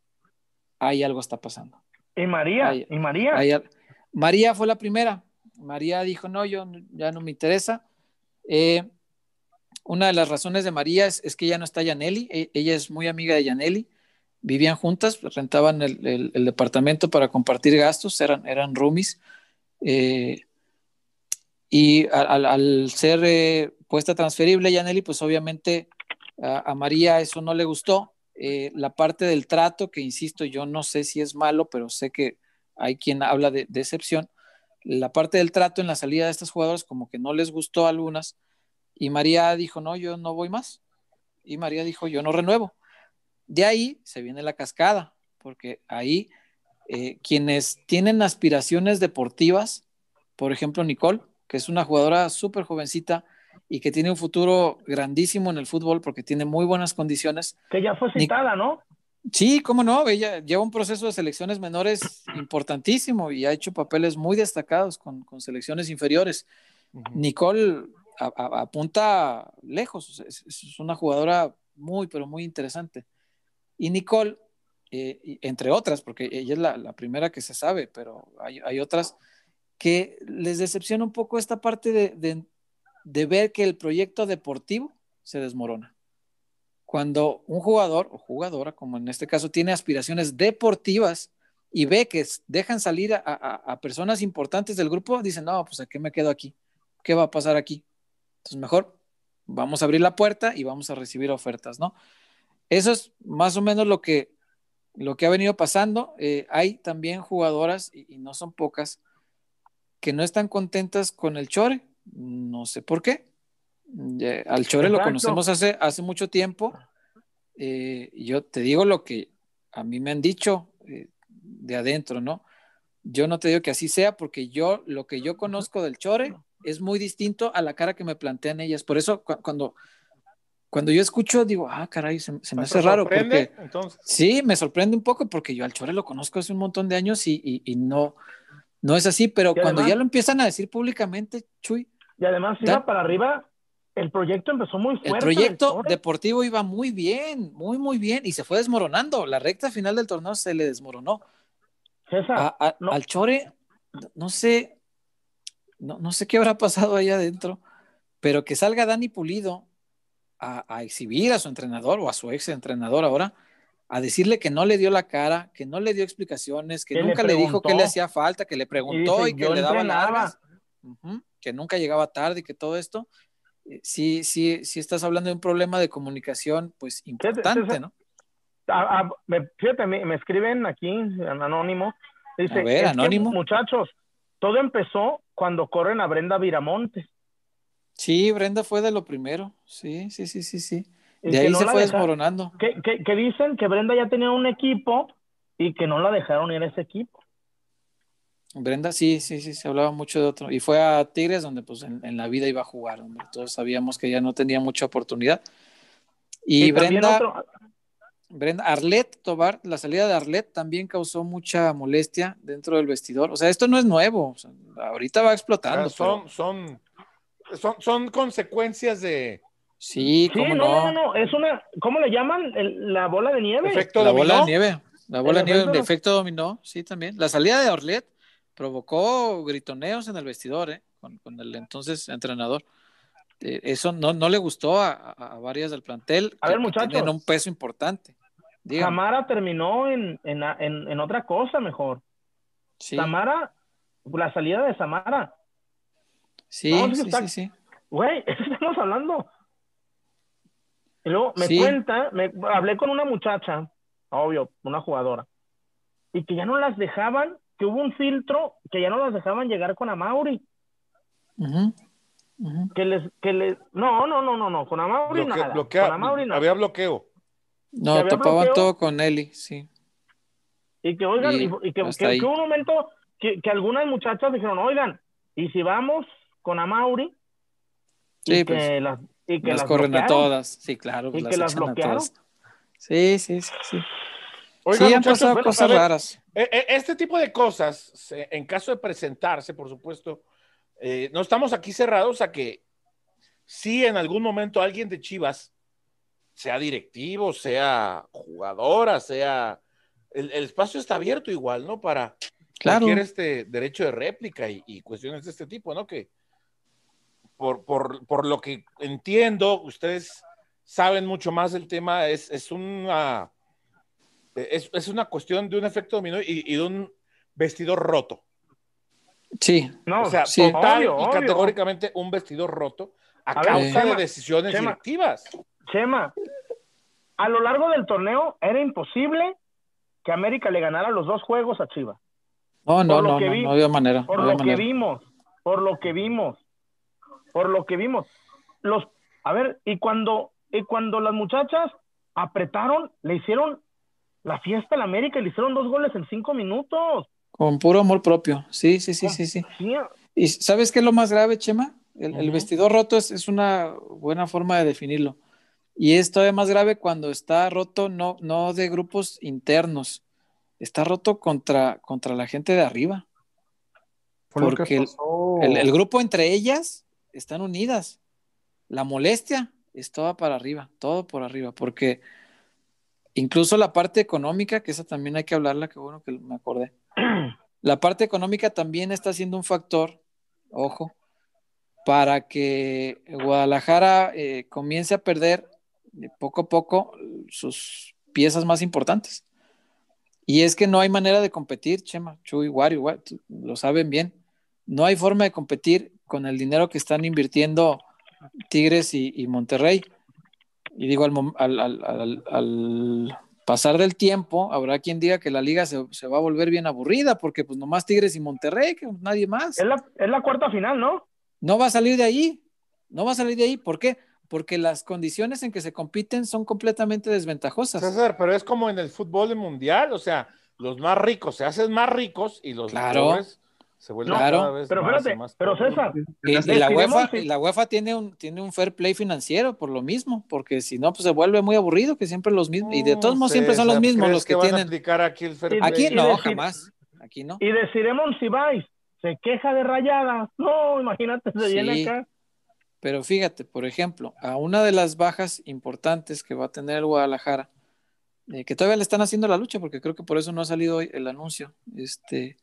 ahí algo está pasando. ¿Y María? ¿Y María? María fue la primera. María dijo, no, yo ya no me interesa. Eh, una de las razones de María es, que ya no está Yaneli, e, ella es muy amiga de Yaneli, vivían juntas, rentaban el, departamento para compartir gastos, eran, eran roomies. Eh, y al, ser eh, puesta transferible Yaneli, pues obviamente a, María eso no le gustó. Eh, la parte del trato, que insisto, yo no sé si es malo, pero sé que hay quien habla de, excepción. La parte del trato en la salida de estas jugadoras como que no les gustó a algunas y María dijo, no, yo no voy más. Y María dijo, yo no renuevo. De ahí se viene la cascada, porque ahí eh, quienes tienen aspiraciones deportivas, por ejemplo Nicole, que es una jugadora súper jovencita, y que tiene un futuro grandísimo en el fútbol porque tiene muy buenas condiciones. Que ya fue citada, ¿no? Sí, cómo no, ella lleva un proceso de selecciones menores importantísimo y ha hecho papeles muy destacados con, selecciones inferiores. Nicole apunta lejos, es, una jugadora muy, pero muy interesante. Y Nicole, eh, entre otras, porque ella es la, primera que se sabe, pero hay, otras que les decepciona un poco esta parte de, de ver que el proyecto deportivo se desmorona. Cuando un jugador o jugadora, como en este caso, tiene aspiraciones deportivas y ve que dejan salir a, personas importantes del grupo, dicen, no, pues ¿a qué me quedo aquí? ¿Qué va a pasar aquí? Entonces, mejor vamos a abrir la puerta y vamos a recibir ofertas, ¿no? Eso es más o menos lo que, lo que ha venido pasando. Eh, hay también jugadoras, y, no son pocas, que no están contentas con el chore, no sé por qué. Al Chore lo conocemos hace, hace mucho tiempo. Eh, yo te digo lo que a mí me han dicho eh, de adentro, ¿no? Yo no te digo que así sea porque yo, lo que yo conozco del Chore es muy distinto a la cara que me plantean ellas. Por eso cuando, cuando yo escucho, digo, ah, caray, se, me hace raro. Porque, Sí, me sorprende un poco porque yo al Chore lo conozco hace un montón de años y, no, no es así, pero cuando ya lo empiezan a decir públicamente, Chuy, y además iba para arriba, el proyecto empezó muy fuerte. El proyecto deportivo iba muy bien, muy, muy bien, y se fue desmoronando. La recta final del torneo se le desmoronó. César, Al Chore, no sé, no, sé qué habrá pasado ahí adentro, pero que salga Dani Pulido a, exhibir a su entrenador o a su ex entrenador ahora, a decirle que no le dio la cara, que no le dio explicaciones, que nunca le, dijo que le hacía falta, que le preguntó y, que le daba largas que nunca llegaba tarde y que todo esto, eh, sí, sí, sí estás hablando de un problema de comunicación, pues importante, ¿no? fíjate, me, escriben aquí, en anónimo, dice, a ver, anónimo. muchachos, todo empezó cuando corren a Brenda Viramontes. Sí, Brenda fue de lo primero, sí, sí, sí, sí, sí. De ahí se fue desmoronando. Que, que, dicen que Brenda ya tenía un equipo y que no la dejaron ir a ese equipo. Brenda, sí, sí, sí, se hablaba mucho de otro. Y fue a Tigres donde pues en, la vida iba a jugar, donde todos sabíamos que ya no tenía mucha oportunidad. Y, Brenda, Brenda, Arlet Tobar, la salida de Arlet también causó mucha molestia dentro del vestidor. O sea, esto no es nuevo, ahorita va explotando. son, son, son, son consecuencias de... Sí, ¿cómo no, no, no, es una, ¿cómo le llaman? la bola de nieve. Efecto la bola de nieve. La bola de nieve, el efecto dominó, sí, también. La salida de Arlet provocó gritoneos en el vestidor ¿eh? con, el entonces entrenador. Eh, eso no, no le gustó a, varias del plantel. A ver, muchachos. un peso importante. Tamara terminó en, en, en, otra cosa mejor. Sí. Tamara la salida de Samara. Sí, No, sí, está- sí, sí. Güey, eso estamos hablando. Y luego me Sí. cuenta, me, hablé con una muchacha, obvio, una jugadora, y que ya no las dejaban, que hubo un filtro, que ya no las dejaban llegar con Amauri, ujú. que les, que les, no, no, no, no, no, con Amauri Bloque- nada, bloquea- con Amauri nada. había bloqueo. No, tapaban bloqueo. todo con Eli, sí. Y que, oigan, Y que, que- que hubo un momento que, que algunas muchachas dijeron, oigan, ¿y si vamos con Amauri? Sí, y pues, que las, y que las las corren a todas. Sí, claro, pues Y las que las bloquearon. Sí, sí, sí, sí. Oigan, sí, han muchachos, pasado bueno, cosas ver, raras. Eh, eh, Este tipo de cosas, en caso de presentarse, por supuesto, eh, no estamos aquí cerrados a que si en algún momento alguien de Chivas, sea directivo, sea jugadora, sea... El, el espacio está abierto igual, ¿no? Para Claro. cualquier este derecho de réplica y, y cuestiones de este tipo, ¿no? Que por, por, por lo que entiendo, ustedes saben mucho más del tema, es, es una es, es una cuestión de un efecto dominó y, y de un vestidor roto. Sí, No, o sea, sí. total obvio, y obvio. categóricamente un vestidor roto a, A ver, causa Chema, de decisiones Chema. directivas. Chema, a lo largo del torneo era imposible que América le ganara los dos juegos a Chivas. no, no, no, no, había manera. Por no había lo que vimos, por lo que vimos, por lo que vimos. Los, a ver, y cuando, y cuando las muchachas apretaron, le hicieron la fiesta a la América y le hicieron dos goles en cinco minutos. Con puro amor propio. Sí, sí, sí, Con- sí, sí. ¿Y sabes qué es lo más grave, Chema? El, el vestidor roto es, es una buena forma de definirlo. Y es todavía más grave cuando está roto no, no de grupos internos, está roto contra, contra la gente de arriba. Fue Porque que el- pasó. El, el grupo entre ellas están unidas. La molestia es toda para arriba, todo por arriba, porque incluso la parte económica, que esa también hay que hablarla, que bueno que me acordé. La parte económica también está siendo un factor, ojo, para que Guadalajara eh, comience a perder poco a poco sus piezas más importantes. Y es que no hay manera de competir, Chema, Chuy, Wario, lo saben bien. No hay forma de competir con el dinero que están invirtiendo Tigres y, y Monterrey. Y digo, al, mom- al- al- al- al pasar del tiempo, habrá quien diga que la liga se, se va a volver bien aburrida, porque pues nomás Tigres y Monterrey, que nadie más. es la, es la cuarta final, ¿no? No va a salir de ahí. No va a salir de ahí. ¿Por qué? Porque las condiciones en que se compiten son completamente desventajosas. César, pero es como en el fútbol mundial, o sea, los más ricos se hacen más ricos y los Claro. pobres se vuelven Claro. cada vez Pero más y espérate, más pero. César, Y, y la UEFA, sí. y la UEFA tiene un, tiene un fair play financiero por lo mismo, porque si no, pues se vuelve muy aburrido que siempre los mismos, y de todos modos siempre son los César, mismos ¿crees los que, van a tienen. aplicar aquí el fair play? Aquí no, decir- jamás. Aquí no. y de Ciremon Sibais se queja de rayadas. No, imagínate, se Sí. viene acá. Pero fíjate, por ejemplo, a una de las bajas importantes que va a tener el Guadalajara, eh, que todavía le están haciendo la lucha, porque creo que por eso no ha salido hoy el anuncio, este,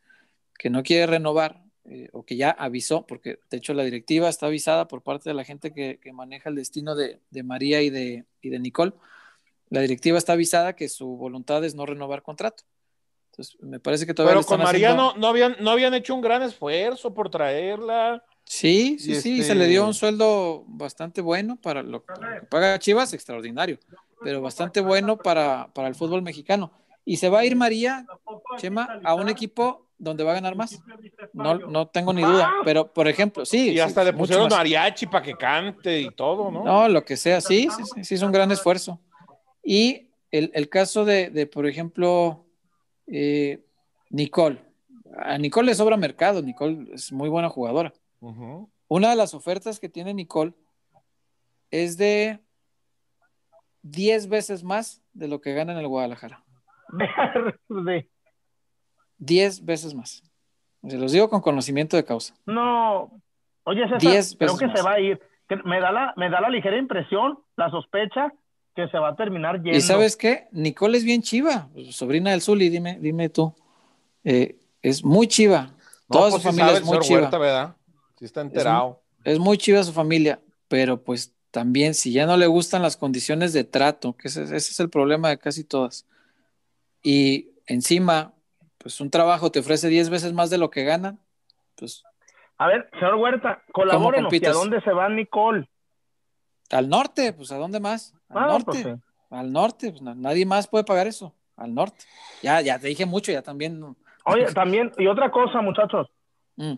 que no quiere renovar, eh, o que ya avisó, porque de hecho la directiva está avisada por parte de la gente que, que maneja el destino de, de María y de, y de Nicole. La directiva está avisada que su voluntad es no renovar contrato. Entonces, me parece que todavía Pero le están con María haciendo- no, no, habían, no habían hecho un gran esfuerzo por traerla. Sí, sí, Y sí, este- se le dio un sueldo bastante bueno para lo, para lo que paga Chivas, extraordinario, pero bastante bueno para, para el fútbol mexicano. Y se va a ir María, Chema, a un equipo donde va a ganar más. No, no tengo ni duda, pero por ejemplo, sí. Y sí, hasta le mucho pusieron mariachi para que cante y todo, ¿no? No, lo que sea, sí, sí, sí, sí, es un gran esfuerzo. Y el, el caso de, de, por ejemplo, eh, Nicole. A Nicole le sobra mercado, Nicole es muy buena jugadora. Una de las ofertas que tiene Nicole es de 10 veces más de lo que gana en el Guadalajara. De- 10 veces más. Se los digo con conocimiento de causa. No, oye César, Diez creo que más. se va a ir. Me da, la, me da la ligera impresión, la sospecha, que se va a terminar yendo. ¿Y sabes qué? Nicole es bien chiva, sobrina del Zuli, dime, dime tú. Eh, es muy chiva. No, Toda pues su familia sabe es muy chiva. Huerta, ¿verdad? Sí está enterado. es muy chiva su familia, pero pues también si ya no le gustan las condiciones de trato, que ese, ese es el problema de casi todas, y encima, pues un trabajo te ofrece 10 veces más de lo que ganan, pues A ver, señor Huerta, colabórenos. ¿Y a dónde se va Nicole? al norte, pues ¿a dónde más? Al Ah, norte. pues sí. Al norte, pues, na- nadie más puede pagar eso. Al norte. Ya, ya te dije mucho, ya también. Oye, también, y otra cosa, muchachos. Mm.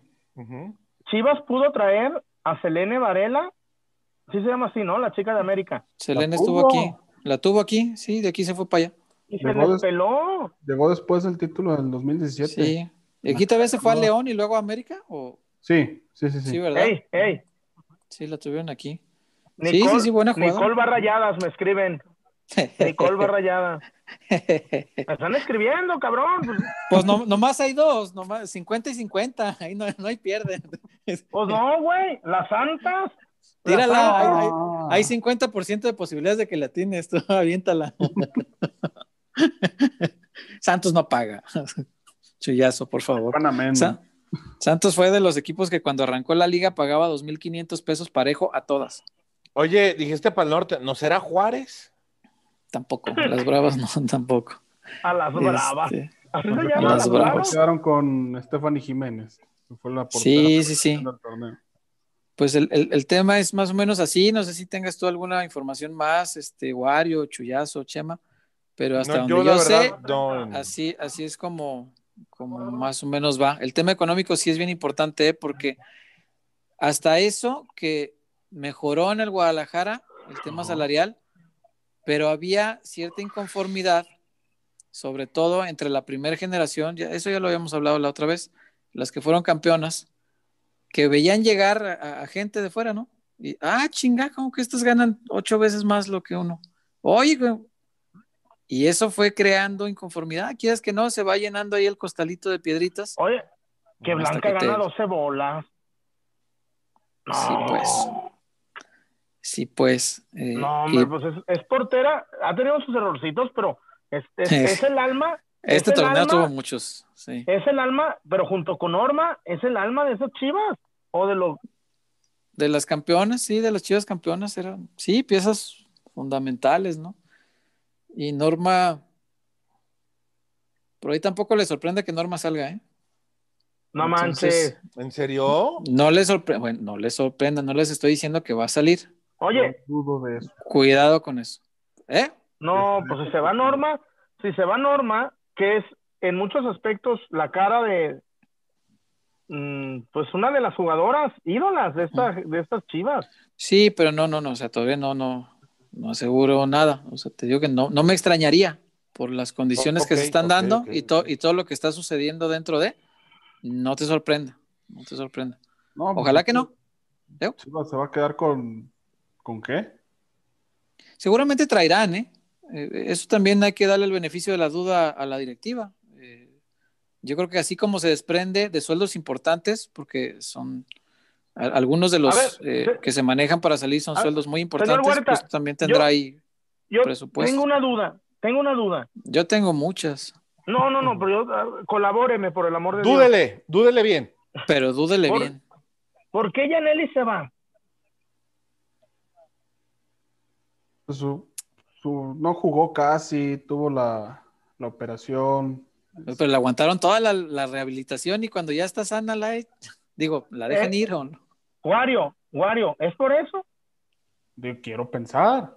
Chivas pudo traer a Selene Varela. Sí se llama así, ¿no? La chica de América. Selene tuvo. estuvo aquí. La tuvo aquí, sí, de aquí se fue para allá. Y se Llegó les des- peló. Llegó después del título del 2017. Sí. ¿Y aquí todavía se fue a. León y luego a América? ¿O... Sí, sí, sí. Sí, sí. ¿verdad? Ey, ey. Sí, la tuvieron aquí. Nicole, sí, sí, buena jugada. Nicole Barrayadas me escriben. Nicole Barrayadas. Me están escribiendo, cabrón. Pues, no, nomás hay dos, nomás 50 y 50, ahí no, no hay pierde. pues no, güey. Las santas. Tírala, hay- Ah, Hay 50% de posibilidades de que la tienes, tú aviéntala. Santos no paga. Chuyazo, por favor. Santos fue de los equipos que cuando arrancó la liga pagaba 2.500 pesos parejo a todas. Oye, dijiste para el norte, ¿no será Juárez? Tampoco, las bravas no, tampoco. A las bravas. Este, ¿Así se Porque llama? Las ¿Las bravas. bravas? quedaron con Stephanie Jiménez. que Fue la Sí, sí, sí. del. Pues el, el- el tema es más o menos así. No sé si tengas tú alguna información más, este, Wario, Chuyazo, Chema, pero hasta No, donde yo, la sé, verdad, así, así es como, como más o menos va. El tema económico sí es bien importante, ¿eh? porque hasta eso que mejoró en el Guadalajara, el tema salarial, pero había cierta inconformidad, sobre todo entre la primera generación, ya, eso ya lo habíamos hablado la otra vez, las que fueron campeonas, que veían llegar a, a gente de fuera, ¿no? Y, ah, chinga, como que estos ganan ocho veces más lo que uno. Oye. Y eso fue creando inconformidad. Quieres que no, se va llenando ahí el costalito de piedritas. Oye, que Blanca que te- gana 12 bolas. No, Sí, pues. Sí, pues. eh, No, y hombre, pues es, es portera. Ha tenido sus errorcitos, pero es, es- es el alma. este es el torneo alma- tuvo muchos. Sí. Es el alma, pero junto con Norma, es el alma de esas chivas. O de los. De las campeonas, sí, de las chivas campeonas eran, sí, piezas fundamentales, ¿no? Y Norma, por ahí tampoco le sorprende que Norma salga, ¿eh? No Entonces, manches. ¿En serio? No les sorprende, bueno, no les sorprenda, no les estoy diciendo que va a salir. Oye, No dudo de eso. Cuidado con eso. ¿Eh? no, pues si se va Norma, si se va Norma, que es en muchos aspectos la cara de. mm, Pues una de las jugadoras ídolas de, esta, de estas chivas. Sí, pero no, no, no, o sea, todavía no, no, no aseguro nada. O sea, te digo que no, no me extrañaría por las condiciones que se están dando y, to- y todo lo que está sucediendo dentro de, no te sorprenda, no te sorprenda. No, pues, Ojalá que no. Chivas se va a quedar con. ¿Con qué? Seguramente traerán, ¿eh? Eh, Eso también hay que darle el beneficio de la duda a la directiva. Eh, yo creo que así como se desprende de sueldos importantes, porque son a- algunos de los ver, eh, se- que se manejan para salir son A- sueldos muy importantes, Huerta, pues también tendrá yo- ahí. Yo Presupuesto. tengo una duda, tengo una duda. Yo tengo muchas, No, no, no, pero yo, ah, colabóreme por el amor de Dios. Dúdele, dúdele bien. pero dúdele Por- bien. ¿Por qué Yaneli se va? Pues su, su- no jugó casi, tuvo la, la operación. Pero le aguantaron toda la, la rehabilitación y cuando ya está sana, la digo, la dejan Eh. ir o no. Wario, Wario, ¿es por eso? Digo, quiero pensar.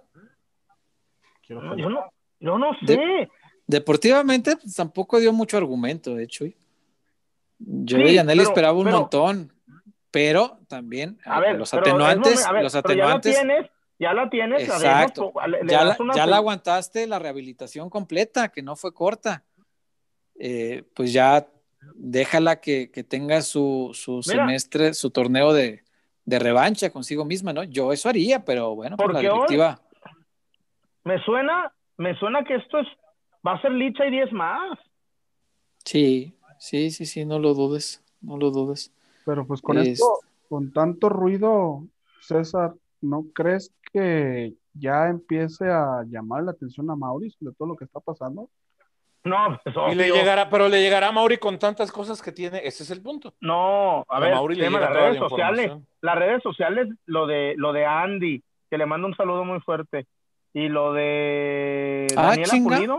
Quiero pensar. yo no, yo no De- sé. Deportivamente, pues, tampoco dio mucho argumento, de hecho. ¿eh? Yo Sí, de esperaba un pero- montón, pero también A ver, los atenuantes, momen- a ver, los pero ya la atenuantes, tienes, ya la tienes, la exacto. po- le- le ya, das la, una ya la aguantaste la rehabilitación completa, que no fue corta. Eh, pues ya déjala que, que tenga su, su semestre, su torneo de, de revancha consigo misma, ¿no? Yo eso haría, pero bueno, pues la directiva. Me suena, me suena que esto es, va a ser licha y 10 más. Sí, sí, sí, sí, no lo dudes, no lo dudes. Pero pues con Es- esto, con tanto ruido, César, ¿no crees que ya empiece a llamar la atención a Mauricio de todo lo que está pasando? No, es Y le llegará, pero le llegará a Mauri con tantas cosas que tiene. Ese es el punto. No, a A ver, Mauri tema, las redes la sociales, las redes sociales, lo de, lo de Andy, que le mando un saludo muy fuerte, y lo de Ah, Daniela chinga. Pulido.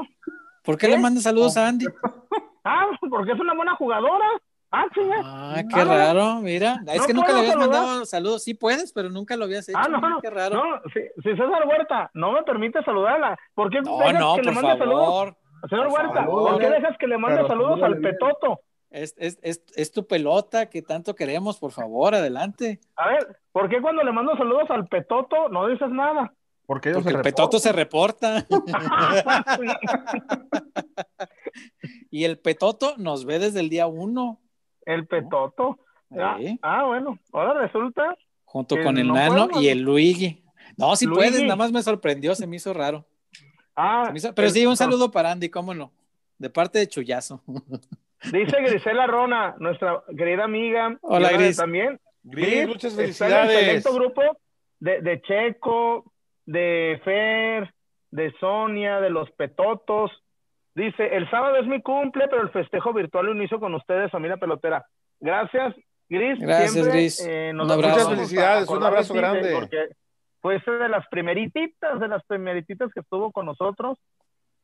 ¿Por qué ¿Qué? le mandas saludos a Andy? Ah, porque es una buena jugadora. Ah, chinga. Ah, qué raro, mira. Es ¿No que nunca le habías saludar? mandado saludos. Sí puedes, pero nunca lo habías hecho. Ah, no, no, qué raro. no, si, si César Huerta no me permite saludarla, ¿por qué No, dejas no, que por le mande saludos? favor. Señor por Huerta, favor. ¿por qué dejas que le mande Pero saludos al. Petoto? Es, es, es, es tu pelota que tanto queremos, por favor, adelante. A ver, ¿por qué cuando le mando saludos al Petoto no dices nada? Porque ellos Porque el petoto se reporta. y el petoto nos ve desde el día uno, El Petoto. Ah, ¿eh? ah, bueno, ahora resulta. junto con el no nano puedo. y el Luigi. No, si Luigi. puedes, nada más me sorprendió, se me hizo raro. Ah, hizo- Pero el- sí, un no. saludo para Andy, cómo no. De parte de Chuyazo. Dice Grisela Rona, nuestra querida amiga. Hola, Gris. También. Gris, muchas está en el felicidades. grupo de, de Checo, de Fer, de Sonia, de los Petotos. Dice, el sábado es mi cumple, pero el festejo virtual lo inicio con ustedes, familia pelotera. Gracias, Gris. Gracias, Siempre, Gris. eh, nos Un abrazo. felicidades, un abrazo grande. Porque fue de las primerititas, de las primerititas que estuvo con nosotros.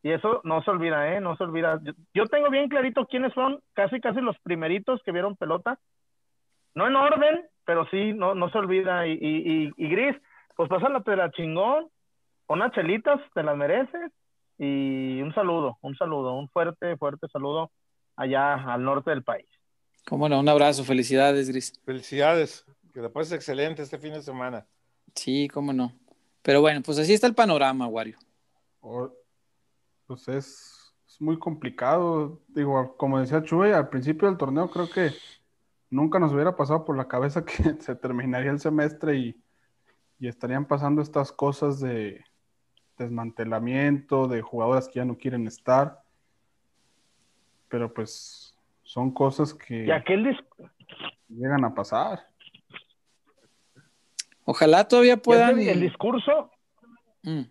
Y eso no se olvida, ¿eh? No se olvida. Yo, yo tengo bien clarito quiénes son casi, casi los primeritos que vieron pelota. No en orden, pero sí, no, no se olvida. Y, y, y, y Gris, pues pásala de la chingón, unas chelitas, te las mereces. Y un saludo, un saludo, un fuerte, fuerte saludo allá al norte del país. Cómo no, un abrazo, felicidades, Gris. Felicidades. Que la pases excelente este fin de semana. Sí, cómo no. Pero bueno, pues así está el panorama, Wario. Pues es, es muy complicado. Digo, como decía Chuy, al principio del torneo creo que nunca nos hubiera pasado por la cabeza que se terminaría el semestre y, y estarían pasando estas cosas de desmantelamiento, de jugadoras que ya no quieren estar. Pero pues son cosas que Y aquel dis- llegan a pasar. Ojalá todavía puedan. el discurso, Mm.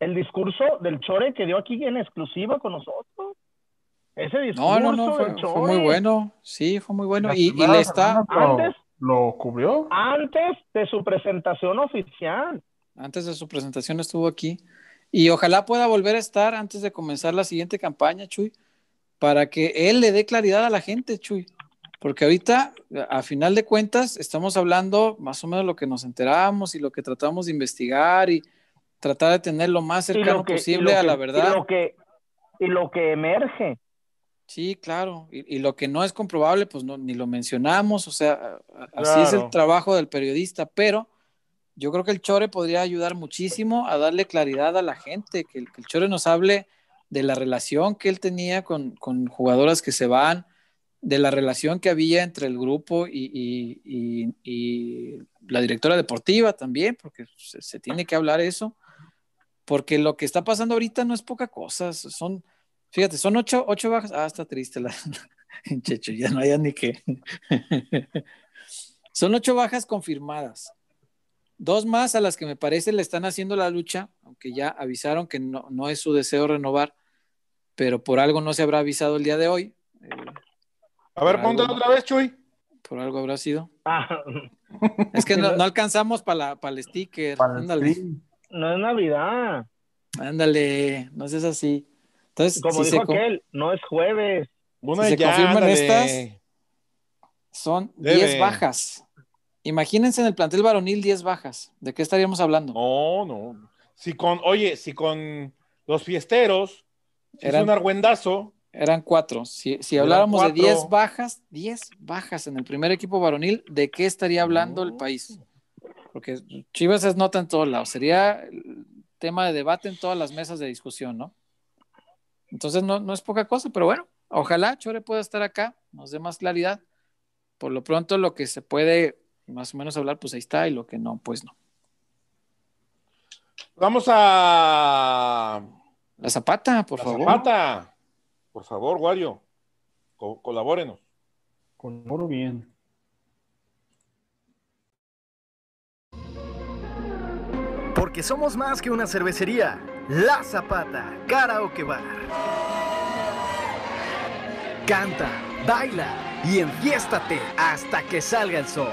el discurso del Chore que dio aquí en exclusiva con nosotros. Ese No, discurso no, no, fue, muy bueno. Sí, fue muy bueno. Y, y le está, Antes- lo cubrió. antes de su presentación oficial. Antes de su presentación estuvo aquí. Y ojalá pueda volver a estar antes de comenzar la siguiente campaña, Chuy, para que él le dé claridad a la gente, Chuy. Porque ahorita, a final de cuentas, estamos hablando más o menos lo que nos enteramos y lo que tratamos de investigar y tratar de tener lo más Y cercano que- y posible lo a que- la Y verdad. lo que, y lo que emerge. Sí, claro. Y, y lo que no es comprobable, pues no, ni lo mencionamos. O sea, así es Claro. el trabajo del periodista. Pero yo creo que el Chore podría ayudar muchísimo a darle claridad a la gente, que el, que el Chore nos hable de la relación que él tenía con, con jugadoras que se van, de la relación que había entre el grupo y, y- y- y la directora deportiva también, porque se, se tiene que hablar eso. Porque lo que está pasando ahorita no es poca cosa, son, fíjate, son ocho, ocho bajas. Ah, está triste la, Checho, ya no hay ni qué. son ocho bajas confirmadas. Dos más a las que me parece le están haciendo la lucha, aunque ya avisaron que no, no es su deseo renovar, pero por algo no se habrá avisado el día de hoy. Eh, A ver, ponte algo. otra vez, Chuy. por algo habrá sido. Ah, Es que no, no alcanzamos para el sticker. Para el ándale, no es Navidad. ándale, no seas así. Entonces, Como si dijo aquel, no es jueves. Una Si se ya, confirman ándale. estas, son Debe. 10 bajas. Imagínense en el plantel varonil 10 bajas. ¿De qué estaríamos hablando? No, no. Si con, oye, si con los fiesteros si Eran- es un argüendazo, Eran cuatro. Si, si habláramos de cuatro. 10 bajas, 10 bajas en el primer equipo varonil, ¿de qué estaría hablando el país? Porque Chivas es nota en todos lados. Sería tema de debate en todas las mesas de discusión, ¿no? Entonces no, no es poca cosa, pero bueno, ojalá Chore pueda estar acá, nos dé más claridad. Por lo pronto, lo que se puede más o menos hablar, pues ahí está, y lo que no, pues no. vamos a La Zapata, por la favor. Zapata. Por favor, Wario, co- colabórenos. Colaboro bien. Porque somos más que una cervecería. La Zapata, Karaoke Bar. Canta, baila y enfiéstate hasta que salga el sol.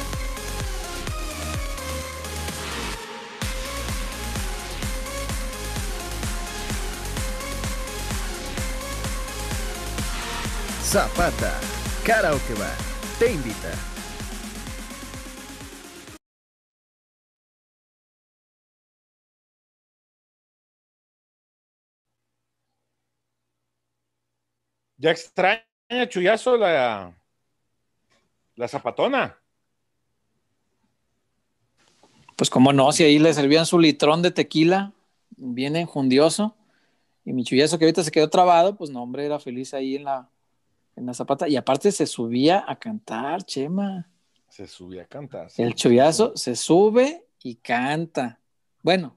Zapata, Karaoke Bar, te invita. Ya extraña Chuyazo la, la zapatona. Pues como no, si ahí le servían su litrón de tequila, bien enjundioso, y mi chullazo que ahorita se quedó trabado, pues no, hombre, era feliz ahí en la, en la zapata. Y aparte se subía a cantar, Chema. Se subía a cantar. El chullazo se sube y canta. Bueno,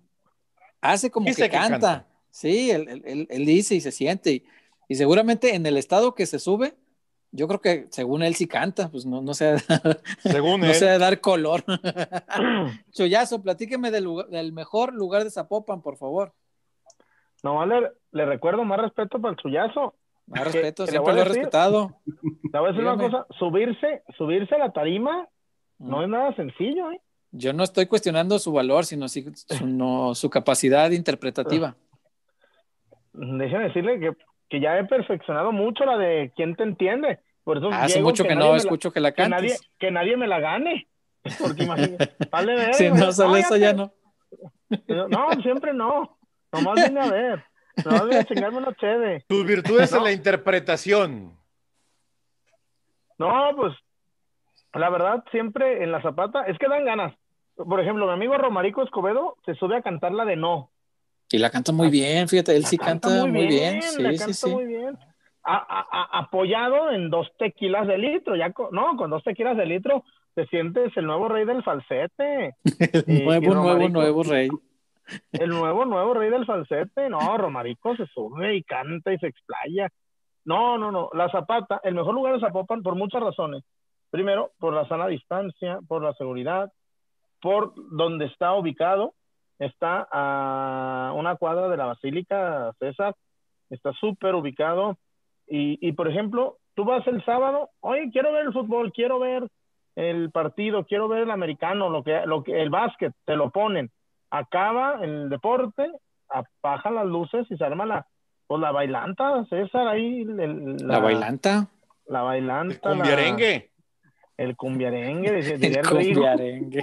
hace como Dice que, que canta. canta. Sí, él, él- él- él dice y se siente. Y, y seguramente en el estado que se sube, yo creo que según él sí canta, pues no, no sé, Según no él. sé dar color. Chullazo, platíqueme del, lugar- del mejor lugar de Zapopan, por favor. Nomás le, le recuerdo más respeto para el chullazo. Más respeto, siempre lo he respetado. Te voy a decir una cosa, subirse, subirse a la tarima no es nada sencillo, ¿eh? Yo no estoy cuestionando su valor, sino si- su, no, su capacidad interpretativa. Déjeme decirle que, que ya he perfeccionado mucho la de quién te entiende. Por eso Hace mucho que, no la- escucho que la que nadie, cantes. que nadie me la gane. Porque imagínate, vale ver. Si no sale eso, ya no. No, siempre no. Nomás vine a ver. Vine a chingarme una cheve. Tus virtudes en No. la interpretación. No, pues, la verdad, siempre en la zapata, es que dan ganas. Por ejemplo, mi amigo Romarico Escobedo se sube a cantar la de no. Y la canta muy bien, fíjate, él sí La canta, muy bien. la Sí, canta sí, sí. muy bien. A- a- a- apoyado en dos tequilas de litro, ya con, no, con dos tequilas de litro te sientes el nuevo rey del falsete. El Y- y nuevo, nuevo, nuevo rey. El nuevo, nuevo rey del falsete. No, Romarico se sube y canta y se explaya. No, no, no. La Zapata, el mejor lugar de Zapopan por muchas razones. Primero, por la sana distancia, por la seguridad, por donde está ubicado. Está a una cuadra de la Basílica César. Está súper ubicado. Y, y, por ejemplo, tú vas el sábado, oye, quiero ver el fútbol, quiero ver el partido, quiero ver el americano, lo que, lo que, el básquet, te lo ponen acaba el deporte, apagan las luces y se arma la, pues la bailanta, César, ahí. el- La bailanta. La El bailanta. la- cumbiarengue. el cumbiarengue, diría El el cumbiarengue.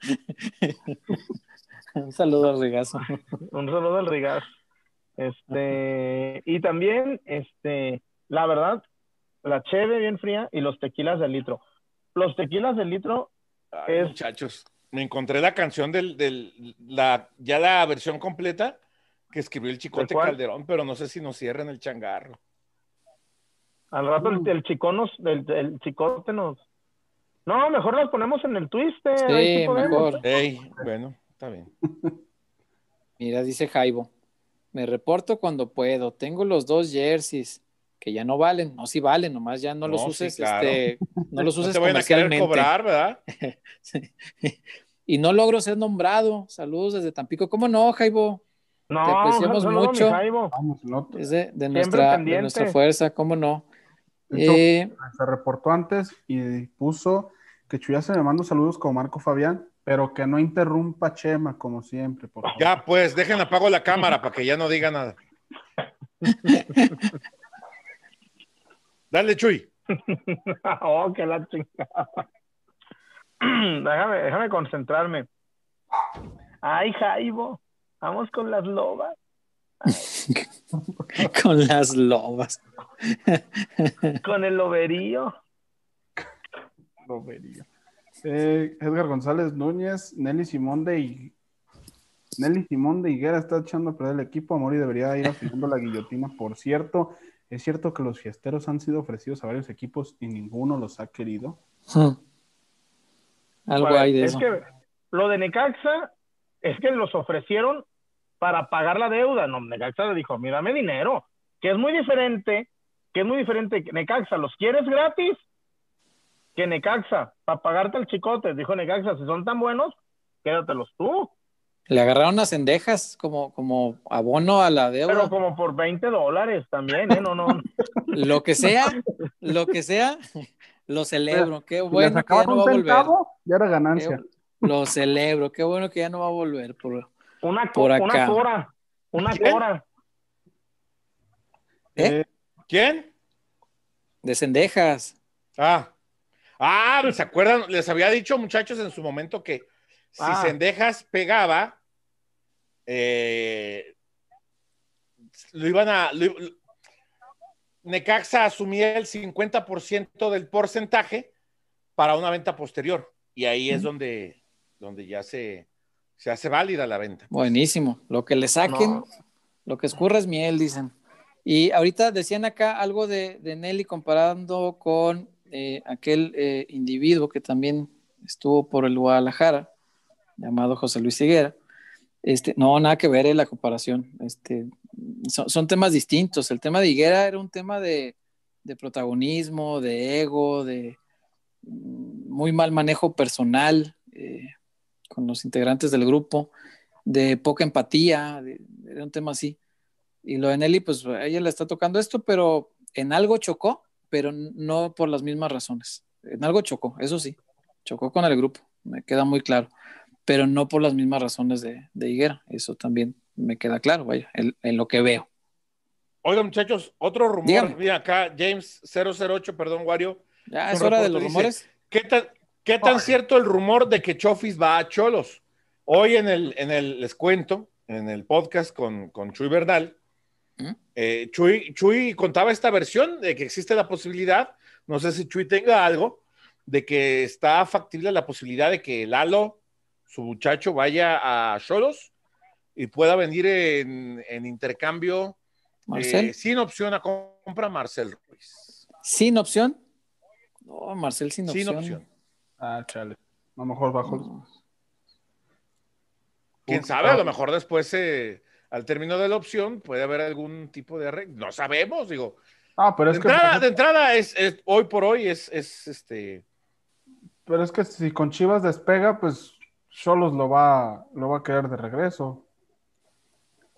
Un saludo al regazo. Un saludo al Rigas. Este, y también, este, la verdad, la cheve bien fría y los tequilas del litro. Los tequilas del litro, Ay, Es- muchachos, me encontré la canción del, del la, ya la versión completa que escribió el Chicote. Calderón, pero no sé si nos cierran el changarro. al rato el, el chiconos, el, el chicote nos. No, mejor las ponemos en el twister. ahí Sí, podemos. mejor. Ey, bueno, está bien. Mira, dice Jaibo. Me reporto cuando puedo. Tengo los dos jerseys que ya no valen. No, sí valen, nomás ya no, los No, sí, uses, claro. este, no los No uses te vayan a querer comercialmente. cobrar, ¿verdad? y no logro ser nombrado. Saludos desde Tampico. ¿Cómo no, Jaibo? No, Te apreciamos mucho. Jaibo. Vamos, el otro. Es de, de nuestra, de nuestra fuerza, ¿cómo no? Hecho, Eh, se reportó antes y puso que Chuya se me manda saludos con Marco Fabián, pero que no interrumpa a Chema como siempre, por favor. Ya, pues, dejen apago la cámara para que ya no diga nada. Dale, Chuy. oh, que la chingada. déjame, déjame concentrarme. Ay, Jaibo, vamos con las lobas. con las lobas. Con el loberío. Eh, Edgar González Núñez, Nelly Simón de Nelly Simón de Higuera está echando a perder el equipo. Amori debería ir afinando la guillotina. Por cierto, es cierto que los fiesteros han sido ofrecidos a varios equipos y ninguno los ha querido. Hmm. Algo Bueno, hay de es eso. que lo de Necaxa es que los ofrecieron para pagar la deuda. No, Necaxa le dijo, mira, dame dinero, que es muy diferente, que es muy diferente. Necaxa, ¿los quieres gratis? Que Necaxa, para pagarte el chicote, dijo Necaxa, si son tan buenos, quédatelos tú. Le agarraron unas cendejas como, como abono a la deuda. Pero como por 20 dólares también, ¿eh? No, no. Lo que sea, lo que sea, Lo celebro, qué bueno que ya no va a volver. ya era ganancia. Qué- Lo celebro, qué bueno que ya no va a volver. Por... Una, Por acá. una cora. Una ¿Quién? cora. ¿Eh? ¿Quién? De cendejas. Ah. Ah, ¿se acuerdan? Les había dicho, muchachos, en su momento que si Ah. Sendejas pegaba, eh, lo iban a. lo- lo- Necaxa asumía el 50% del porcentaje para una venta posterior. Y ahí es donde, donde ya se, se hace válida la venta. Buenísimo. Lo que le saquen, No. lo que escurra es miel, dicen. Y ahorita decían acá algo de, de Nelly comparando con eh, aquel eh, individuo que también estuvo por el Guadalajara, llamado José Luis Higuera. Este, no, nada que ver en la comparación. Este, son, son temas distintos. El tema de Higuera era un tema de, de protagonismo, de ego, de mm, muy mal manejo personal eh, con los integrantes del grupo, de poca empatía, de- era un tema así. Y lo de Nelly, pues a ella le está tocando esto, pero en algo chocó, pero no por las mismas razones. En algo chocó, eso sí, chocó con el grupo, me queda muy claro, pero no por las mismas razones de, de Higuera, eso también me queda claro, vaya, en, en lo que veo. Oigan, muchachos, otro rumor. Dígame. Mira acá, James 008, perdón, Wario. Ya es hora de los dice, rumores. ¿Qué tan, qué tan cierto el rumor de que Chofis va a Cholos? Hoy en el, en el, les cuento, en el podcast con, con Chuy Bernal, ¿Mm? eh, Chuy, Chuy contaba esta versión de que existe la posibilidad, no sé si Chuy tenga algo, de que está factible la posibilidad de que Lalo, su muchacho, vaya a Cholos y pueda venir en, en intercambio Marcel, eh, sin opción a compra Marcel Ruiz. sin opción. No, Marcel sin, Sin opción. opción. Ah, chale. A lo mejor bajo. No. Quién sabe, a lo mejor después, eh, al término de la opción, puede haber algún tipo de arreglo. No sabemos, digo. Ah, pero De es que, entrada, de entrada es, es- hoy por hoy es, es este. pero es que si con Chivas despega, pues Cholos lo va, lo va a querer de regreso.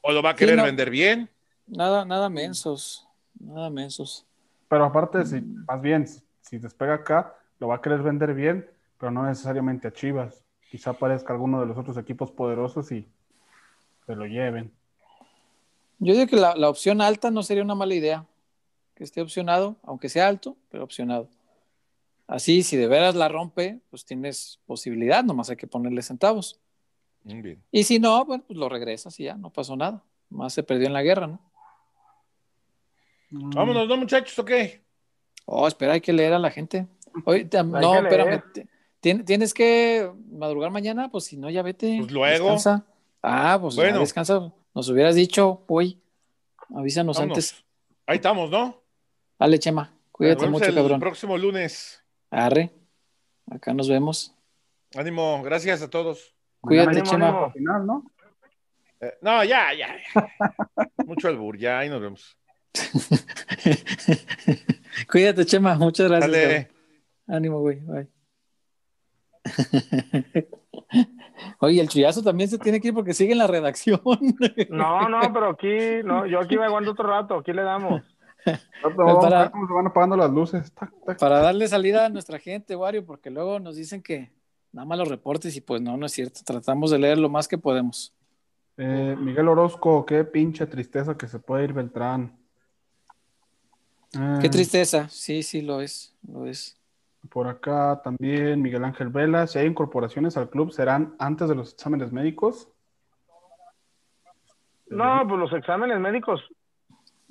O lo va a Sí, querer no. vender bien. Nada, nada mensos, nada mensos. Pero aparte, si, más bien, si, si despega acá, lo va a querer vender bien, pero no necesariamente a Chivas. Quizá aparezca alguno de los otros equipos poderosos y se lo lleven. Yo digo que la, la opción alta no sería una mala idea. Que esté opcionado, aunque sea alto, pero opcionado. Así, si de veras la rompe, pues tienes posibilidad, nomás hay que ponerle centavos. Muy bien. Y si no, bueno, pues lo regresas y ya, no pasó nada. Más se perdió en la guerra, ¿no? Mm, Vámonos, ¿no, muchachos? ¿O qué? Oh, espera, hay que leer a la gente. Hay no, espérame. tien- ¿Tienes que madrugar mañana? Pues si no, ya vete. Pues luego. Descansa. Ah, pues ya Bueno. descansa. Nos hubieras dicho, voy. Avísanos Vámonos. antes. Ahí estamos, ¿no? Dale, Chema. Cuídate mucho, el cabrón. próximo lunes. Arre. Acá nos vemos. Ánimo, gracias a todos. Cuídate, Chema. ánimo. al final, ¿no? Eh, no, ya, ya. ya. Mucho albur, ya, ahí nos vemos. Cuídate, Chema. Muchas gracias. Dale. Ánimo, güey. Bye. Oye, el chullazo también se tiene que ir porque sigue en la redacción. No, no, pero aquí, no, yo aquí me aguanto otro rato, aquí le damos. A para- ver cómo se van apagando las luces. Tac, tac. Para darle salida a nuestra gente, Wario, porque luego nos dicen que nada más los reportes y pues no, no es cierto. Tratamos de leer lo más que podemos. Eh, Miguel Orozco, qué pinche tristeza que se puede ir Beltrán. Eh, Qué tristeza. Sí, sí, lo es. Lo es. Por acá también Miguel Ángel Vela. Si hay incorporaciones al club, ¿serán antes de los exámenes médicos? No, pues los exámenes médicos.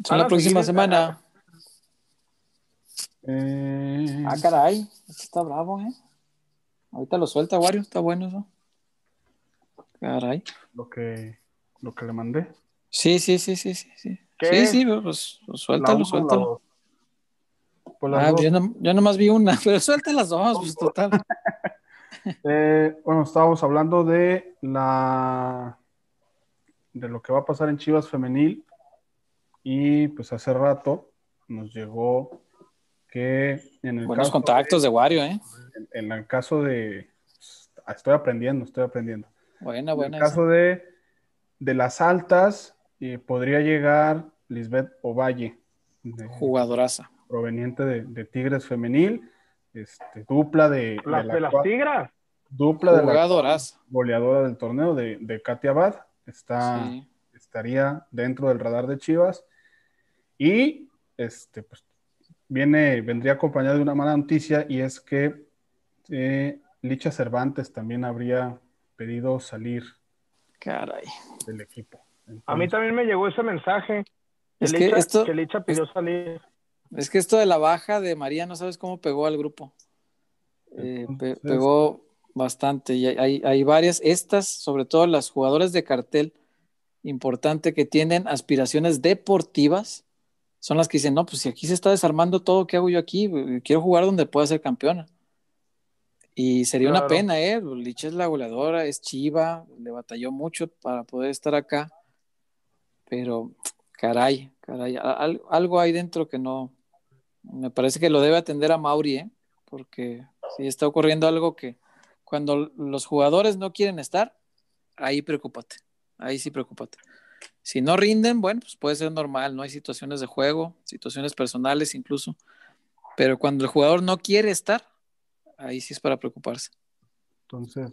Son la próxima semana. Eh, Ah, caray. Esto está bravo, ¿eh? Ahorita lo suelta, Wario. Está bueno eso. Caray. lo, que, lo que le mandé. Sí, sí, sí, sí, sí. Sí, ¿Qué? sí, sí, pues, pues, suéltalo, la suéltalo. Pues Ah, yo, no- yo nomás vi una, pero suelta las dos, pues total. Eh, bueno, estábamos hablando de la de lo que va a pasar en Chivas Femenil y pues hace rato nos llegó que en el Buenos caso contactos de Wario, ¿eh? de- en el caso de estoy aprendiendo, estoy aprendiendo. Buena, En buena. el caso de, de las altas eh, podría llegar Lisbeth Ovalle, de-. Jugadoraza. proveniente de, de Tigres Femenil. este, dupla de, Las de de las tigras. dupla de la Jugadoras. goleadora del torneo de, de Katia Abad. Está, Sí. estaría dentro del radar de Chivas. Y este, pues, viene, vendría acompañado de una mala noticia y es que eh, Licha Cervantes también habría pedido salir Caray. del equipo. A mí también me llegó ese mensaje. Es que que Licha, esto- que Licha pidió salir. Es que esto de la baja de María, no sabes cómo pegó al grupo. Eh, pe- pegó bastante. Y hay, hay- hay varias, estas, sobre todo las jugadoras de cartel, importante que tienen aspiraciones deportivas, son las que dicen, no, pues si aquí se está desarmando todo, ¿qué hago yo aquí? Quiero jugar donde pueda ser campeona. Y sería una pena, ¿eh? Licha es la goleadora, es chiva, le batalló mucho para poder estar acá. Pero, caray, caray, al- algo hay dentro que no. Me parece que lo debe atender a Mauri, ¿eh? Porque si está ocurriendo algo que cuando los jugadores no quieren estar, ahí preocúpate. Ahí sí preocúpate. Si no rinden, bueno, pues puede ser normal, no hay situaciones de juego, situaciones personales incluso. Pero cuando el jugador no quiere estar, ahí sí es para preocuparse. entonces,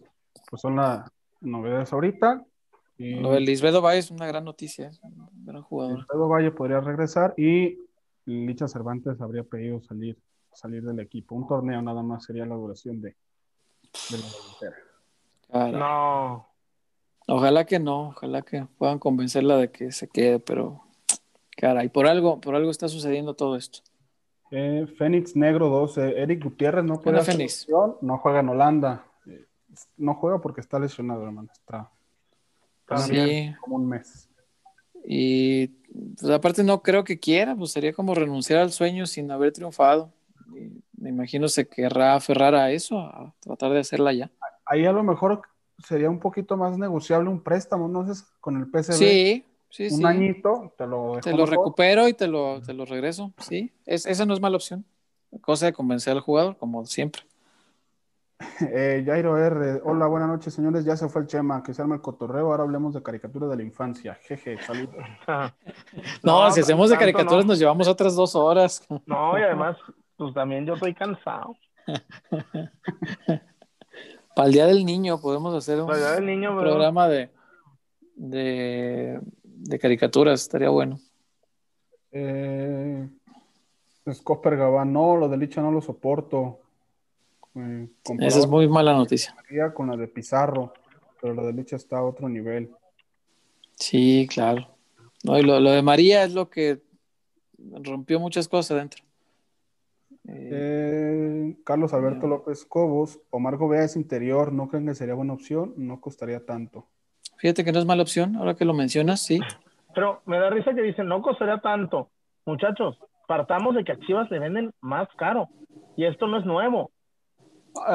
pues son las novedades ahorita. Y Lo de Lisbedo Valle es una gran noticia, es un gran jugador. Alfredo Valle podría regresar y Licha Cervantes habría pedido salir, salir del equipo. Un torneo nada más sería la duración de, de la delantera. No. Ojalá que no, ojalá que puedan convencerla de que se quede, pero caray, por algo, por algo está sucediendo todo esto. Eh, Fénix Negro 12, Eric Gutiérrez no hacer Fénix. no juega en Holanda. Eh, no juega porque está lesionado, hermano. Está Sí, como un mes. y pues, aparte no creo que quiera, pues sería como renunciar al sueño sin haber triunfado. Y me imagino se querrá aferrar a eso, a tratar de hacerla ya. Ahí a lo mejor sería un poquito más negociable un préstamo, no sé, con el PSV. Sí, sí, un sí. añito, te lo dejo Te lo mejor. recupero y te lo, te lo regreso. Sí, es, esa no es mala opción. Cosa de convencer al jugador, como siempre. Eh, Jairo R. Hola, buenas noches, señores. Ya se fue el Chema, que se arma el cotorreo. Ahora hablemos de caricaturas de la infancia. Jeje, saludos. No, No, si hacemos de caricaturas no. nos llevamos otras dos horas. No, y además, pues también yo estoy cansado. Para el Día del Niño podemos hacer un del niño, programa de, de, de caricaturas, estaría bueno. Eh, Scopper Gabán, no, lo de Licha no lo soporto. Eh, Esa es muy mala noticia. con la de Pizarro, pero la de Licha está a otro nivel. Sí, claro. No, y lo, lo de María es lo que rompió muchas cosas adentro. Eh, Eh, Carlos Alberto López Cobos, Omar Gobea es interior, ¿no creen que sería buena opción? No costaría tanto. fíjate que no es mala opción, ahora que lo mencionas, sí. Pero me da risa que dicen, no costaría tanto. Muchachos, partamos de que a Chivas le venden más caro. Y esto no es nuevo.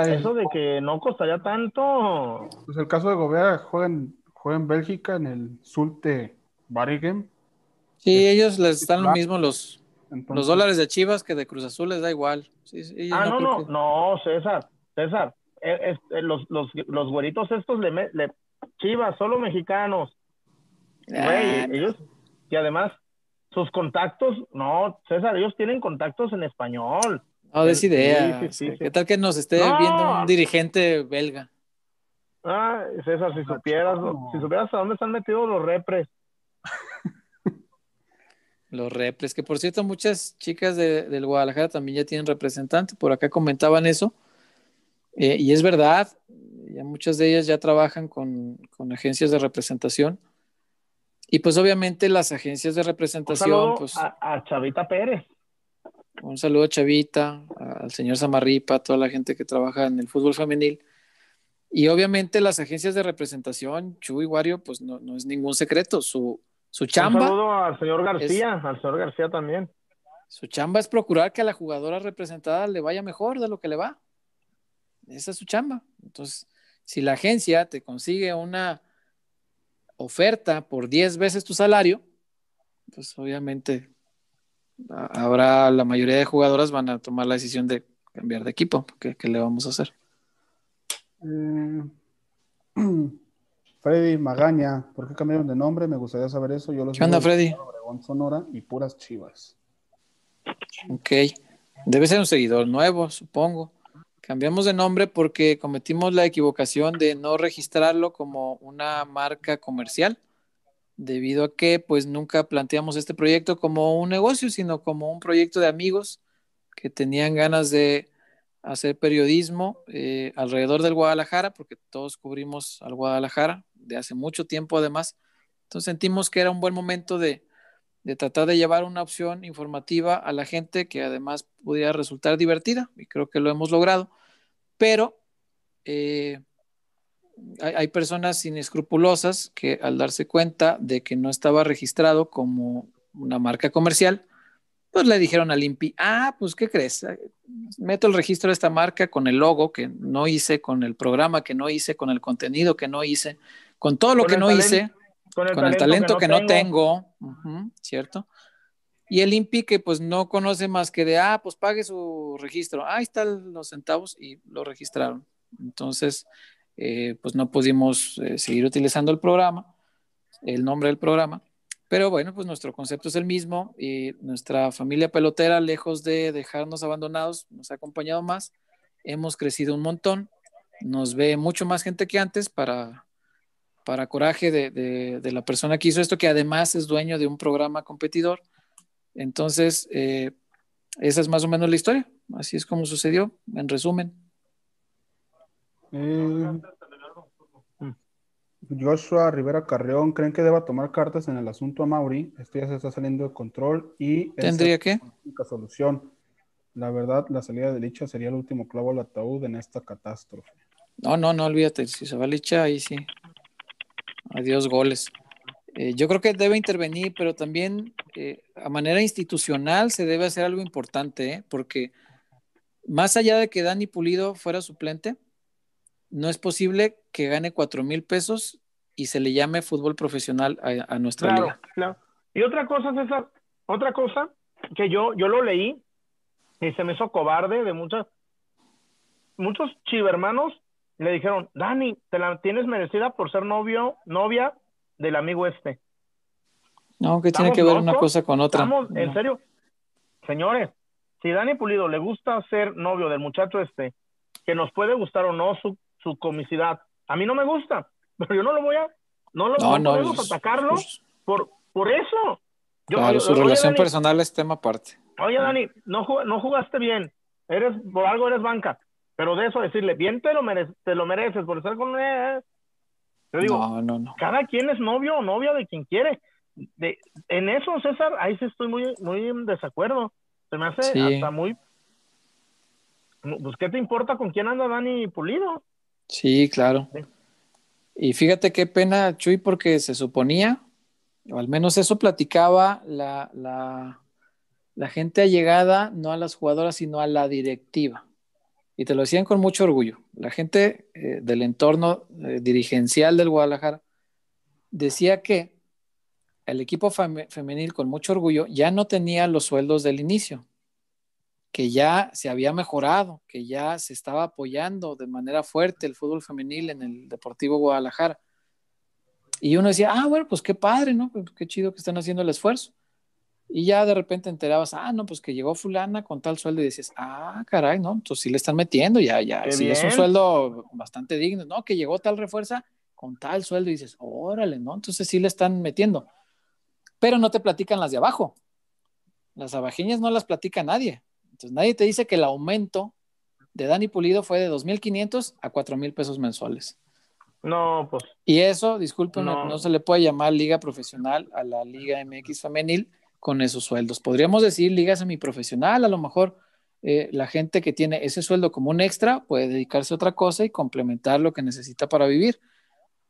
Eso de que no costaría tanto. Pues el caso de Gobea juega en, juega en Bélgica en el Sulte Waregem. Sí, ellos les están lo mismo los, Entonces, los dólares de Chivas que de Cruz Azul les da igual. Sí, sí, ellos Ah, no, no, que- no, César, César. eh, es- eh, los, los, los güeritos estos le, Chivas, solo mexicanos. Ah, Güey, ellos, y además, sus contactos, no, César, ellos tienen contactos en español. no des idea. sí, sí, sí. ¿Qué tal que nos esté No. viendo un dirigente belga? Ah, César, si supieras, no. si supieras a dónde están metidos los repres. Los repres, que por cierto, muchas chicas de, del Guadalajara también ya tienen representante, por acá comentaban eso, Eh, y es verdad, ya muchas de ellas ya trabajan con, con agencias de representación, y pues obviamente las agencias de Un representación, saludo pues a, a Chavita Pérez. un saludo a Chavita, al señor Samarripa, a toda la gente que trabaja en el fútbol femenil, y obviamente las agencias de representación, Chuy Wario, pues no, no es ningún secreto, su, su Un chamba... saludo al señor García, al señor García también. Su chamba es procurar que a la jugadora representada le vaya mejor de lo que le va. Esa es su chamba. Entonces, si la agencia te consigue una oferta por 10 veces tu salario, pues obviamente habrá la mayoría de jugadoras van a tomar la decisión de cambiar de equipo. ¿Qué, qué le vamos a hacer? eh, Freddy Magaña, ¿por qué cambiaron de nombre? Me gustaría saber eso. Yo los ¿Qué onda, Freddy? Obregón, Sonora y puras chivas. Ok. Debe ser un seguidor nuevo, supongo. Cambiamos de nombre porque cometimos la equivocación de no registrarlo como una marca comercial, debido a que pues nunca planteamos este proyecto como un negocio, sino como un proyecto de amigos que tenían ganas de hacer periodismo eh, alrededor del Guadalajara, porque todos cubrimos al Guadalajara de hace mucho tiempo además. Entonces sentimos que era un buen momento de, de tratar de llevar una opción informativa a la gente que además pudiera resultar divertida, y creo que lo hemos logrado, pero eh, hay, hay, personas inescrupulosas que al darse cuenta de que no estaba registrado como una marca comercial, pues le dijeron al INPI, ah, pues ¿qué crees? Meto el registro de esta marca con el logo que no hice, con el programa que no hice, con el contenido que no hice, con todo lo Con que no talento- hice Con el con el talento que no tengo. ¿cierto? Y el INPI que pues no conoce más que de, ah, pues pague su registro, ahí están los centavos y lo registraron. Entonces, eh, pues no pudimos eh, seguir utilizando el programa, el nombre del programa, pero bueno, pues nuestro concepto es el mismo y nuestra familia pelotera, lejos de dejarnos abandonados, nos ha acompañado más, hemos crecido un montón, nos ve mucho más gente que antes para para coraje de, de, de, la persona que hizo esto, que además es dueño de un programa competidor. Entonces, eh, esa es más o menos la historia. Así es como sucedió, en resumen. Eh, Joshua Rivera Carreón, ¿creen que deba tomar cartas en el asunto a Mauri? Esto ya se está saliendo de control y ¿Tendría que? la única solución. La verdad, la salida de Licha sería el último clavo al ataúd en esta catástrofe. No, no, no olvídate. Si se va Licha, ahí sí. Adiós goles. Eh, yo creo que debe intervenir, pero también eh, a manera institucional se debe hacer algo importante, ¿eh? porque más allá de que Dani Pulido fuera suplente, no es posible que gane cuatro mil pesos y se le llame fútbol profesional a, a nuestra claro, liga. Claro. Y otra cosa, César, otra cosa que yo, yo lo leí y se me hizo cobarde de muchas, muchos chivermanos le dijeron, Dani, te la tienes merecida por ser novio, novia del amigo este. No, que tiene que ver locos? una cosa con otra. Estamos, no. en serio, señores, si Dani Pulido le gusta ser novio del muchacho este, que nos puede gustar o no su, su comicidad, a mí no me gusta, pero yo no lo voy a, no lo No, no, podemos atacarlo pues, por, por eso. Yo- claro, yo- su oye, relación Dani, personal es tema aparte. Oye, Dani, no, no jugaste bien. Eres, por algo eres banca. Pero de eso decirle, bien te lo, mere- te lo mereces por estar con él. Yo digo, no, no, no. cada quien es novio o novia de quien quiere. De, en eso, César, ahí sí estoy muy, muy en desacuerdo. Se me hace Sí. hasta muy. Pues, ¿qué te importa con quién anda Dani Pulido? Sí, claro. Sí. Y fíjate qué pena, Chuy, porque se suponía, o al menos eso platicaba la, la, la gente allegada, no a las jugadoras, sino a la directiva. Y te lo decían con mucho orgullo. La gente eh, del entorno eh, dirigencial del Guadalajara decía que el equipo fem- femenil, con mucho orgullo, ya no tenía los sueldos del inicio, que ya se había mejorado, que ya se estaba apoyando de manera fuerte el fútbol femenil en el Deportivo Guadalajara. Y uno decía, ah, bueno, pues qué padre, ¿no? Pues qué chido que están haciendo el esfuerzo. Y ya de repente enterabas, ah, no, pues que llegó fulana con tal sueldo y decías, ah, caray, ¿no? Entonces sí le están metiendo, ya, ya, sí es un sueldo bastante digno, ¿no? Que llegó tal refuerza con tal sueldo y dices, órale, ¿no? Entonces sí le están metiendo. Pero no te platican las de abajo. Las abajeñas no las platica nadie. Entonces nadie te dice que el aumento de Dani Pulido fue de 2.500 a 4.000 pesos mensuales. No, pues. Y eso, discúlpenme, No. no. se le puede llamar liga profesional a la Liga MX femenil con esos sueldos. Podríamos decir liga semiprofesional, a lo mejor eh, la gente que tiene ese sueldo como un extra puede dedicarse a otra cosa y complementar lo que necesita para vivir.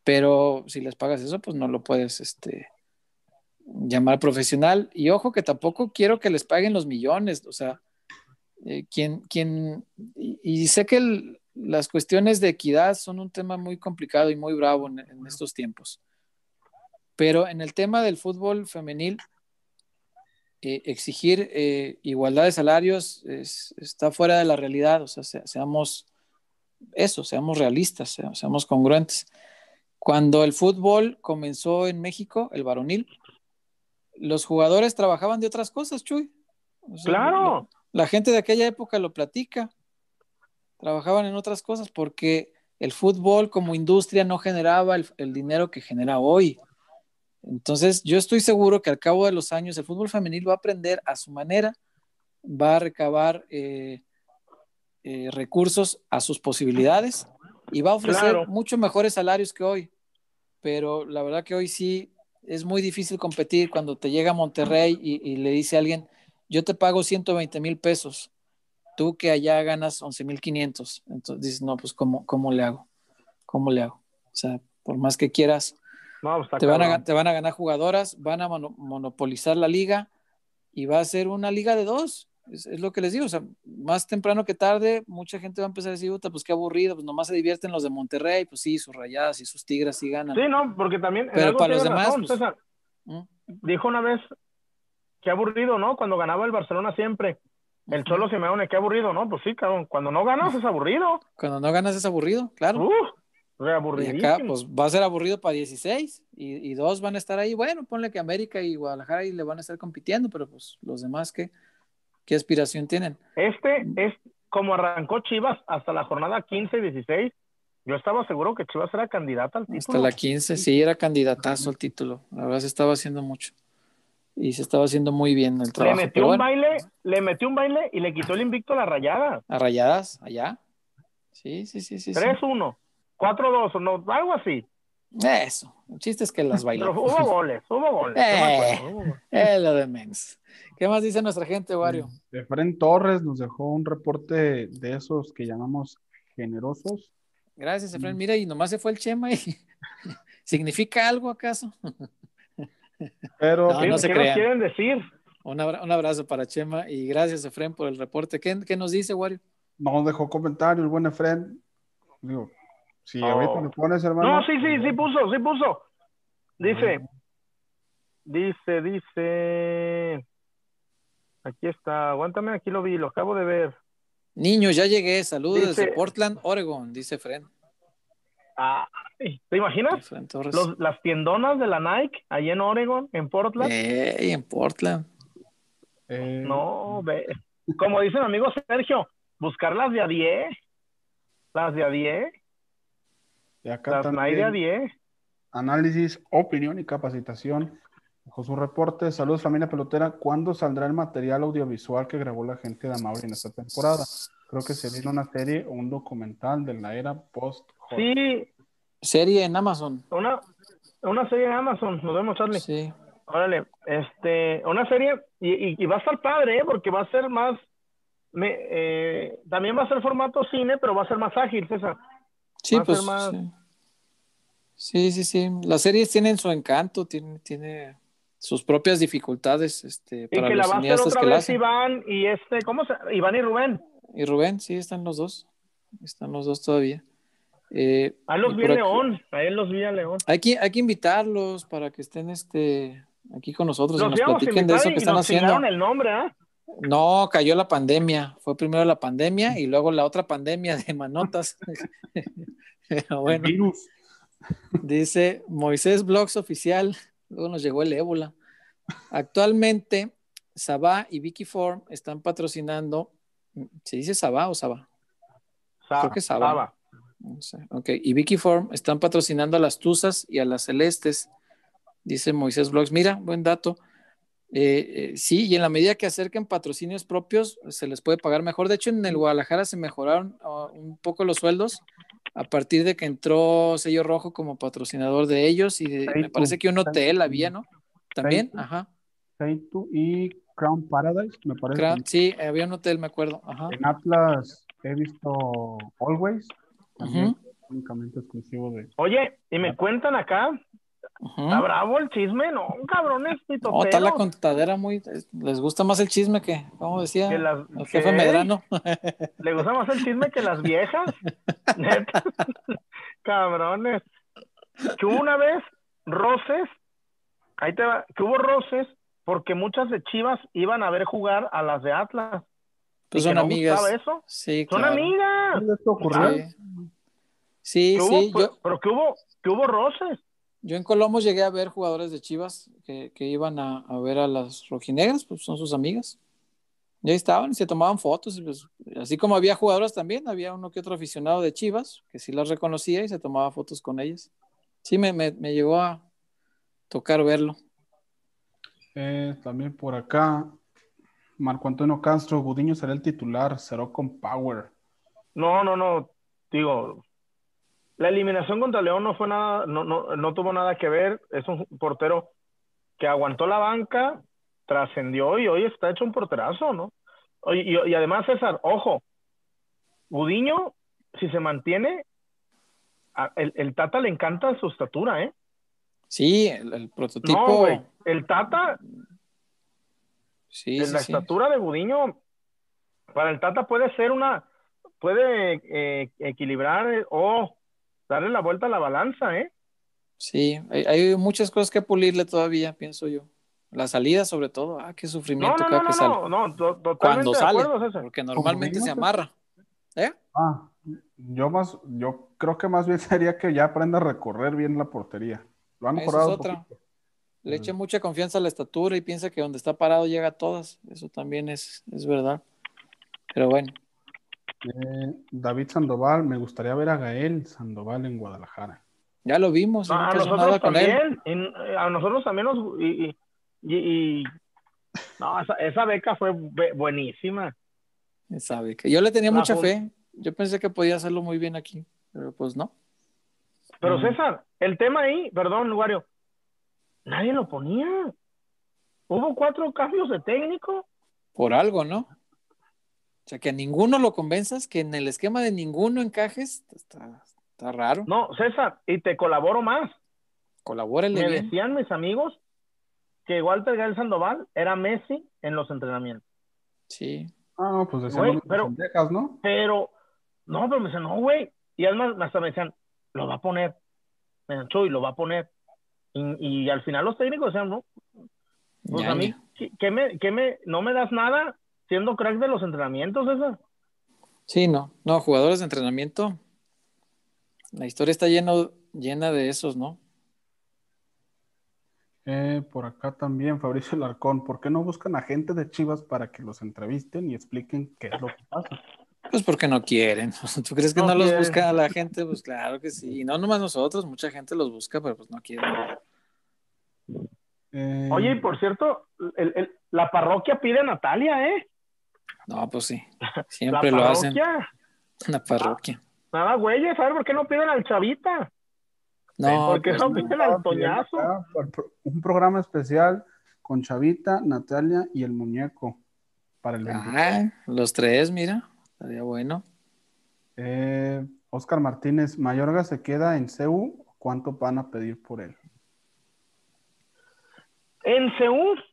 Pero si les pagas eso, pues no lo puedes este, llamar profesional. Y ojo que tampoco quiero que les paguen los millones, o sea, eh, quien, y, sé que las cuestiones de equidad son un tema muy complicado y muy bravo en estos tiempos. Pero en el tema del fútbol femenil, eh, exigir eh, igualdad de salarios es, está fuera de la realidad. O sea, se, seamos eso, seamos realistas, se, seamos congruentes. Cuando el fútbol comenzó en México, el varonil, los jugadores trabajaban de otras cosas, Chuy. O sea, Claro. La gente de aquella época lo platica. Trabajaban en otras cosas porque el fútbol como industria no generaba el, el dinero que genera hoy. Entonces, yo estoy seguro que al cabo de los años el fútbol femenil va a aprender a su manera, va a recabar eh, eh, recursos a sus posibilidades y va a ofrecer Claro. mucho mejores salarios que hoy. Pero la verdad que hoy sí es muy difícil competir cuando te llega a Monterrey y, y le dice a alguien, yo te pago 120 mil pesos, tú que allá ganas 11 mil 500. Entonces dices, no, pues ¿cómo, ¿cómo le hago? ¿Cómo le hago? O sea, por más que quieras, No, pues, te van, a, te van a ganar jugadoras, van a mono- monopolizar la liga y va a ser una liga de dos. Es, es lo que les digo, o sea, más temprano que tarde, mucha gente va a empezar a decir, "Puta, pues qué aburrido, pues nomás se divierten los de Monterrey, pues sí, sus rayadas y sus tigras sí ganan. Sí, no, porque también. Pero para los demás, razón, pues- César. ¿Mm? Dijo una vez, qué aburrido, ¿no? Cuando ganaba el Barcelona siempre. El. Cholo Simeone, qué aburrido, ¿no? Pues sí, cabrón. Cuando no ganas es aburrido. Cuando no ganas es aburrido, claro. Re Y aburridísimo. acá, pues va a ser aburrido para 16 y, y dos van a estar ahí. Bueno, ponle que América y Guadalajara ahí le van a estar compitiendo, pero pues los demás, ¿qué, qué aspiración tienen? Este es como arrancó Chivas hasta la jornada 15 y 16. Yo estaba seguro que Chivas era candidata al título. Hasta la 15, sí, era candidatazo al título. La verdad se estaba haciendo mucho. Y se estaba haciendo muy bien el Le trabajo. metió Pero un bueno, baile, le metió un baile y le quitó el invicto a la rayada. a rayadas, allá. Sí, sí, sí. sí. 3-1, 4-2, o no, algo así. Eso. El chiste es que las bailó. Pero hubo goles, hubo goles. Eh. acuerdo, hubo goles. Es lo de Mens. ¿Qué más dice nuestra gente, Wario? Efren Torres nos dejó un reporte de esos que llamamos generosos. Gracias, Efraín. Mira, y nomás se fue el Chema y ¿significa algo acaso? Pero No, ¿Qué, no se qué nos quieren decir? Un, abra- un abrazo para Chema y gracias, Efraín, por el reporte. ¿Qué, qué nos dice, Wario? no nos dejó comentario el buen Efren. Digo, si Oh. ahorita le pones, hermano. No, sí, sí, sí puso, sí puso. Dice, dice, dice. Aquí está, aguántame, aquí lo vi, lo acabo de ver. Niños, ya llegué. Saludos Dice- desde Portland, Oregon, dice. Ay, ¿Te imaginas? Los- las tiendonas de la Nike, ahí en Oregon, en Portland. Ey, en Portland. Eh, No, ve. Como dice mi amigo Sergio, buscar las de a 10. Las de a 10. Y acá Las de también, 10. análisis, opinión y capacitación. Dejó su reporte. Saludos, familia pelotera. ¿Cuándo saldrá el material audiovisual que grabó la gente de Amauri en esta temporada? Creo que se viene una serie o un documental de la era post Sí, Serie en Amazon. una, una serie de Amazon. Nos vemos, Charlie. Sí. Órale, este, una serie, y, y- y va a estar padre, ¿eh? porque va a ser más, me, eh, también va a ser formato cine, pero va a ser más ágil, César. Sí, a pues. Sí. sí, sí, sí. Las series tienen su encanto, tiene, tiene sus propias dificultades este, Y para que la los va a hacer otra que la vez. Iván y este, ¿cómo se? Iván y Rubén. Y Rubén, sí, están los dos. Están los dos todavía. Eh, Ahí los vi aquí- León, ahí los vi a León. Hay que, hay que invitarlos para que estén este, aquí con nosotros y nos a platiquen de eso que están nos haciendo. el nombre, ¿ah? No, cayó la pandemia. Fue primero la pandemia y luego la otra pandemia de manotas. Pero bueno, virus. dice Moisés Blogs Oficial. Luego nos llegó el ébola. Actualmente, Sabá y Vicky Form están patrocinando. ¿Se dice Sabá o Sabá? Sa- Creo que Saba. Saba. No sé. Ok, y Vicky Form están patrocinando a las Tuzas y a las Celestes, dice Moisés Blogs. Mira, buen dato. Eh, eh, sí, y en la medida que acerquen patrocinios propios, se les puede pagar mejor. De hecho, en el Guadalajara se mejoraron uh, un poco los sueldos a partir de que entró Sello Rojo como patrocinador de ellos y de- me parece que un hotel había, ¿no? También, ajá. Seitu y Crown Paradise, me parece. Sí, había un hotel, me acuerdo. Ajá. En Atlas he visto Always, también Ujú, únicamente exclusivo de. Oye, y me cuentan acá, ¿está bravo el chisme? No, cabrones, No, está la contadera muy. Les gusta más el chisme que, ¿cómo decía? Que las- el jefe ¿qué? Medrano. ¿Le gusta más el chisme que las viejas? Neta. Cabrones. Que hubo una vez roces, ahí te va, que hubo roces porque muchas de Chivas iban a ver jugar a las de Atlas. Pues ¿Y que son no amigas. gustaba eso? Sí, Son claro. amigas. Sí, sí, hubo, sí, pero, yo, pero que hubo, que hubo roces. Yo en Colombo llegué a ver jugadores de Chivas que, que iban a, a ver a las rojinegras, pues son sus amigas. Y ahí estaban y se tomaban fotos. Pues, así como había jugadoras también, había uno que otro aficionado de Chivas que sí las reconocía y se tomaba fotos con ellas. Sí, me, me, me llegó a tocar verlo. Eh, también por acá, Marco Antonio Castro, Gudiño será el titular, cerró con Power. No, no, no. Digo, la eliminación contra León no fue nada, no, no, no tuvo nada que ver. Es un portero que aguantó la banca, trascendió y hoy está hecho un porterazo, ¿no? Y, y, y, además, César, ojo, Gudiño, si se mantiene, el, el, Tata le encanta su estatura, ¿eh? Sí, el, el prototipo. No, güey, el Tata, sí, en sí, la sí. estatura de Gudiño, para el Tata puede ser una, puede eh, equilibrar eh, o darle la vuelta a la balanza, ¿eh? Sí, hay, hay, muchas cosas que pulirle todavía, pienso yo. La salida, sobre todo. Ah, qué sufrimiento no, no, cada no, que no, sale. no, no, to- totalmente Cuando de sale, acuerdo, porque normalmente se amarra. ¿Eh? Ah, yo más, yo creo que más bien sería que ya aprenda a recorrer bien la portería. Lo han mejorado. es otra. poquito. Le echa mucha confianza a la estatura y piensa que donde está parado llega a todas. Eso también es, es verdad. Pero bueno, Eh, David Sandoval, me gustaría ver a Gael Sandoval en Guadalajara. ya lo vimos. No, a pasó nosotros nada con él. también, y- a nosotros también nos, y, y- y- y- no, esa, esa beca fue bu- buenísima. Sabe que yo le tenía La mucha fe. Yo pensé que podía hacerlo muy bien aquí, pero pues no. Pero Mm. César, el tema ahí, perdón, Wario, nadie lo ponía. Hubo cuatro cambios de técnico. Por algo, ¿no? O sea, que a ninguno lo convenzas, que en el esquema de ninguno encajes, está, está raro. No, César, y te colaboro más. Colabórele Me bien. decían mis amigos que Walter Gael Sandoval era Messi en los entrenamientos. Sí. Ah, no, pues decían Güey, pero- pendejas, ¿no? Pero, no, pero me decían, no, güey. Y además hasta me decían, lo va a poner. Me decían, Chuy, lo va a poner. Y, y al final los técnicos decían, no, pues a mí. ¿qué, qué me, qué me, no me das nada siendo crack de los entrenamientos, esa? Sí, no. No, jugadores de entrenamiento. La historia está lleno, llena de esos, ¿no? Eh, por acá también, Fabricio Larcón, ¿por qué no buscan a gente de Chivas para que los entrevisten y expliquen qué es lo que pasa? Pues porque no quieren. ¿Tú crees que no, No los busca la gente? Pues claro que sí. Y no nomás nosotros, mucha gente los busca, pero pues no quieren. Eh, Oye, y por cierto, el- el- la parroquia pide a Natalia, ¿eh? No, pues sí. Siempre lo hacen. parroquia. La parroquia. Nada, güeyes, a ver por qué no piden al chavita. No, ¿Por qué pues no piden al Toñazo? por- un programa especial con Chavita, Natalia y el muñeco para el 23. Ah, los tres, mira. Estaría bueno. Eh, Oscar Martínez, Mayorga se queda en CEU, ¿cuánto van a pedir por él? En Seúl,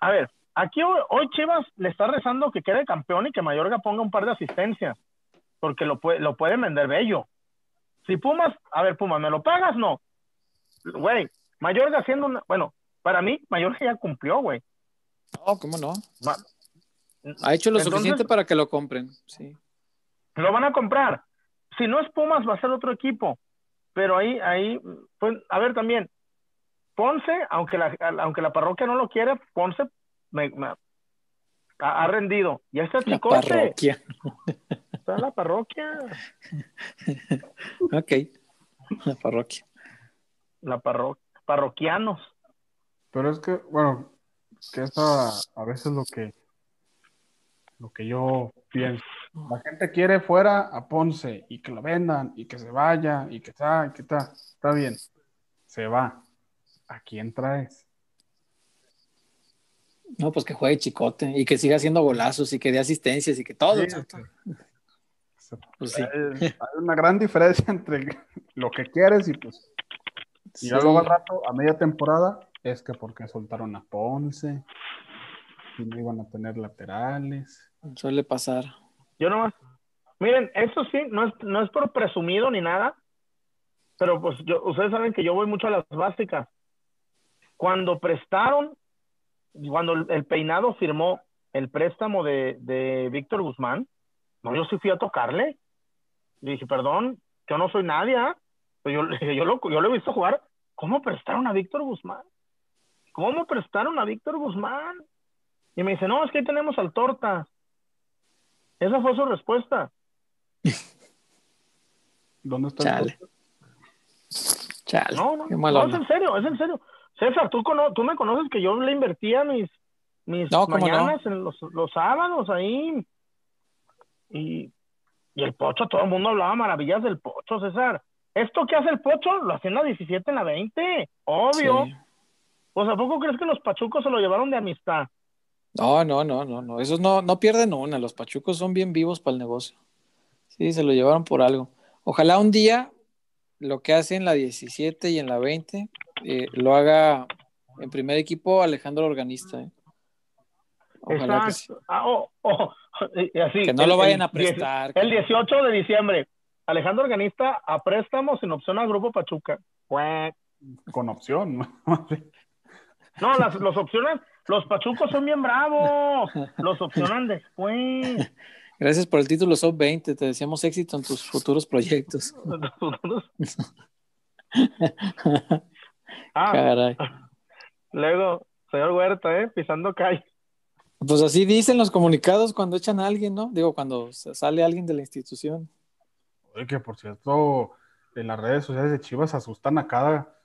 a ver, aquí hoy, hoy Chivas le está rezando que quede campeón y que Mayorga ponga un par de asistencias, porque lo, puede, lo pueden vender bello. Si Pumas, a ver, Pumas, ¿me lo pagas? No. Güey, Mayorga haciendo una, bueno, para mí, Mayorga ya cumplió, güey. No, ¿cómo no? Ma- Ha hecho lo Entonces- suficiente para que lo compren. Sí. Lo van a comprar. Si no es Pumas, va a ser otro equipo. Pero ahí, ahí, pues, a ver también, Ponce, aunque la, aunque la parroquia no lo quiere, Ponce me- me- ha, ha rendido. Y La chicote, parroquia. está en la parroquia, Ok. La parroquia. la parro, parroquianos. Pero es que, bueno, que es a, a veces lo que lo que yo pienso. La gente quiere fuera a Ponce y que lo vendan y que se vaya y que está, que está. Está bien. Se va. ¿A quién traes? No, pues que juegue chicote y que siga haciendo golazos y que dé asistencias y que todo. Sí, exacto. Pues sí. Hay hay una gran diferencia entre lo que quieres y pues y ya Sí. luego al rato, a media temporada, es que porque soltaron a Ponce y no iban a tener laterales. Suele pasar. Yo nomás, miren, eso sí, no es, no es por presumido ni nada, pero pues yo, ustedes saben que yo voy mucho a las básicas. Cuando prestaron, cuando el, el peinado firmó el préstamo de, de Víctor Guzmán, no, yo sí fui a tocarle. Le dije, perdón, yo no soy nadie, ¿ah? Pues yo, yo, lo, yo lo he visto jugar. ¿Cómo prestaron a Víctor Guzmán? ¿Cómo prestaron a Víctor Guzmán? Y me dice, no, es que ahí tenemos al Torta. Esa fue su respuesta. ¿Dónde está Chale. Chale. No, no, qué no, es en serio, es en serio. César, tú, cono- tú me conoces que yo le invertía mis, mis No, ¿cómo mañanas en los, los sábados ahí. Y, y el Pocho, todo el mundo hablaba maravillas del Pocho, César. Esto que hace el Pocho lo hacía en la 17, en la 20. Obvio. Sí. Pues ¿a poco crees que los pachucos se lo llevaron de amistad? No, no, no, no, no. Esos no, no pierden una. Los pachucos son bien vivos para el negocio. Sí, se lo llevaron por algo. Ojalá un día lo que hace en la 17 y en la 20 eh, lo haga en primer equipo Alejandro Organista. eh. Ojalá que sí. Ah, oh, oh, y así, Que no el- lo vayan a prestar. El 18 de diciembre, Alejandro Organista a préstamo sin opción al Grupo Pachuca. Con opción. No, las los opcionan, los pachucos son bien bravos. Los opcionan después. Gracias por el título Sub 20. Te deseamos éxito en tus futuros proyectos. Ah, Caray. luego, señor Huerta, ¿eh? Pisando calle. Pues así dicen los comunicados cuando echan a alguien, ¿no? Digo, cuando sale alguien de la institución. Oye, que por cierto, en las redes sociales de Chivas asustan a cada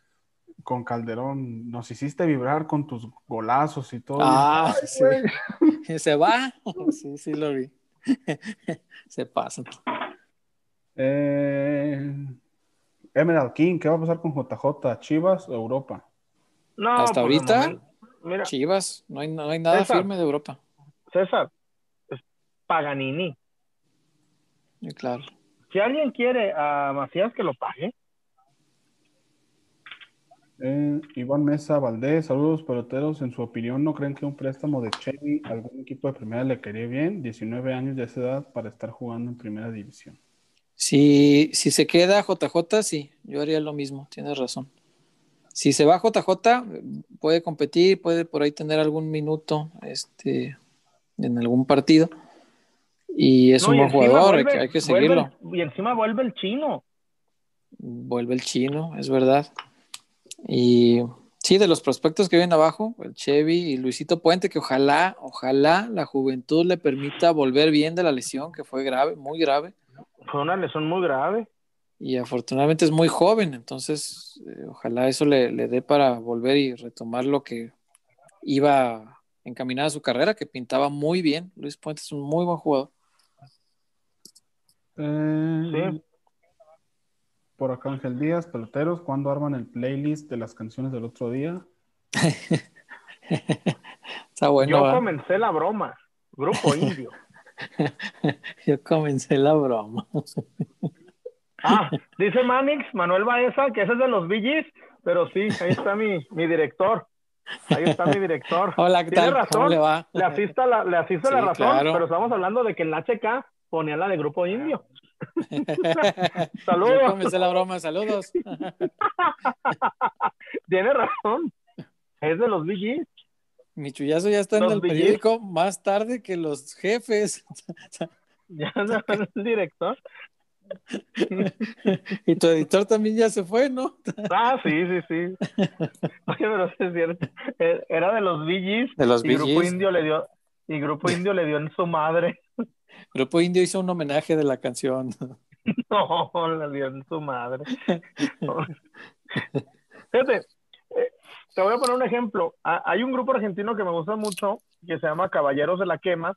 con Calderón. Nos hiciste vibrar con tus golazos y todo. Ah, Ay, sí. Se va. Sí, sí lo vi. Se pasan. Eh, Emerald King, ¿qué va a pasar con JJ? ¿Chivas o Europa? No, Hasta ahorita, Mira, Chivas, no hay, no hay nada César. firme de Europa. César, es Paganini. Claro. Si alguien quiere a Macías, que lo pague. Eh, Iván Mesa Valdés, saludos peloteros. En su opinión, ¿no creen que un préstamo de Chevy a algún equipo de primera le quería bien? 19 años de esa edad para estar jugando en primera división. Si, si se queda JJ, sí, yo haría lo mismo, tienes razón. Si se va JJ, puede competir, puede por ahí tener algún minuto este, en algún partido. Y es No, un y buen jugador, hay vuelve- que, hay que vuelve seguirlo. el- y encima vuelve el chino. Vuelve el chino, es verdad. Y sí, de los prospectos que vienen abajo, el Chevy y Luisito Puente, que ojalá, ojalá la juventud le permita volver bien de la lesión, que fue grave, muy grave. Fue una lesión muy grave. Y afortunadamente es muy joven, entonces eh, ojalá eso le, le dé para volver y retomar lo que iba encaminada a su carrera, que pintaba muy bien. Luis Puente es un muy buen jugador. Eh, Sí. Por acá Ángel Díaz, peloteros, ¿cuándo arman el playlist de las canciones del otro día? Está bueno. Yo ¿va? comencé la broma. Grupo Indio. Yo comencé la broma. Ah, dice Manix, Manuel Baeza, que ese es de los VGs, pero sí, ahí está mi, mi director. Ahí está mi director. Hola, ¿qué Tiene tal? razón. ¿Cómo le va? Le asista la, le asiste la Sí, razón, claro. pero estamos hablando de que en la HK ponía la de Grupo Indio. Saludos. Yo comencé la broma, saludos. Tiene razón. Es de los VGs. Mi chullazo ya está en Los el billetes. periódico más tarde que los jefes. Ya se fue el director. y tu editor también ya se fue, ¿no? Ah, sí, sí, sí. Oye, pero sí es cierto. Eh, Era de los VGs. De los y Grupo. Indio le dio, y Grupo Indio le dio en su madre. Grupo Indio hizo un homenaje de la canción. No, le dio en su madre. Fíjate, eh, te voy a poner un ejemplo. Hay un grupo argentino que me gusta mucho que se llama Caballeros de la Quema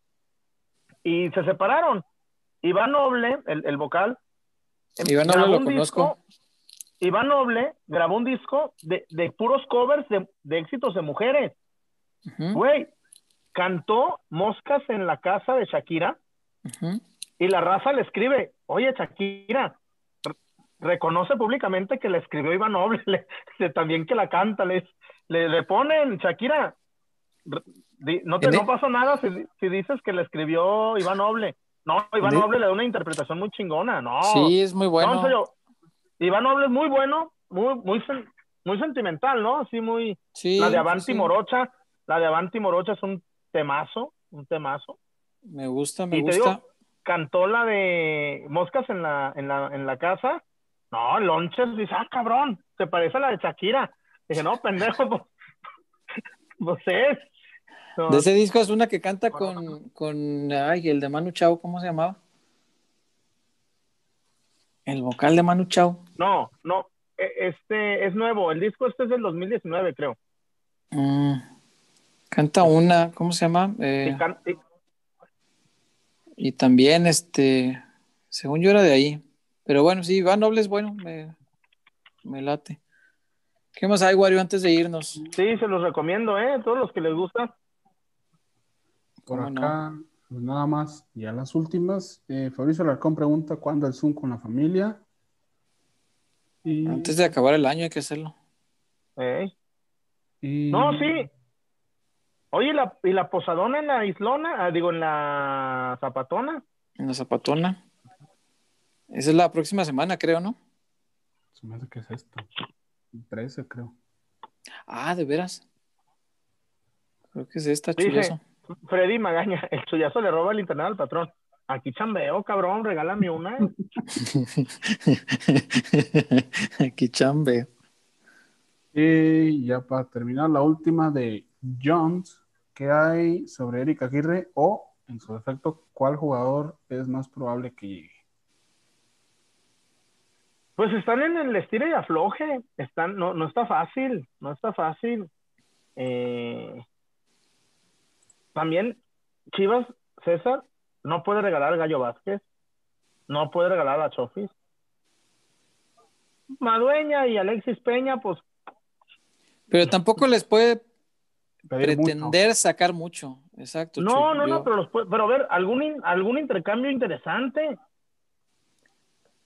y se separaron. Iván Noble, el, el vocal, Iván Noble grabó lo un conozco. Iván Noble grabó un disco de, de puros covers de, de éxitos de mujeres. Güey, cantó Moscas en la casa de Shakira y la raza le escribe, oye Shakira, re- reconoce públicamente que le escribió Iván Noble, le- le- también que la canta, le, le, ponen, Shakira, di- no, te, no e- pasa nada si, si dices que le escribió Iván Noble. No, Iván e- Noble le da una interpretación muy chingona, no. Sí, es muy No, bueno. en serio, Iván Noble es muy bueno, muy, muy, muy sentimental, ¿no? Así muy... Sí, la de Avanti sí. Morocha, la de Avanti Morocha es un temazo, un temazo. Me gusta, me Y te gusta. digo, cantó la de Moscas en la, en la, en la casa. No, Lonches dice, ah, cabrón, se parece a la de Shakira. Dije, no, pendejo, pues, pues es. No, De ese disco es una que canta con, con ay, el de Manu Chao, ¿cómo se llamaba? El vocal de Manu Chao. no, no, e- este es nuevo, el disco este es del 2019, creo. Mm, canta una, ¿cómo se llama? Eh, Y can- y- y también, este, según yo era de ahí. Pero bueno, sí, Iván Noble es bueno, me, me late. ¿Qué más hay, Wario, antes de irnos? sí, se los recomiendo, ¿eh? Todos los que les gusta. Por acá, pues nada más, ya las últimas. Eh, Fabricio Alarcón pregunta cuándo el Zoom con la familia. Y, Antes de acabar el año hay que hacerlo. ¿eh? y- No, sí. Oye, ¿la, ¿y la posadona en la islona? Ah, digo, en la zapatona. En la zapatona. Esa es la próxima semana, creo, ¿no? Se me hace que es esto. El 13, creo. Ah, de veras. Creo que es esta, Dice- chullazo. Freddy Magaña, el chullazo le roba el internet al patrón. Aquí chambeo, cabrón, regálame una. Aquí chambe. Y ya para terminar, la última de Jones, ¿qué hay sobre Eric Aguirre? O, en su defecto, ¿cuál jugador es más probable que llegue? Pues están en el estilo y afloje. Están, no, no está fácil, no está fácil. Eh, también Chivas, César, no puede regalar a Gallo Vázquez, no puede regalar a Chofis. Madueña y Alexis Peña, pues Pero tampoco les puede Mucho. pretender sacar mucho. Exacto. no, no, Yo- no, pero los pero a ver, algún algún intercambio interesante.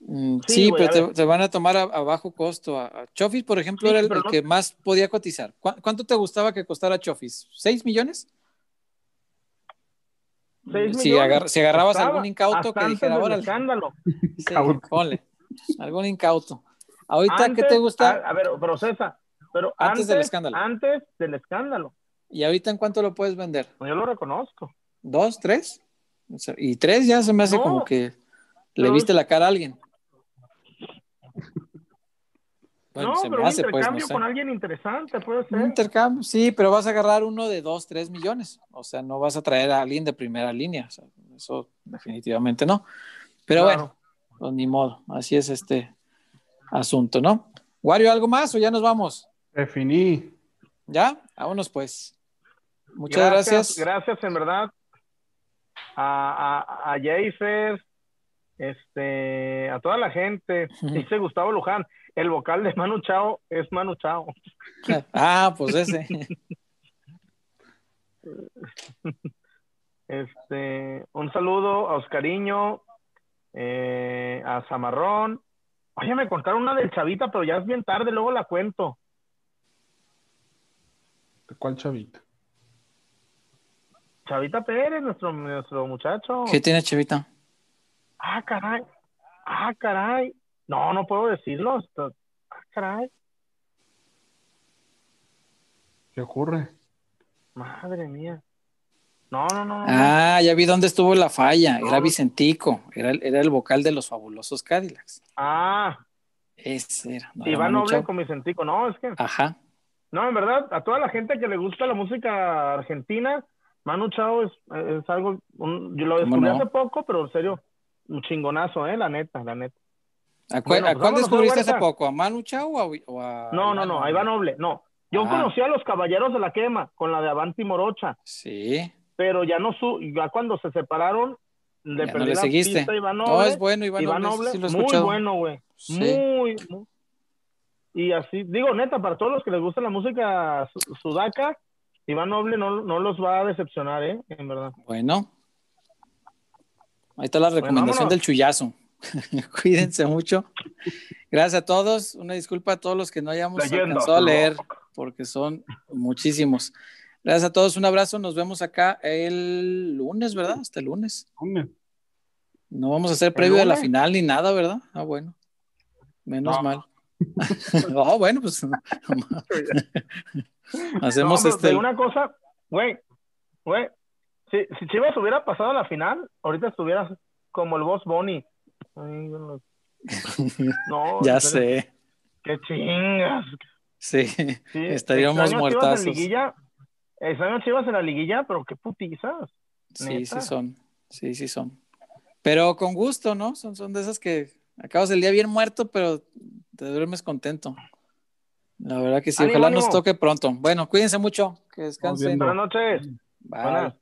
Mm, Sí, pero a te, van a tomar a, a bajo costo. A, a Chofis, por ejemplo, Sí, era el, pero el no- que más podía cotizar. ¿Cuá- ¿Cuánto te gustaba que costara Chofis? ¿Seis millones? Seis Si, agar- si agarrabas Estaba algún incauto que dijera, órale, escándalo. sí, ponle, algún incauto. Ahorita, ¿qué Antes- te gusta? A, a ver, pero César, pero Antes antes, del escándalo. Antes del escándalo. ¿Y ahorita en cuánto lo puedes vender? Yo lo reconozco. ¿Dos, tres? Y tres ya se me hace No, como que le viste la cara a alguien. Bueno, no, se pero me un hace, pues, no intercambio sé. con alguien interesante puede ser. Un intercambio, sí, pero vas a agarrar uno de dos, tres millones. O sea, no vas a traer a alguien de primera línea. O sea, eso definitivamente no. Pero Claro. bueno, pues ni modo. Así es este asunto, ¿no? Wario, ¿algo más o ya nos vamos? Definí. ¿Ya? Vámonos pues. Muchas gracias. Gracias, en verdad. A, a, a este, a toda la gente. Dice Gustavo Luján, el vocal de Manu Chao es Manu Chao. Ah, pues ese. Este, un saludo a Oscariño, eh, a Zamarrón. Oye, me contaron una del Chavita, pero ya es bien tarde, luego la cuento. ¿De cuál chavita? Chavita Pérez, nuestro, nuestro muchacho. ¿Qué tiene Chevita? Ah, caray. Ah, caray. No, no puedo decirlo. Ah, caray. ¿Qué ocurre? Madre mía. No, no, no. no. Ah, ya vi dónde estuvo la falla. Era. Vicentico. Era, el- era el vocal de los fabulosos Cadillacs. Ah, Ese era. no Iván Noble con Vicentico. No, es que. Ajá. No, en verdad, a toda la gente que le gusta la música argentina, Manu Chao es, es algo. un- yo lo ¿Cómo descubrí no? hace poco, pero en serio, un chingonazo, ¿eh? La neta, la neta. ¿A, Bueno, a pues cuál descubriste hace poco? ¿A Manu Chao o a, o a No, no, Iván no, ahí va Noble. No. Yo Ah. conocí a los Caballeros de la Quema con la de Avanti Morocha. Sí. pero ya no su, ya cuando se separaron le Ya no perdí le la seguiste. pista a Iván No, Noble. es bueno, Iván, Iván Noble. Sí muy bueno, güey. Sí. Muy, muy- Y así, digo, neta, para todos los que les gusta la música su- sudaca, Iván Noble no, no los va a decepcionar, ¿eh? En verdad. Bueno. Ahí está la recomendación del chullazo. Cuídense mucho. Gracias a todos. Una disculpa a todos los que no hayamos alcanzado a leer, porque son muchísimos. Gracias a todos. Un abrazo. Nos vemos acá el lunes, ¿verdad? Hasta el lunes. No vamos a hacer previo de la final ni nada, ¿verdad? Ah, bueno. Menos No. mal. oh, bueno, pues hacemos No, este. una cosa, güey, güey, si, si Chivas hubiera pasado a la final, ahorita estuvieras como el boss Bonnie. Ay, no- ya sé. Qué chingas. Sí, Sí, estaríamos a Chivas en muertazos. liguilla. Están Chivas en la liguilla, pero qué putizas. Sí, Neta. sí son. Sí, sí son. Pero con gusto, ¿no? Son, son de esas que acabas el día bien muerto, pero te duermes contento. La verdad que sí. Ánimo, Ojalá nos toque pronto. Bueno, cuídense mucho. Que descansen. Buenas noches. Bye. Buenas.